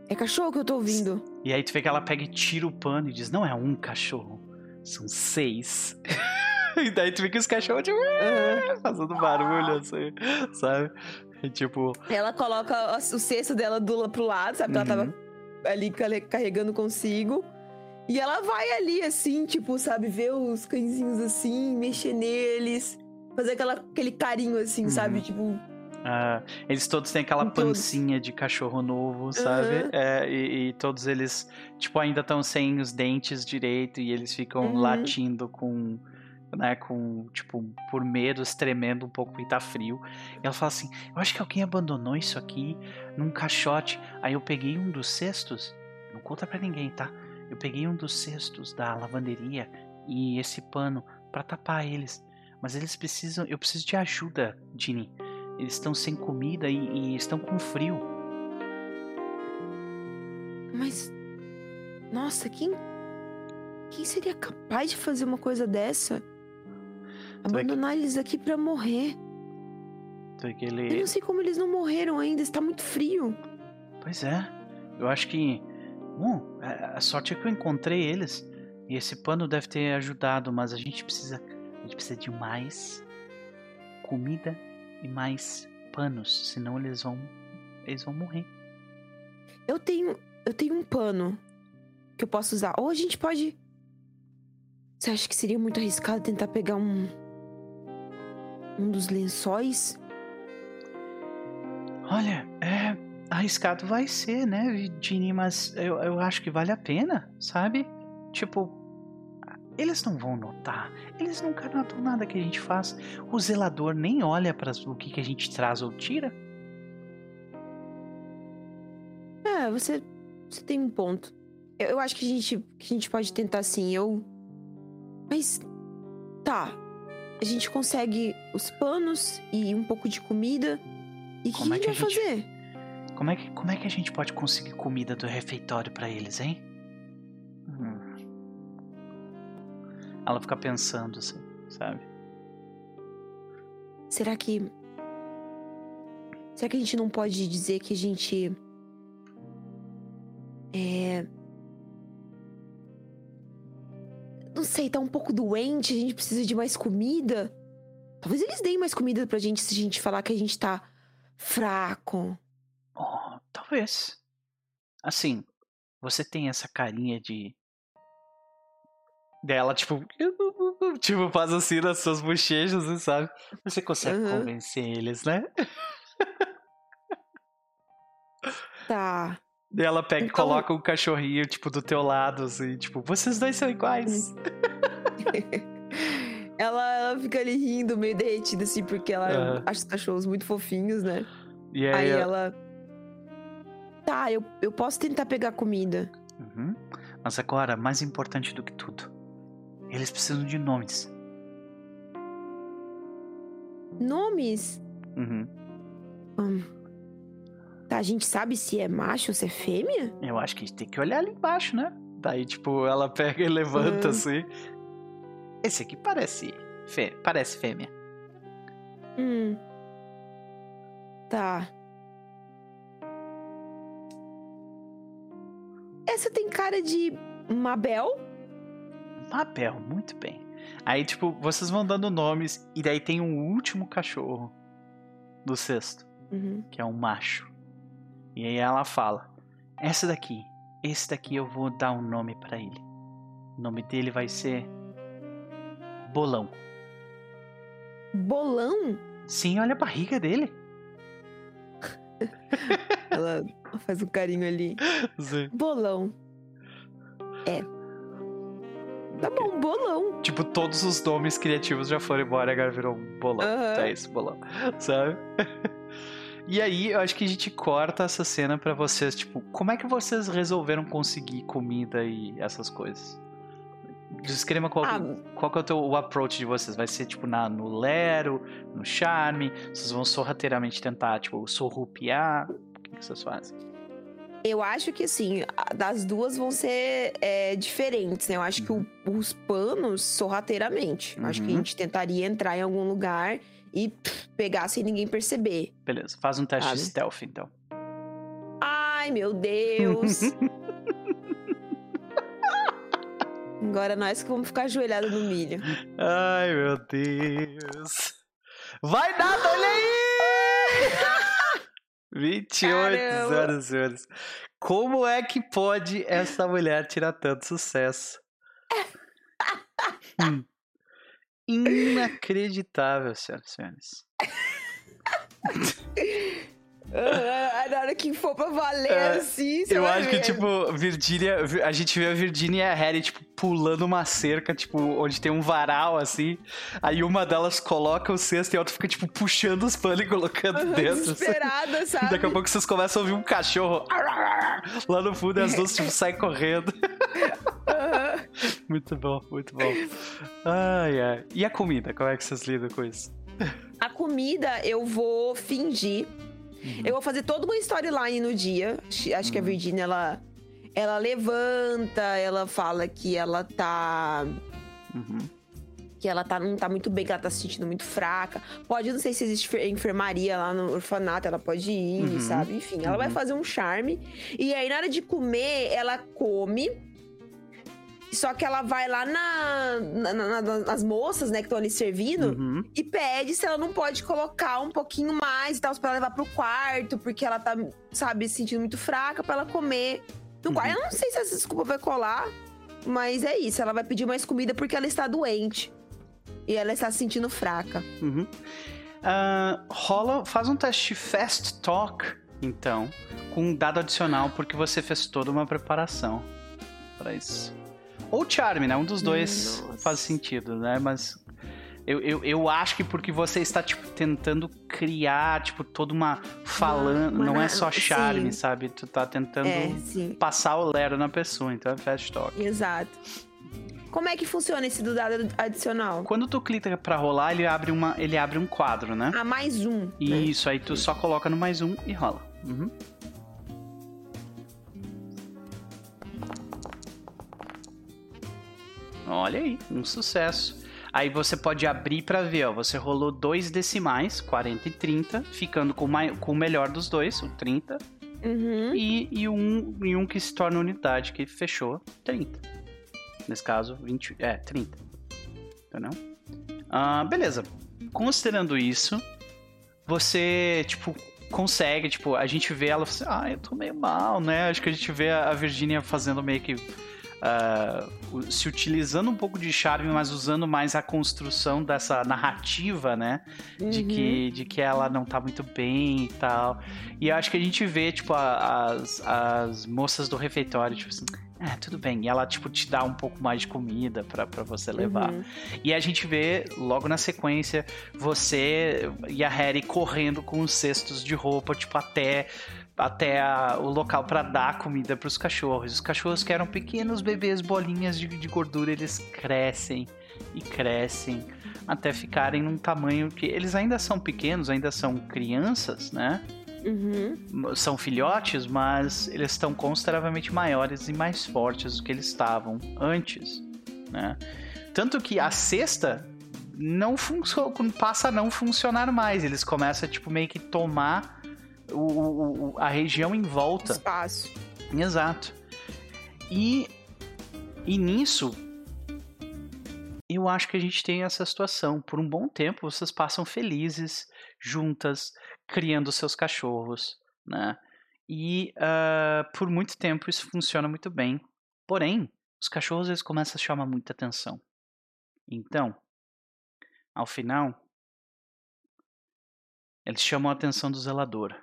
É cachorro que eu tô ouvindo. E aí tu vê que ela pega e tira o pano e diz: Não é um cachorro, são seis. e daí tu vê que os cachorros, tipo, Aham. fazendo barulho assim, sabe? E tipo, Ela coloca o cesto dela do, pro lado, sabe? Ela tava Uhum. ali car- carregando consigo. E ela vai ali, assim, tipo, sabe? Ver os cãezinhos assim, mexer neles. Fazer aquela, aquele carinho, assim, Uhum. sabe? Tipo, ah, eles todos têm aquela todos. pancinha de cachorro novo, sabe? Aham. É, e, e todos eles, tipo, ainda estão sem os dentes direito e eles ficam Uhum. latindo com. Né, com, tipo, por medos, tremendo um pouco porque tá frio. E ela fala assim: Eu acho que alguém abandonou isso aqui num caixote. Aí eu peguei um dos cestos. Não conta pra ninguém, tá? Eu peguei um dos cestos da lavanderia e esse pano pra tapar eles. Mas eles precisam. Eu preciso de ajuda, Ginny. Eles estão sem comida e, e estão com frio. mas. Nossa, quem. Quem seria capaz de fazer uma coisa dessa? é Abandonar eles aqui pra morrer. É Eu não sei como eles não morreram ainda, está muito frio. Pois é. Eu acho que. Bom, a a sorte é que eu encontrei eles. E esse pano deve ter ajudado, mas a gente precisa. A gente precisa de mais comida e mais panos. Senão eles vão. Eles vão morrer. Eu tenho. Eu tenho um pano que eu posso usar. Ou a gente pode. Você acha que seria muito arriscado tentar pegar um. Um dos lençóis? Olha, é. Arriscado vai ser, né, Ginny? Mas eu, eu acho que vale a pena, sabe? Tipo. Eles não vão notar. Eles nunca notam nada que a gente faz. O zelador nem olha para o que, que a gente traz ou tira. É, você. Você tem um ponto. Eu, eu acho que a gente. Que a gente pode tentar sim. Eu. Mas. Tá. A gente consegue os panos e um pouco de comida. E o que, é gente que vai a gente- fazer? Como é que, como é que a gente pode conseguir comida do refeitório pra eles, hein? Hum. Ela fica pensando assim, sabe? Será que. Será que a gente não pode dizer que a gente. É. Não sei, tá um pouco doente, a gente precisa de mais comida? Talvez eles deem mais comida pra gente se a gente falar que a gente tá fraco. Talvez. Assim, você tem essa carinha de. Dela, tipo. Tipo, faz assim nas suas bochechas, assim, sabe? Você consegue Aham. convencer eles, né? Tá. Ela pega e Então- coloca um cachorrinho, tipo, do teu lado, assim, tipo, vocês dois são iguais. ela, ela fica ali rindo, meio derretida, assim, porque ela Aham. acha os cachorros muito fofinhos, né? E Aí aí, ela. Tá, eu, eu posso tentar pegar comida. Uhum. Mas agora, mais importante do que tudo, eles precisam de nomes. Nomes? Uhum. Hum. Tá, a gente sabe se é macho ou se é fêmea? Eu acho que a gente tem que olhar ali embaixo, né? Daí, tipo, ela pega e levanta Uhum. assim. Esse aqui parece. Fê... Parece fêmea. Hum. Tá. Essa tem cara de Mabel? Mabel, muito bem. Aí, tipo, vocês vão dando nomes e daí tem um último cachorro do sexto, Uhum. que é um macho. E aí ela fala: Essa daqui, esse daqui eu vou dar um nome pra ele. O nome dele vai ser Bolão. Bolão? Sim, olha a barriga dele. Ela faz um carinho ali. Sim. Bolão. É. Tá bom, bolão. Tipo, todos os nomes criativos já foram embora e agora virou um bolão. Aham. É isso, bolão. Sabe? E aí, eu acho que a gente corta essa cena pra vocês, tipo, como é que vocês resolveram conseguir comida e essas coisas? Descreva qual, Ah, qual que é o, teu, o approach de vocês. Vai ser, tipo, na, no Lero, no Charme? Vocês vão sorrateiramente tentar, tipo, sorrupiar? Que, vocês fazem? eu acho que a- das duas vão ser é, diferentes, né? Eu acho que o- os panos sorrateiramente. Eu Acho que a Uhum. gente tentaria entrar em algum lugar e pff, pegar sem ninguém perceber. Beleza, faz um teste de stealth, então. Ai, meu Deus! Agora nós que vamos ficar ajoelhados no milho. Ai, meu Deus. Vai nada, olha aí! 28, Caramba. e senhores. Como é que pode essa mulher tirar tanto sucesso? Hum. Inacreditável, senhoras e senhores. Ah, na hora que for pra valer É, assim, Eu acho que, ver. tipo, Virgínia. A gente vê a Virginia e a Harry, tipo, pulando uma cerca, tipo, onde tem um varal, assim. Aí uma delas coloca o cesto e a outra fica, tipo, puxando os panos e colocando dentro. assim. Desesperada, sabe? Daqui a pouco vocês começam a ouvir um cachorro lá no fundo e as duas, tipo, saem correndo. Muito bom, muito bom. Ai, ai. E a comida? Como é que vocês lidam com isso? A comida eu vou fingir. Uhum. Eu vou fazer toda uma storyline no dia. Acho que a Virginia, ela, ela levanta, ela fala que ela tá. Uhum. Que ela tá, não tá muito bem, que ela tá se sentindo muito fraca. Pode, não sei se existe fer- enfermaria lá no orfanato, ela pode ir, Uhum. sabe? Enfim, ela vai Uhum. fazer um charme. E aí, na hora de comer, ela come. Só que ela vai lá na, na- na- na- nas moças, né, que estão ali servindo Uhum. e pede se ela não pode colocar um pouquinho mais e tal, pra ela levar pro quarto, porque ela tá, sabe, se sentindo muito fraca pra ela comer no Uhum. quarto. Eu não sei se essa desculpa vai colar, mas é isso. Ela vai pedir mais comida porque ela está doente. E ela está se sentindo fraca. Uhum. Ah, rola, faz um teste de Fast Talk, então, com um dado adicional, porque você fez toda uma preparação pra isso. Ou Charme, né? Um dos dois Nossa. faz sentido, né? Mas eu, eu, eu acho que porque você está, tipo, tentando criar, tipo, toda uma falando. Não é só charme, sim. sabe? Tu tá tentando É, passar o Lero na pessoa, então é Fast Talk. Exato. Como é que funciona esse do dado adicional? Quando tu clica pra rolar, ele abre, uma, ele abre um quadro, né? Ah, mais um. né? Isso, aí tu só coloca no mais um e rola. Uhum. Olha aí, um sucesso. Aí você pode abrir pra ver, ó. Você rolou dois decimais, 40 e 30, ficando com, com o melhor dos dois, o 30, Uhum. e, e, um, e um que se torna unidade, que fechou 30. Nesse caso, 20, é, 30. Entendeu? Ah, beleza. Considerando isso, você, tipo, consegue, tipo, a gente vê ela assim, ah, eu tô meio mal, né? Acho que a gente vê a a Virginia fazendo meio que. O- se utilizando um pouco de charme, mas usando mais a construção dessa narrativa, né? De, Uhum. que, de que ela não tá muito bem e tal. E eu acho que a gente vê, tipo, a- as, as moças do refeitório, tipo assim, é, tudo bem. E ela, tipo, te dá um pouco mais de comida para você levar. Uhum. E a gente vê, logo na sequência, você e a Harry correndo com os cestos de roupa, tipo, até até a, o local para dar comida para os cachorros. Os cachorros que eram pequenos bebês, bolinhas de, de gordura, eles crescem e crescem até ficarem num tamanho que eles ainda são pequenos, ainda são crianças, né? Uhum. São filhotes, mas eles estão consideravelmente maiores e mais fortes do que eles estavam antes, né? Tanto que a cesta não passa a não funcionar mais. Eles começam a tipo meio que tomar o, o, a região em volta. Espaço. Exato. E, e nisso, eu acho que a gente tem essa situação. Por um bom tempo, vocês passam felizes, juntas, criando seus cachorros, né? E uh, por muito tempo isso funciona muito bem. Porém, os cachorros eles começam a chamar muita atenção. Então, ao final, eles chamam a atenção do zelador.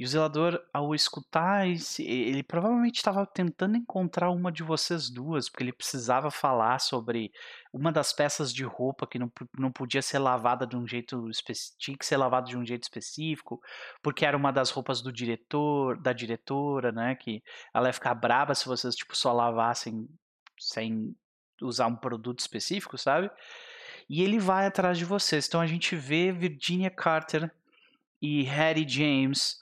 E o zelador, ao escutar, esse, ele provavelmente estava tentando encontrar uma de vocês duas, porque ele precisava falar sobre uma das peças de roupa que não, não podia ser lavada de um jeito tinha que ser lavada de um jeito específico, porque era uma das roupas do diretor, da diretora, né? Que ela ia ficar brava se vocês tipo só lavassem sem usar um produto específico, sabe? E ele vai atrás de vocês. Então a gente vê Virginia Carter e Harry James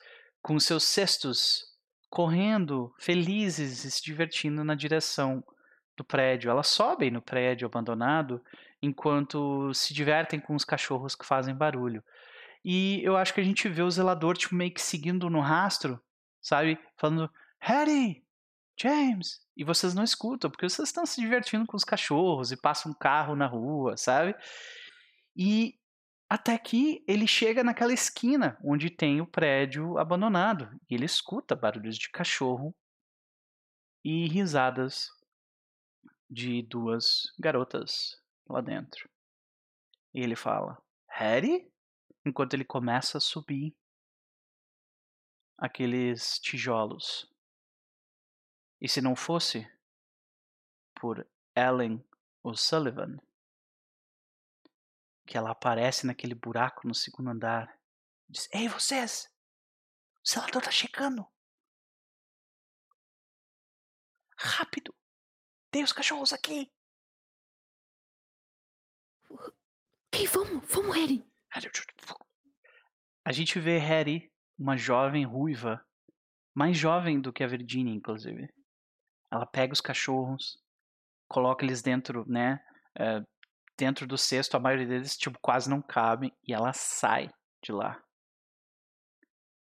com seus cestos, correndo, felizes e se divertindo na direção do prédio. Elas sobem no prédio abandonado enquanto se divertem com os cachorros que fazem barulho. E eu acho que a gente vê o zelador tipo, meio que seguindo no rastro, sabe? Falando, Harry, James. E vocês não escutam, porque vocês estão se divertindo com os cachorros e passa um carro na rua, sabe? E até que ele chega naquela esquina onde tem o prédio abandonado. E ele escuta barulhos de cachorro e risadas de duas garotas lá dentro. E ele fala: Harry? Enquanto ele começa a subir aqueles tijolos. E se não fosse por Ellen O'Sullivan, que ela aparece naquele buraco no segundo andar. Diz: Ei, vocês! O zelador tá chegando! Rápido! Tem os cachorros aqui! Ei, vamos, vamos, Harry! A gente vê Harry, uma jovem ruiva, mais jovem do que a Virginia, inclusive. Ela pega os cachorros, coloca eles dentro, né? Uh, dentro do cesto, a maioria deles tipo, quase não cabe e ela sai de lá.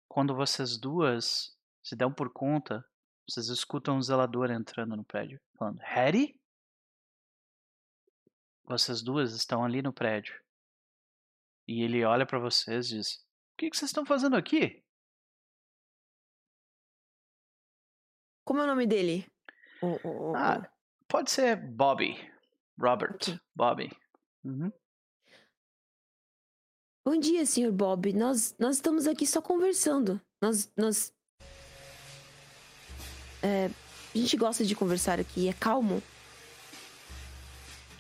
Quando vocês duas se dão por conta, vocês escutam um zelador entrando no prédio, falando: Harry? Vocês duas estão ali no prédio. E ele olha para vocês e diz: O que, que vocês estão fazendo aqui? Como é o nome dele? ah, pode ser Bobby. Robert. Bobby. Uhum. Bom dia, senhor Bob. Nós, nós estamos aqui só conversando. Nós. nós... É, a gente gosta de conversar aqui. É calmo.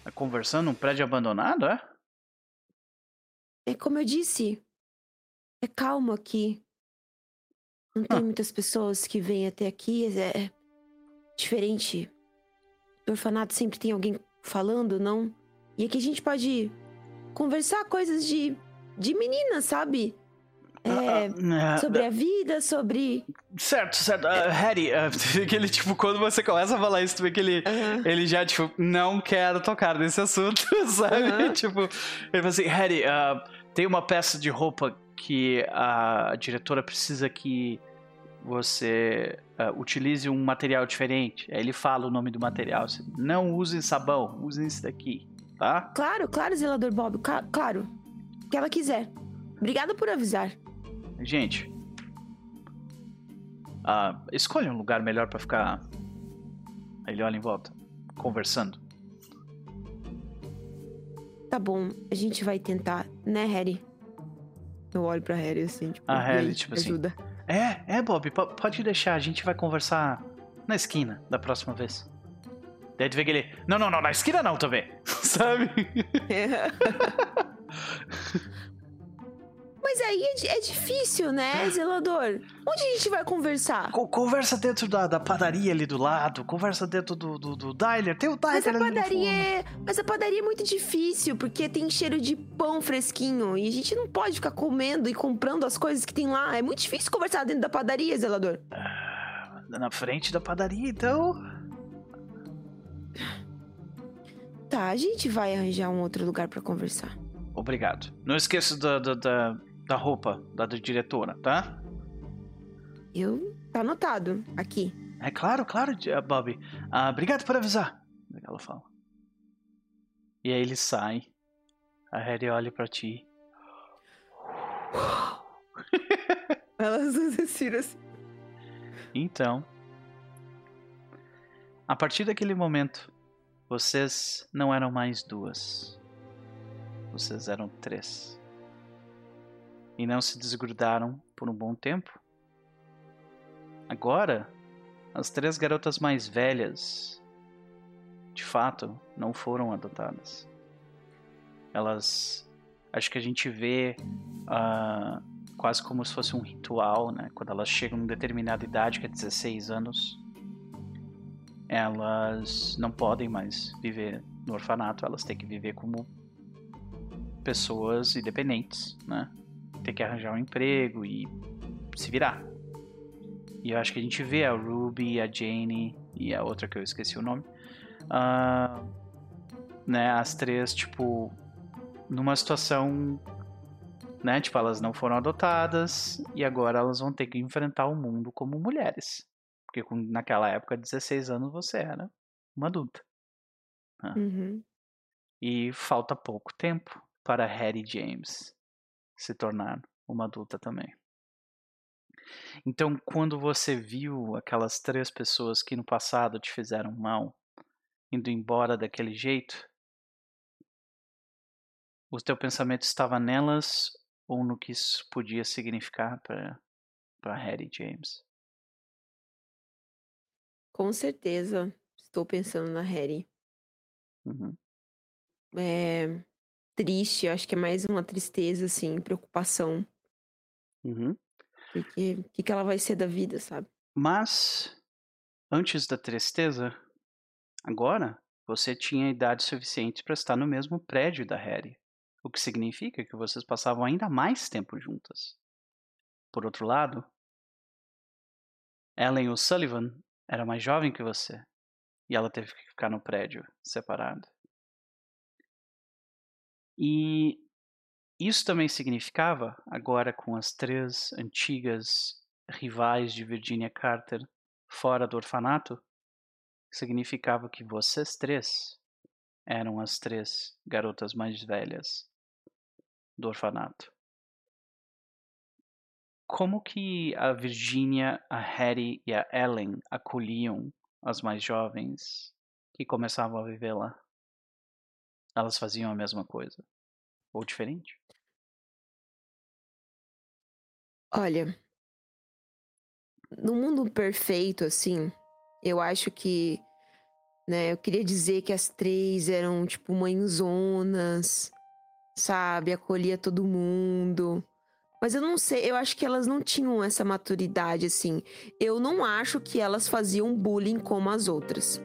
É conversando num prédio abandonado, é? É como eu disse. É calmo aqui. Não tem ah. muitas pessoas que vêm até aqui. É diferente. No orfanato sempre tem alguém falando, não? E aqui a gente pode conversar coisas de, de menina, sabe? É, uh, uh, sobre a vida, sobre. Certo, certo. Uh, Harry, aquele tipo, quando você começa a falar isso, tu vê que ele, -huh. ele já, tipo, não quer tocar nesse assunto, sabe? -huh. Tipo, ele fala assim: Harry, tem uma peça de roupa que a diretora precisa que você uh, utilize um material diferente. Aí ele fala o nome do material. Assim, não usem sabão, usem esse daqui, tá? Claro, claro, zelador Bob, claro. O que ela quiser. Obrigada por avisar. Gente, uh, escolha um lugar melhor para ficar. Ele olha em volta, conversando. Tá bom, a gente vai tentar, né, Harry? Eu olho pra Harry assim, tipo, a Harry, tipo ajuda. assim. É, é, Bob, pode deixar, a gente vai conversar na esquina da próxima vez. Daí tu vê que ele. Não, não, não, na esquina não também. Sabe? Mas aí é, é, difícil, né, zelador? Onde a gente vai conversar? Co conversa dentro da, da, padaria ali do lado, conversa dentro do, do, do diner. Tem o diner mas a padaria é, Mas a padaria é muito difícil, porque tem cheiro de pão fresquinho. E a gente não pode ficar comendo e comprando as coisas que tem lá. É muito difícil conversar dentro da padaria, zelador. Ah, na frente da padaria, então. Tá, a gente vai arranjar um outro lugar para conversar. Obrigado. Não esqueça da, da, da, da roupa da diretora, tá? Eu. Tá anotado aqui. É claro, claro, Bob. Ah, obrigado por avisar. Ela fala. E aí ele sai. A Harry olha para ti. Elas respiram assim. Então. A partir daquele momento, vocês não eram mais duas. Vocês eram três. E não se desgrudaram por um bom tempo. Agora, as três garotas mais velhas, de fato, não foram adotadas. Elas. Acho que a gente vê uh, quase como se fosse um ritual, né? Quando elas chegam em determinada idade, que é 16 anos, elas não podem mais viver no orfanato, elas têm que viver como pessoas independentes, né? Tem que arranjar um emprego e se virar. E eu acho que a gente vê a Ruby, a Jane e a outra que eu esqueci o nome. Uh, né, as três, tipo, numa situação, né, tipo, elas não foram adotadas e agora elas vão ter que enfrentar o mundo como mulheres. Porque com, naquela época, 16 anos, você era uma adulta. Né? Uhum. E falta pouco tempo para Harry James se tornar uma adulta também. Então, quando você viu aquelas três pessoas que no passado te fizeram mal indo embora daquele jeito, o teu pensamento estava nelas ou no que isso podia significar para para Harry James? Com certeza, estou pensando na Harry. Uhum. É triste, acho que é mais uma tristeza, assim, preocupação. Uhum. Porque o que, que ela vai ser da vida, sabe? Mas, antes da tristeza, agora você tinha idade suficiente para estar no mesmo prédio da Harry. O que significa que vocês passavam ainda mais tempo juntas. Por outro lado, Ellen O'Sullivan era mais jovem que você. E ela teve que ficar no prédio, separada. E isso também significava, agora com as três antigas rivais de Virginia Carter fora do orfanato, significava que vocês três eram as três garotas mais velhas do orfanato como que a Virginia, a Hattie e a Ellen acolhiam as mais jovens que começavam a viver lá? Elas faziam a mesma coisa? Ou diferente? Olha, no mundo perfeito, assim, eu acho que, né, eu queria dizer que as três eram, tipo, mãezonas, sabe? Acolhia todo mundo. Mas eu não sei, eu acho que elas não tinham essa maturidade, assim. Eu não acho que elas faziam bullying como as outras.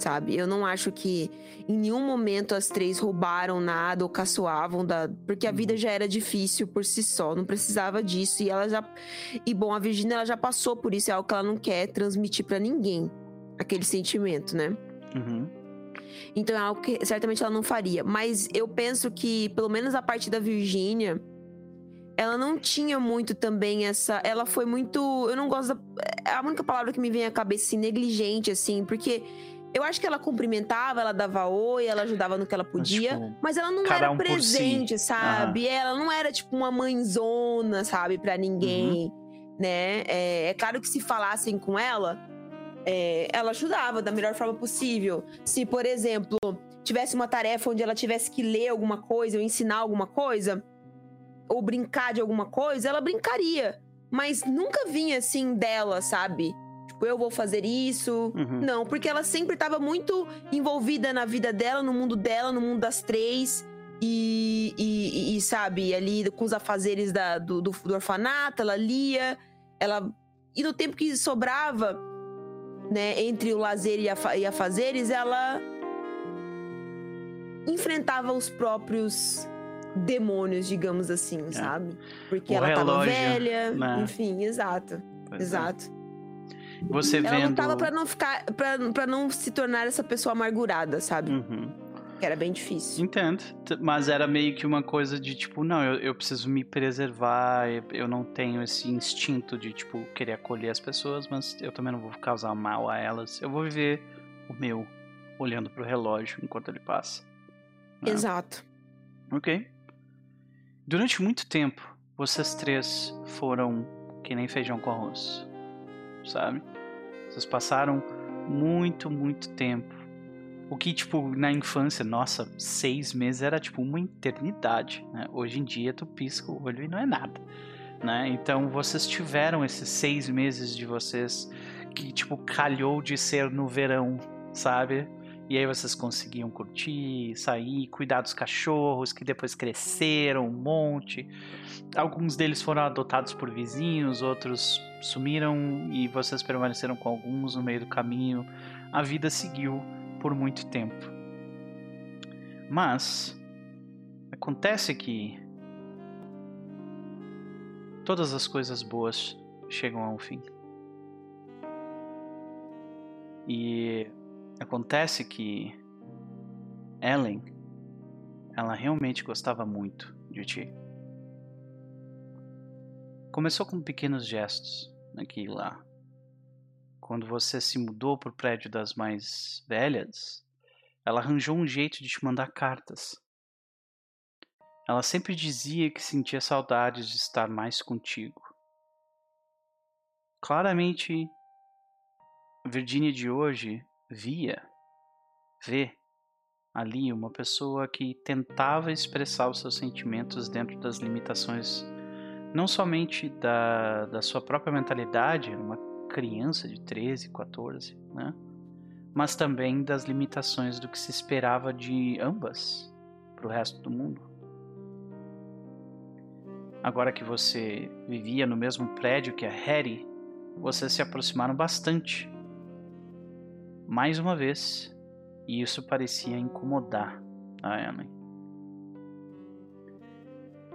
Sabe? Eu não acho que em nenhum momento as três roubaram nada ou caçoavam da. Porque a vida uhum. já era difícil por si só, não precisava disso. E ela já. E bom, a Virginia ela já passou por isso, é algo que ela não quer transmitir para ninguém. Aquele sentimento, né? Uhum. Então é algo que certamente ela não faria. Mas eu penso que, pelo menos a parte da Virgínia ela não tinha muito também essa. Ela foi muito. Eu não gosto da. É a única palavra que me vem à cabeça, assim, negligente, assim, porque. Eu acho que ela cumprimentava, ela dava oi, ela ajudava no que ela podia, mas, tipo, mas ela não era um presente, si. sabe? Ah. Ela não era tipo uma mãezona, sabe, para ninguém, uhum. né? É, é, claro que se falassem com ela, é, ela ajudava da melhor forma possível. Se, por exemplo, tivesse uma tarefa onde ela tivesse que ler alguma coisa ou ensinar alguma coisa, ou brincar de alguma coisa, ela brincaria. Mas nunca vinha assim dela, sabe? Eu vou fazer isso. Uhum. Não, porque ela sempre estava muito envolvida na vida dela, no mundo dela, no mundo das três. E, e, e sabe, ali com os afazeres da, do, do, do orfanato, ela lia, ela. E no tempo que sobrava, né, entre o lazer e, a, e afazeres, ela enfrentava os próprios demônios, digamos assim, É. sabe? Porque O ela tava relógio, velha, né? enfim, exato, Pois é. Você Ela vendo. lutava pra não ficar, pra, pra não se tornar essa pessoa amargurada, sabe? Uhum. Que era bem difícil. Entendo. Mas era meio que uma coisa de tipo, não, eu, eu preciso me preservar, eu- eu não tenho esse instinto de, tipo, querer acolher as pessoas, mas eu também não vou causar mal a elas. Eu vou viver o meu, olhando pro relógio enquanto ele passa. né? Exato. Ok. Durante muito tempo, vocês três foram que nem feijão com arroz. Sabe? Vocês passaram muito, muito tempo. O que, tipo, na infância, nossa, seis meses era tipo uma eternidade. Né? Hoje em dia, tu pisca o olho e não é nada. Né? Então, vocês tiveram esses seis meses de vocês que, tipo, calhou de ser no verão, sabe? E aí vocês conseguiam curtir, sair, cuidar dos cachorros que depois cresceram um monte. Alguns deles foram adotados por vizinhos, outros sumiram e vocês permaneceram com alguns no meio do caminho. A vida seguiu por muito tempo. Mas acontece que todas as coisas boas chegam a um fim. E Acontece que Ellen, ela realmente gostava muito de ti. Começou com pequenos gestos aqui e lá. Quando você se mudou para o prédio das mais velhas, ela arranjou um jeito de te mandar cartas. Ela sempre dizia que sentia saudades de estar mais contigo. Claramente, Virginia de hoje via, vê ali uma pessoa que tentava expressar os seus sentimentos dentro das limitações não somente da, da sua própria mentalidade, uma criança de 13, 14, né? mas também das limitações do que se esperava de ambas para o resto do mundo. Agora que você vivia no mesmo prédio que a Harry, vocês se aproximaram bastante mais uma vez, e isso parecia incomodar a Ellen.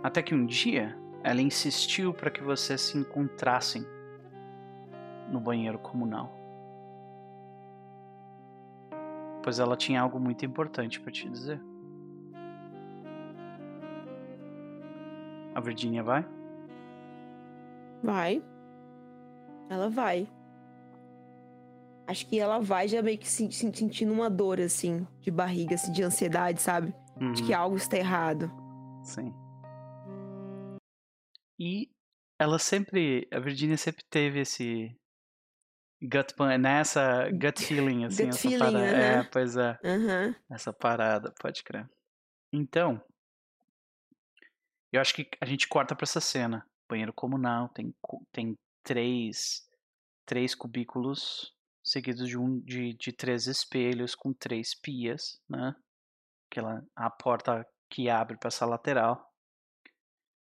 Até que um dia, ela insistiu para que vocês se encontrassem no banheiro comunal. Pois ela tinha algo muito importante para te dizer. A Virginia vai? Vai. Ela vai. Acho que ela vai já meio que se, se- sentindo uma dor, assim, de barriga, assim, de ansiedade, sabe? De que Uhum. algo está errado. Sim. E ela sempre, a Virginia sempre teve esse gut nessa gut feeling assim, Gut essa feeling, parada. É, aham. pois é, Aham. essa parada, pode crer. Então, eu acho que a gente corta pra essa cena. Banheiro comunal, tem tem três três cubículos seguidos de um de, de três espelhos com três pias, né? Aquela a porta que abre para essa lateral.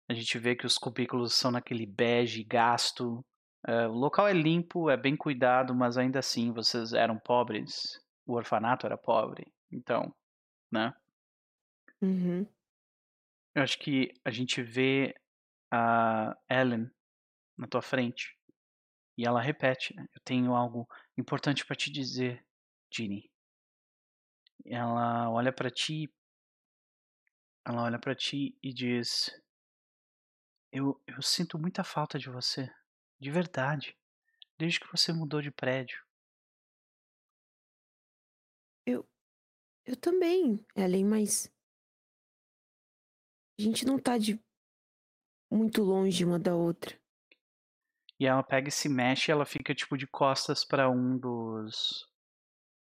A gente vê que os cubículos são naquele bege gasto. É, o local é limpo, é bem cuidado, mas ainda assim vocês eram pobres. O orfanato era pobre. Então, né? Uhum. Eu acho que a gente vê a Ellen na tua frente e ela repete: né? Eu tenho algo importante para te dizer, Ginny. Ela olha para ti, ela olha para ti e diz: eu, eu sinto muita falta de você, de verdade, desde que você mudou de prédio. Eu também, Ellen, mas. A gente não tá de. Muito longe uma da outra. E ela pega e se mexe, ela fica tipo de costas para um dos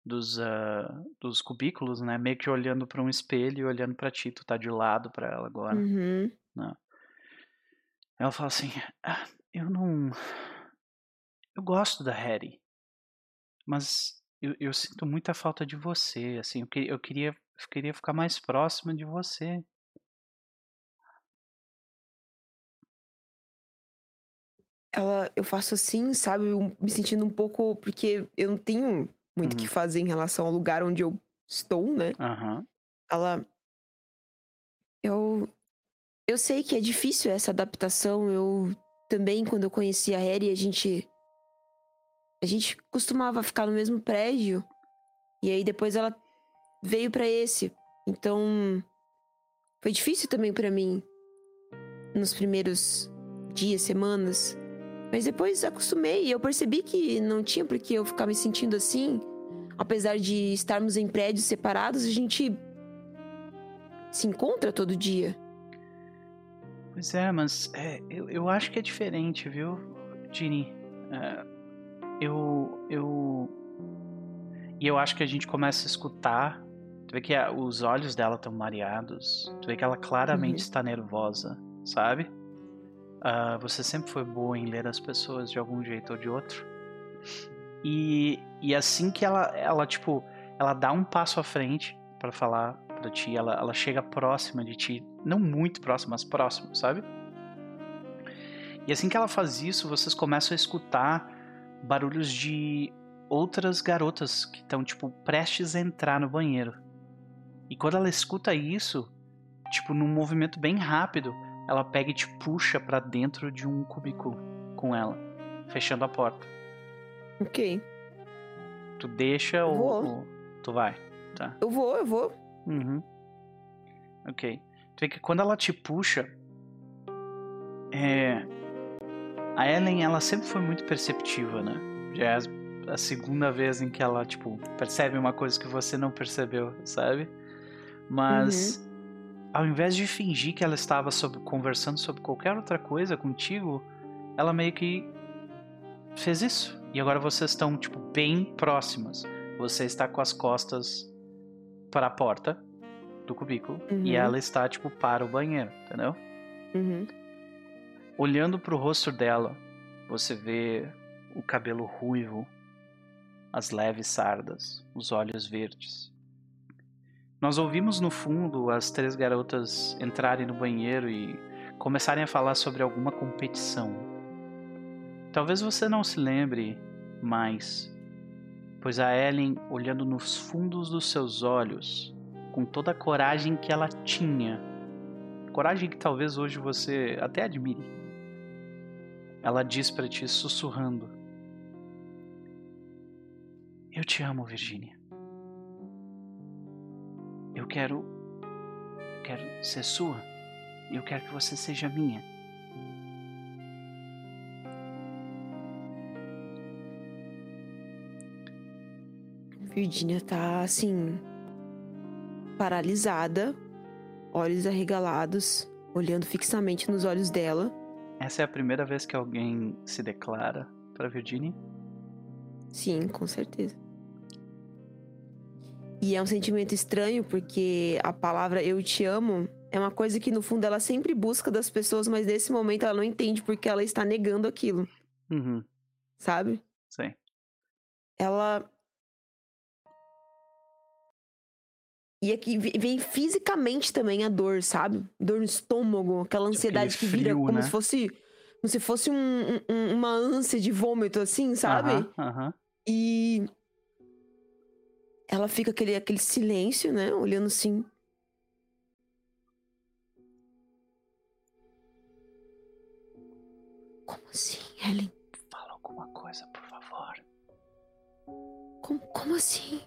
dos ah, dos cubículos, né? Meio que olhando para um espelho e olhando para ti, tu tá de lado para ela agora. Uhum. Ela fala assim: "Ah, eu não eu gosto da Harry. Mas eu, eu sinto muita falta de você, assim, eu, eu queria, eu queria ficar mais próximo de você. Ela, eu faço assim, sabe? Eu me sentindo um pouco. Porque eu não tenho muito o que Uhum. fazer em relação ao lugar onde eu estou, né? Aham. Ela. Eu. Eu sei que é difícil essa adaptação. Eu também, quando eu conheci a Harry, a gente. A gente costumava ficar no mesmo prédio. E aí depois ela veio pra esse. Então. Foi difícil também pra mim. Nos primeiros dias, semanas. Mas depois acostumei e eu percebi que não tinha por que eu ficar me sentindo assim. Apesar de estarmos em prédios separados, a gente se encontra todo dia. Pois é, mas é, eu, eu acho que é diferente, viu, Ginny? É, eu, eu. E eu acho que a gente começa a escutar. Tu vê que a- os olhos dela estão mareados. Tu vê que ela claramente Uhum. está nervosa, sabe? Ah, você sempre foi boa em ler as pessoas de algum jeito ou de outro. E, e assim que ela, ela, tipo, ela dá um passo à frente pra falar pra ti, ela, ela chega próxima de ti, não muito próxima, mas próximo, sabe? E assim que ela faz isso, vocês começam a escutar barulhos de outras garotas que estão, tipo, prestes a entrar no banheiro. E quando ela escuta isso, tipo, num movimento bem rápido, ela pega e te puxa pra dentro de um cubículo com ela, fechando a porta. Ok. Tu deixa ou, Vou. ou tu vai? Tá. Eu vou, eu vou. Uhum. Ok. Tu vê que quando ela te puxa, é... a Ellen, ela sempre foi muito perceptiva, né? Já é a- a segunda vez em que ela, tipo, percebe uma coisa que você não percebeu, sabe? Mas, ao invés de fingir que ela estava sobre- conversando sobre qualquer outra coisa contigo, ela meio que fez isso. E agora vocês estão, tipo, bem próximas. Você está com as costas para a porta do cubículo Uhum. e ela está, tipo, para o banheiro, entendeu? Uhum. Olhando pro rosto dela, você vê o cabelo ruivo, as leves sardas, os olhos verdes. Nós ouvimos no fundo as três garotas entrarem no banheiro e começarem a falar sobre alguma competição. Talvez você não se lembre mais, pois a Ellen, olhando nos fundos dos seus olhos, com toda a coragem que ela tinha, coragem que talvez hoje você até admire, ela diz pra ti sussurrando: Eu te amo, Virginia. Eu quero. Eu quero ser sua. E eu quero que você seja minha. Virginia tá assim. paralisada, olhos arregalados, olhando fixamente nos olhos dela. Essa é a primeira vez que alguém se declara pra Virginia? Sim, com certeza. E é um sentimento estranho porque a palavra eu te amo é uma coisa que no fundo ela sempre busca das pessoas, mas nesse momento ela não entende porque ela está negando aquilo, Uhum, sabe? sei. Ela. E aqui ve- vem fisicamente também a dor, sabe? Dor no estômago, aquela ansiedade que vira frio, como né? se fosse. Como se fosse um- um- uma ânsia de vômito, assim, sabe? Aham, aham. E ela fica aquele, aquele silêncio, né? Olhando assim. Como assim, Ellen? Fala alguma coisa, por favor. Como, como assim?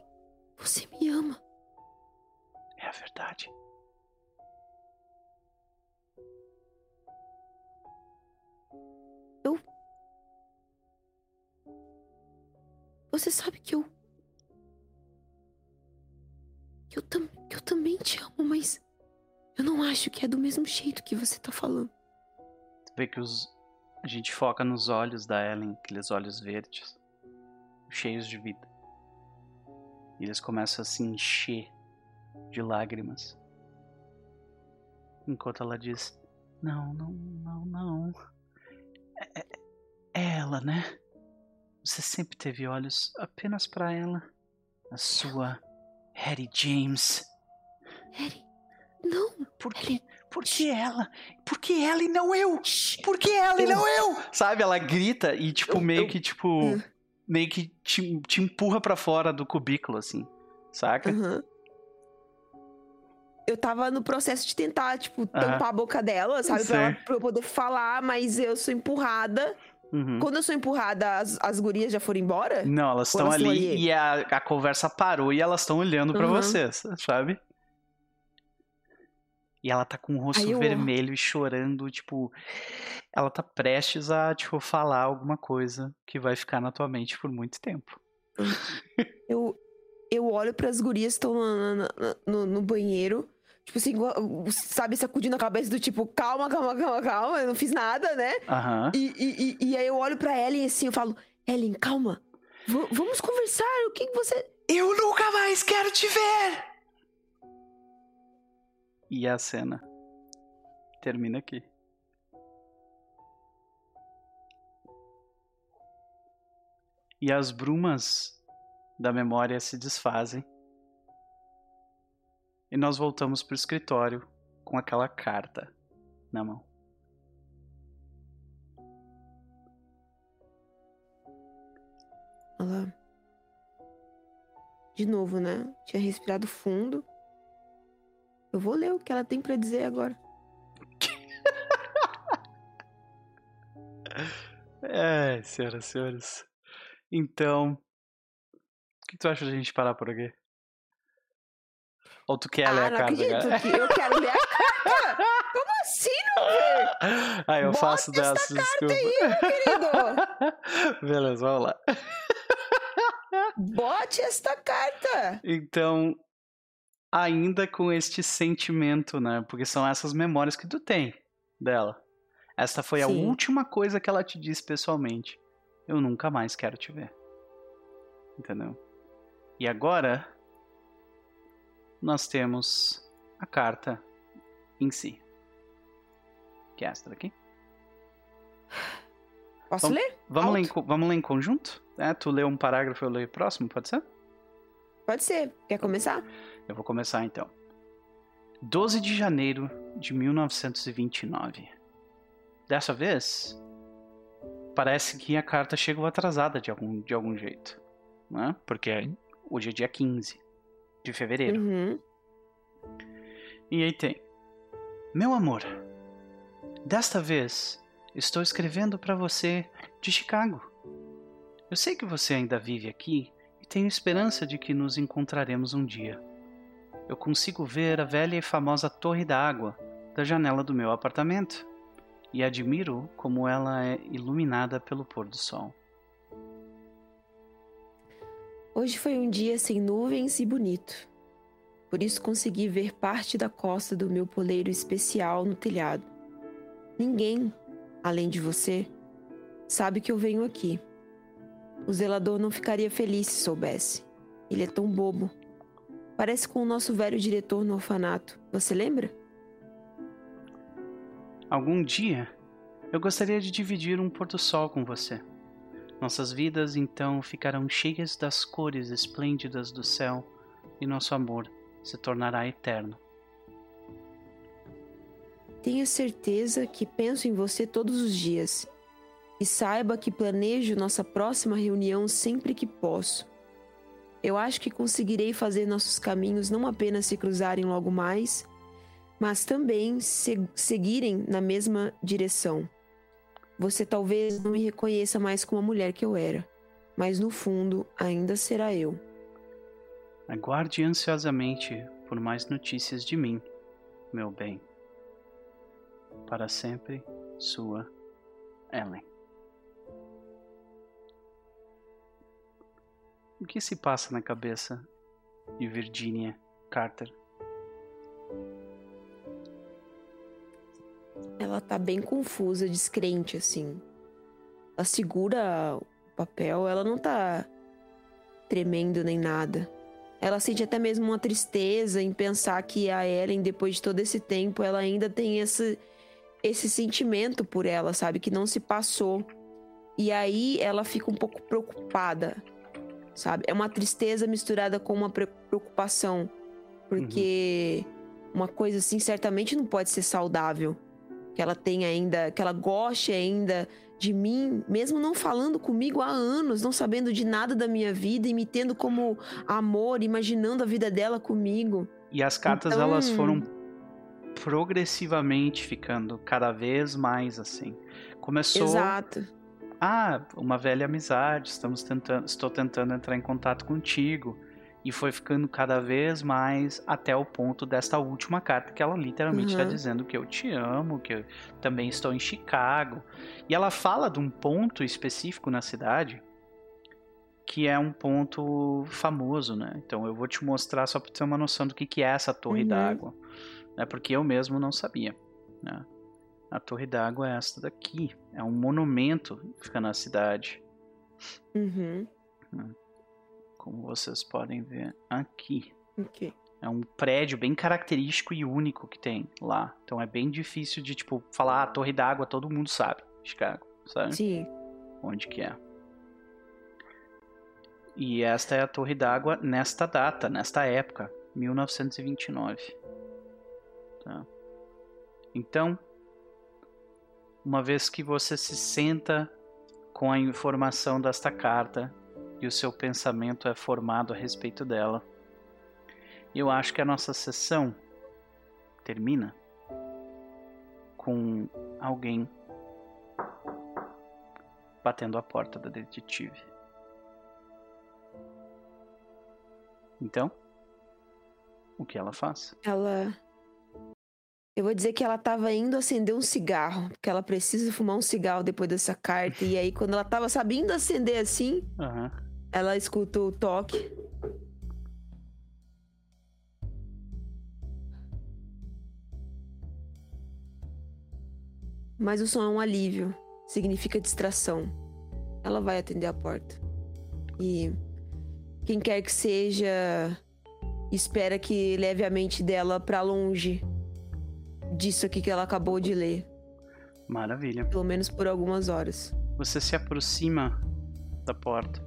Você me ama? É a verdade. Você sabe que eu. Eu, tam, eu também te amo, mas. Eu não acho que é do mesmo jeito que você tá falando. Tu vê que os... a gente foca nos olhos da Ellen, aqueles olhos verdes, cheios de vida. E eles começam a se encher de lágrimas. Enquanto ela diz: Não, não, não, não. É, é- é ela, né? Você sempre teve olhos apenas para ela. A sua Harry James. Harry, não. Por que, por que ela? Por que ela e não eu? Por que ela e não eu? Sabe, ela grita e, tipo, Eu- meio eu- que, tipo, Hum. meio que te, te empurra pra fora do cubículo, assim. Saca? Aham. Eu tava no processo de tentar, tipo, tampar a boca dela, sabe? Pra, ela, pra eu poder falar, mas eu sou empurrada. Uhum. Quando eu sou empurrada, as, as gurias já foram embora? Não, elas estão ali, ali? e a, a conversa parou e elas estão olhando pra Uhum. vocês, sabe? E ela tá com o rosto eu- vermelho e chorando, tipo, ela tá prestes a, tipo, falar alguma coisa que vai ficar na tua mente por muito tempo. Eu, eu olho pras gurias que estão na- no, no banheiro. Tipo assim, igual- sabe, sacudindo a cabeça do tipo, calma, calma, calma, calma, eu não fiz nada, né? Aham. E, e, e, e aí eu olho pra Ellen assim, eu falo, Ellen, calma, v- vamos conversar, o que, que você... Eu nunca mais quero te ver! E a cena termina aqui. E as brumas da memória se desfazem. E nós voltamos pro escritório com aquela carta na mão. Ela... De novo, né? Tinha respirado fundo. Eu vou ler o que ela tem pra dizer agora. É, senhoras e senhores. Então, o que tu acha da gente parar por aqui? Ou tu quer ler ah, a não carta, acredito que eu quero ler a carta! Como assim não ver? Ah, eu Bota faço essa dessa, desculpa. querido! Beleza, vamos lá. Bote esta carta! Então, ainda com este sentimento, né? Porque são essas memórias que tu tem dela. Esta foi a Sim. última coisa que ela te disse pessoalmente. Eu nunca mais quero te ver. Entendeu? E agora nós temos a carta em si. Que é esta daqui. Posso Vamos- ler? Vamos ler, em, vamos ler em conjunto? É, tu lê um parágrafo, eu leio o próximo, pode ser? Pode ser. Quer começar? Eu vou começar então. 12 de janeiro de 1929. Dessa vez, parece que a carta chegou atrasada de algum, de algum jeito. Né? Porque hoje é dia 15 de fevereiro. Uhum. E aí tem: Meu amor, desta vez estou escrevendo para você de Chicago. Eu sei que você ainda vive aqui e tenho esperança de que nos encontraremos um dia. Eu consigo ver a velha e famosa Torre da Água da janela do meu apartamento e admiro como ela é iluminada pelo pôr do sol. Hoje foi um dia sem nuvens e bonito. Por isso consegui ver parte da costa do meu poleiro especial no telhado. Ninguém, além de você, sabe que eu venho aqui. O zelador não ficaria feliz se soubesse. Ele é tão bobo. Parece com o nosso velho diretor no orfanato. Você lembra? Algum dia eu gostaria de dividir um pôr-do-sol com você. Nossas vidas então ficarão cheias das cores esplêndidas do céu e nosso amor se tornará eterno. Tenho certeza que penso em você todos os dias. E saiba que planejo nossa próxima reunião sempre que posso. Eu acho que conseguirei fazer nossos caminhos não apenas se cruzarem logo mais, mas também se- seguirem na mesma direção. Você talvez não me reconheça mais como a mulher que eu era, mas no fundo ainda será eu. Aguarde ansiosamente por mais notícias de mim, meu bem. Para sempre, sua Ellen. O que se passa na cabeça de Virginia Carter? Ela tá bem confusa, descrente, assim. Ela segura o papel, ela não tá tremendo nem nada. Ela sente até mesmo uma tristeza em pensar que a Ellen, depois de todo esse tempo, ela ainda tem esse, esse sentimento por ela, sabe? Que não se passou. E aí ela fica um pouco preocupada, sabe? É uma tristeza misturada com uma preocupação. Porque uhum. uma coisa assim certamente não pode ser saudável. Que ela tenha ainda, que ela goste ainda de mim, mesmo não falando comigo há anos, não sabendo de nada da minha vida e me tendo como amor, imaginando a vida dela comigo. E as cartas então... elas foram progressivamente ficando cada vez mais assim. Começou Exato. Ah, uma velha amizade, estamos tentando, estou tentando entrar em contato contigo. E foi ficando cada vez mais até o ponto desta última carta que ela literalmente está uhum. dizendo que eu te amo, que eu também estou em Chicago. E ela fala de um ponto específico na cidade que é um ponto famoso, né? Então eu vou te mostrar só para ter uma noção do que, que é essa torre uhum. d'água, né? Porque eu mesmo não sabia, né? A torre d'água é esta daqui, é um monumento que fica na cidade. Uhum. Né? Como vocês podem ver aqui. É um prédio bem característico e único que tem lá. Então é bem difícil de, tipo, falar ah, Torre d'Água, todo mundo sabe. Chicago, sabe? Sim. Onde que é. E esta é a Torre d'Água nesta data, nesta época, 1929. Tá? Então, uma vez que você se senta com a informação desta carta e o seu pensamento é formado a respeito dela, eu acho que a nossa sessão termina com alguém batendo a porta da detetive. Então, o que ela faz? Ela. Eu vou dizer que ela estava indo acender um cigarro, porque ela precisa fumar um cigarro depois dessa carta. E aí, quando ela estava sabendo acender assim, uhum. ela escutou o toque. Mas o som é um alívio, significa distração. Ela vai atender a porta. E quem quer que seja espera que leve a mente dela para longe disso aqui que ela acabou de ler. Maravilha. Pelo menos por algumas horas. Você se aproxima da porta.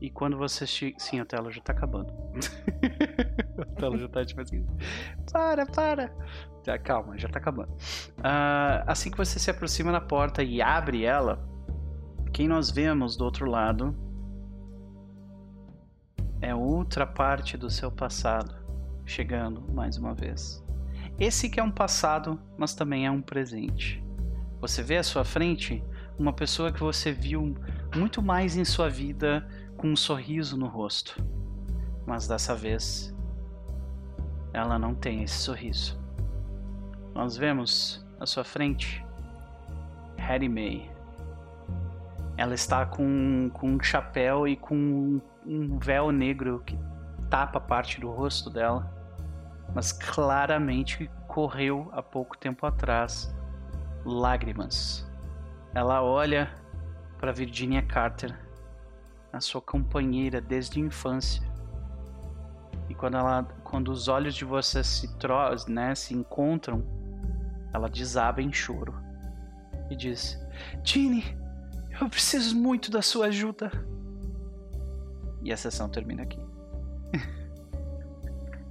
E quando você chega. Sim, a tela já tá acabando. a tela já tá tipo assim. Para, para! Tá, calma, já tá acabando. Uh, assim que você se aproxima da porta e abre ela, quem nós vemos do outro lado é outra parte do seu passado chegando mais uma vez. Esse que é um passado, mas também é um presente. Você vê à sua frente uma pessoa que você viu muito mais em sua vida com um sorriso no rosto. Mas dessa vez ela não tem esse sorriso. Nós vemos à sua frente Harry May. Ela está com, com um chapéu e com um véu negro que tapa parte do rosto dela, mas claramente correu há pouco tempo atrás lágrimas. Ela olha para Virginia Carter, a sua companheira desde a infância. E quando ela, quando os olhos de vocês se né, se encontram, ela desaba em choro e diz: "Ginny, eu preciso muito da sua ajuda." E a sessão termina aqui.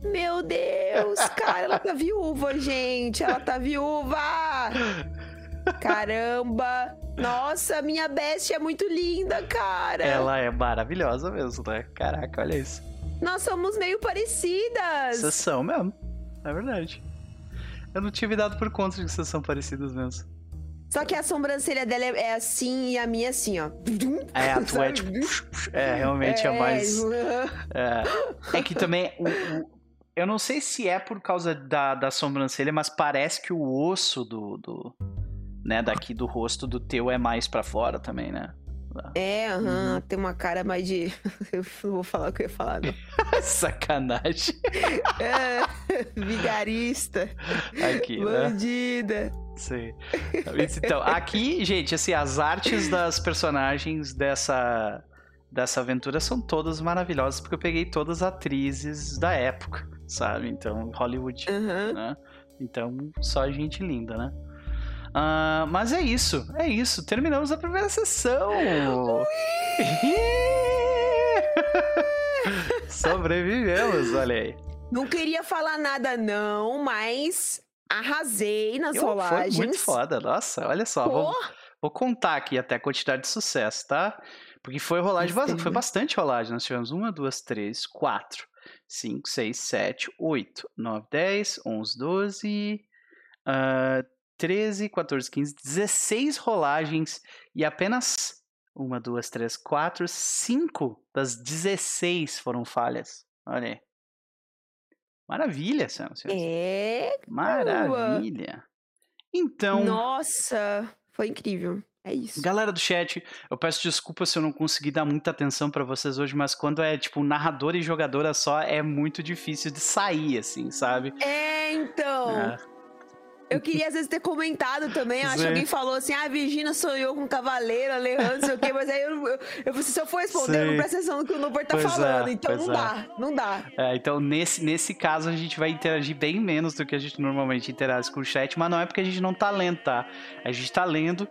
Meu Deus, cara, ela tá viúva, gente. Ela tá viúva! Caramba! Nossa, minha bestia é muito linda, cara. Ela é maravilhosa mesmo, né? Caraca, olha isso. Nós somos meio parecidas. Vocês são mesmo. É verdade. Eu não tinha me dado por conta de que vocês são parecidas mesmo. Só que a sobrancelha dela é, é assim e a minha assim, ó. É, a tua é tipo. É, realmente é, é mais. É, é que também. O, o, eu não sei se é por causa da, da sobrancelha, mas parece que o osso do, do. né, daqui do rosto do teu é mais para fora também, né? É, uhum, uhum. tem uma cara mais de. Eu não vou falar o que eu ia falar, não. Sacanagem. é, vigarista. Aqui, né? Bandida. Sim. Então, aqui, gente, assim, as artes das personagens dessa, dessa aventura são todas maravilhosas, porque eu peguei todas as atrizes da época, sabe? Então, Hollywood, uhum. né? Então, só gente linda, né? Uh, mas é isso, é isso. Terminamos a primeira sessão. Sobrevivemos, olha aí. Não queria falar nada, não, mas arrasei nas Eu, rolagens. Foi muito foda, nossa, olha só. Vou, vou, contar aqui até a quantidade de sucesso, tá? Porque foi rolagem, foi bastante rolagem. Nós tivemos uma, duas, três, quatro, cinco, seis, sete, oito, nove, dez, onze, doze, uh, 13, 14, 15, 16 rolagens e apenas uma, duas, três, quatro, cinco das 16 foram falhas. Olha aí. Maravilha, senhoras É. Maravilha. Então. Nossa, foi incrível. É isso. Galera do chat, eu peço desculpa se eu não consegui dar muita atenção para vocês hoje, mas quando é tipo narrador e jogadora só, é muito difícil de sair, assim, sabe? É, então. É. Eu queria às vezes ter comentado também. Acho que alguém falou assim: ah, a Virgínia sonhou com um cavaleiro, Alejandro, não sei o quê, mas aí eu, eu, eu, se eu for responder, não presta atenção no que o Nuber tá pois é, falando. É, então não é. dá, não dá. É, então, nesse, nesse caso, a gente vai interagir bem menos do que a gente normalmente interage com o chat, mas não é porque a gente não tá lendo, tá? A gente tá lendo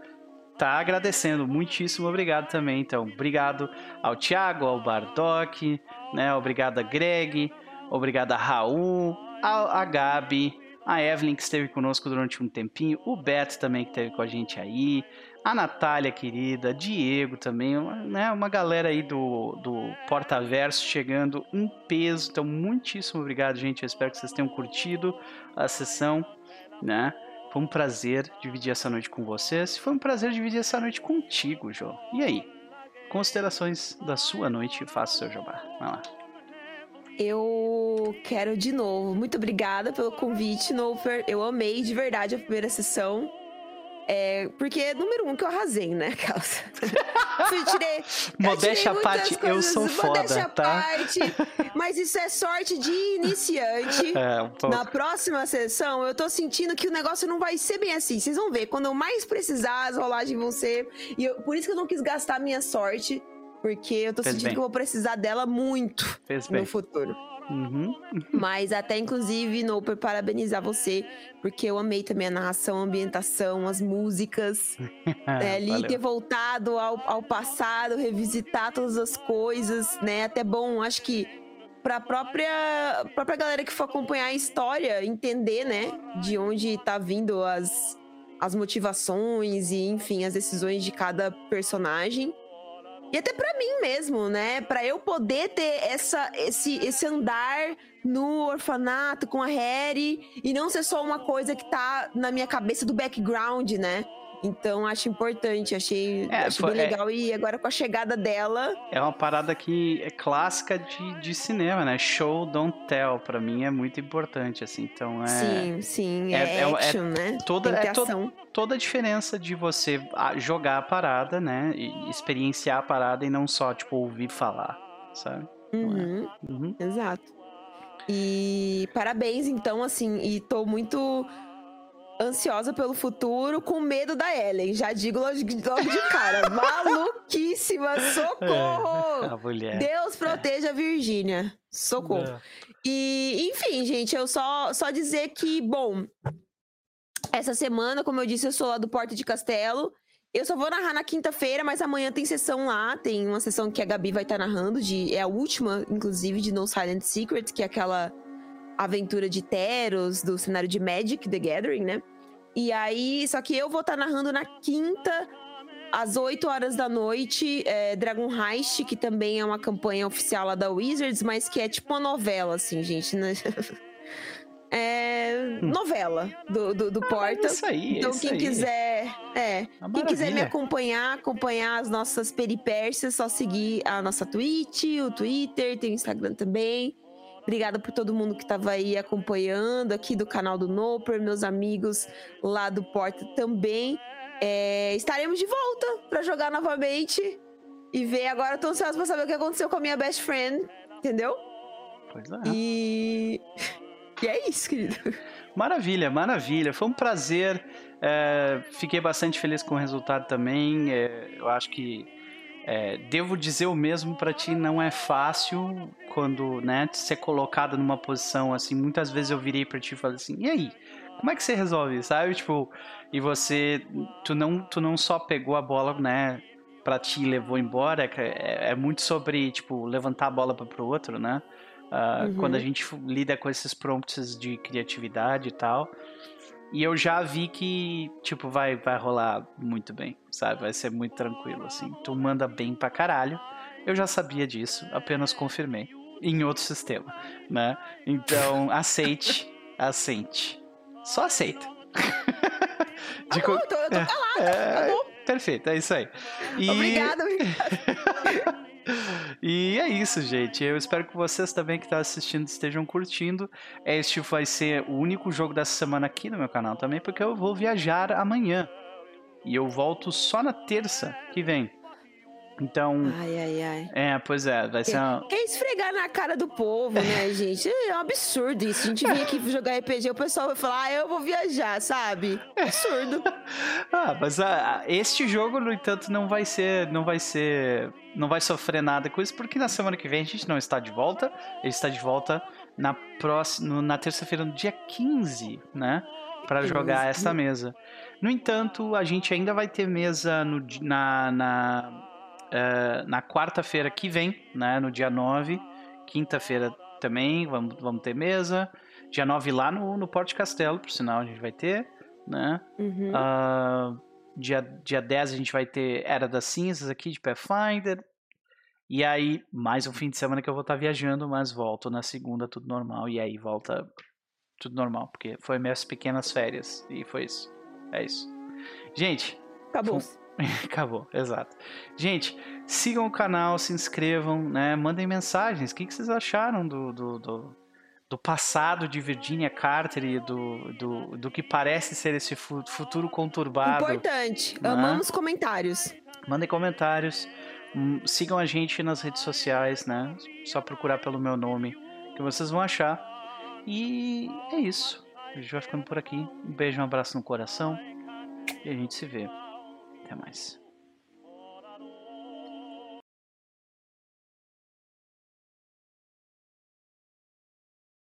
tá agradecendo. Muitíssimo obrigado também. Então, obrigado ao Thiago, ao Bardock, né? Obrigado a Greg, obrigado a Raul, a, a Gabi, a Evelyn que esteve conosco durante um tempinho, o Beto também que esteve com a gente aí, a Natália querida, Diego também, né? Uma galera aí do, do Portaverso chegando em peso. Então, muitíssimo obrigado, gente. Eu espero que vocês tenham curtido a sessão, né? Foi um prazer dividir essa noite com vocês. Foi um prazer dividir essa noite contigo, Jô. E aí? Considerações da sua noite, faça o seu jabá. Vai lá. Eu quero de novo. Muito obrigada pelo convite, Noper. Eu amei de verdade a primeira sessão. É, porque, número um, que eu arrasei, né, Calça? tirei, modéstia à parte, coisas, eu sou foda, tá? parte, mas isso é sorte de iniciante. É, um Na próxima sessão, eu tô sentindo que o negócio não vai ser bem assim. Vocês vão ver, quando eu mais precisar, as rolagens vão ser... E eu, por isso que eu não quis gastar a minha sorte, porque eu tô Fez sentindo bem. que eu vou precisar dela muito Fez no bem. futuro. Uhum. Mas até inclusive, Noper, parabenizar você, porque eu amei também a narração, a ambientação, as músicas. né, ali ter voltado ao, ao passado, revisitar todas as coisas, né? Até bom, acho que pra própria, própria galera que for acompanhar a história, entender, né, de onde tá vindo as, as motivações e, enfim, as decisões de cada personagem. E até para mim mesmo, né? Para eu poder ter essa, esse, esse andar no orfanato com a Harry e não ser só uma coisa que tá na minha cabeça do background, né? Então acho importante, achei, é, achei bem é, legal. E agora com a chegada dela. É uma parada que é clássica de, de cinema, né? Show, don't tell. Pra mim é muito importante, assim. Então é. Sim, sim. É, é, é action, né? Toda, é to, toda a diferença de você jogar a parada, né? E experienciar a parada e não só, tipo, ouvir falar, sabe? Uhum, uhum. Exato. E parabéns, então, assim, e tô muito ansiosa pelo futuro, com medo da Ellen. Já digo logo de, cara. Maluquíssima, socorro! É, a mulher. Deus proteja é. a Virgínia. Socorro. É. E, enfim, gente, eu só, só dizer que, bom, essa semana, como eu disse, eu sou lá do Porto de Castelo. Eu só vou narrar na quinta-feira, mas amanhã tem sessão lá. Tem uma sessão que a Gabi vai estar tá narrando, de, é a última, inclusive, de No Silent Secret, que é aquela aventura de Teros, do cenário de Magic the Gathering, né? E aí, só que eu vou estar tá narrando na quinta, às 8 horas da noite, é, Dragon Heist, que também é uma campanha oficial lá da Wizards, mas que é tipo uma novela, assim, gente, né? É hum. novela do, do, do ah, Porta. Isso aí, então, isso quem aí. quiser. É, quem quiser me acompanhar, acompanhar as nossas peripécias, só seguir a nossa Twitch, o Twitter, tem o Instagram também. Obrigada por todo mundo que estava aí acompanhando aqui do canal do Noper, meus amigos lá do Porta também. É, estaremos de volta para jogar novamente e ver. Agora eu tô ansiosa pra saber o que aconteceu com a minha best friend, entendeu? Pois é. E. E é isso, querido. Maravilha, maravilha. Foi um prazer. É, fiquei bastante feliz com o resultado também. É, eu acho que é, devo dizer o mesmo para ti, não é fácil quando, né, ser colocado numa posição assim. Muitas vezes eu virei para ti e falei assim: "E aí? Como é que você resolve, sabe? Tipo, e você tu não tu não só pegou a bola, né, para ti e levou embora, é, é, muito sobre, tipo, levantar a bola para pro outro, né? Uh, uhum. Quando a gente lida com esses prompts de criatividade e tal, e eu já vi que, tipo, vai, vai rolar muito bem, sabe? Vai ser muito tranquilo, assim. Tu manda bem pra caralho. Eu já sabia disso, apenas confirmei. Em outro sistema, né? Então, aceite, aceite. Só aceita. De bom, eu tô, eu tô calada, é, tá bom. Perfeito, é isso aí. E... Obrigada, obrigada. E é isso, gente. Eu espero que vocês também que estão assistindo estejam curtindo. Este vai ser o único jogo dessa semana aqui no meu canal também, porque eu vou viajar amanhã. E eu volto só na terça que vem. Então. Ai, ai, ai. É, pois é, vai ser uma... Quer esfregar na cara do povo, né, gente? É um absurdo isso. A gente vem aqui jogar RPG, o pessoal vai falar, ah, eu vou viajar, sabe? Absurdo. ah, mas ah, este jogo, no entanto, não vai ser. Não vai ser. Não vai sofrer nada com isso, porque na semana que vem a gente não está de volta. Ele está de volta na próxima. Na terça-feira, no dia 15, né? Para jogar essa mesa. No entanto, a gente ainda vai ter mesa no, na, na uh, na quarta-feira que vem, né, no dia 9, quinta-feira também, vamos, vamos ter mesa. Dia 9 lá no, no Porto Castelo, por sinal, a gente vai ter, né? Uhum. Uh, dia, dia 10 a gente vai ter Era das Cinzas aqui de Pathfinder. E aí, mais um fim de semana que eu vou estar viajando, mas volto na segunda, tudo normal. E aí volta tudo normal, porque foi minhas pequenas férias. E foi isso. É isso. Gente. Acabou. Foi... Acabou, exato. Gente, sigam o canal, se inscrevam, né? Mandem mensagens. O que, vocês acharam do, do, do, do, passado de Virginia Carter e do, do, do que parece ser esse futuro conturbado? Importante. Né? Amamos comentários. Mandem comentários. Hum, sigam a gente nas redes sociais, né? Só procurar pelo meu nome que vocês vão achar. E é isso. A gente vai ficando por aqui. Um beijo, um abraço no coração. E a gente se vê. Até mais.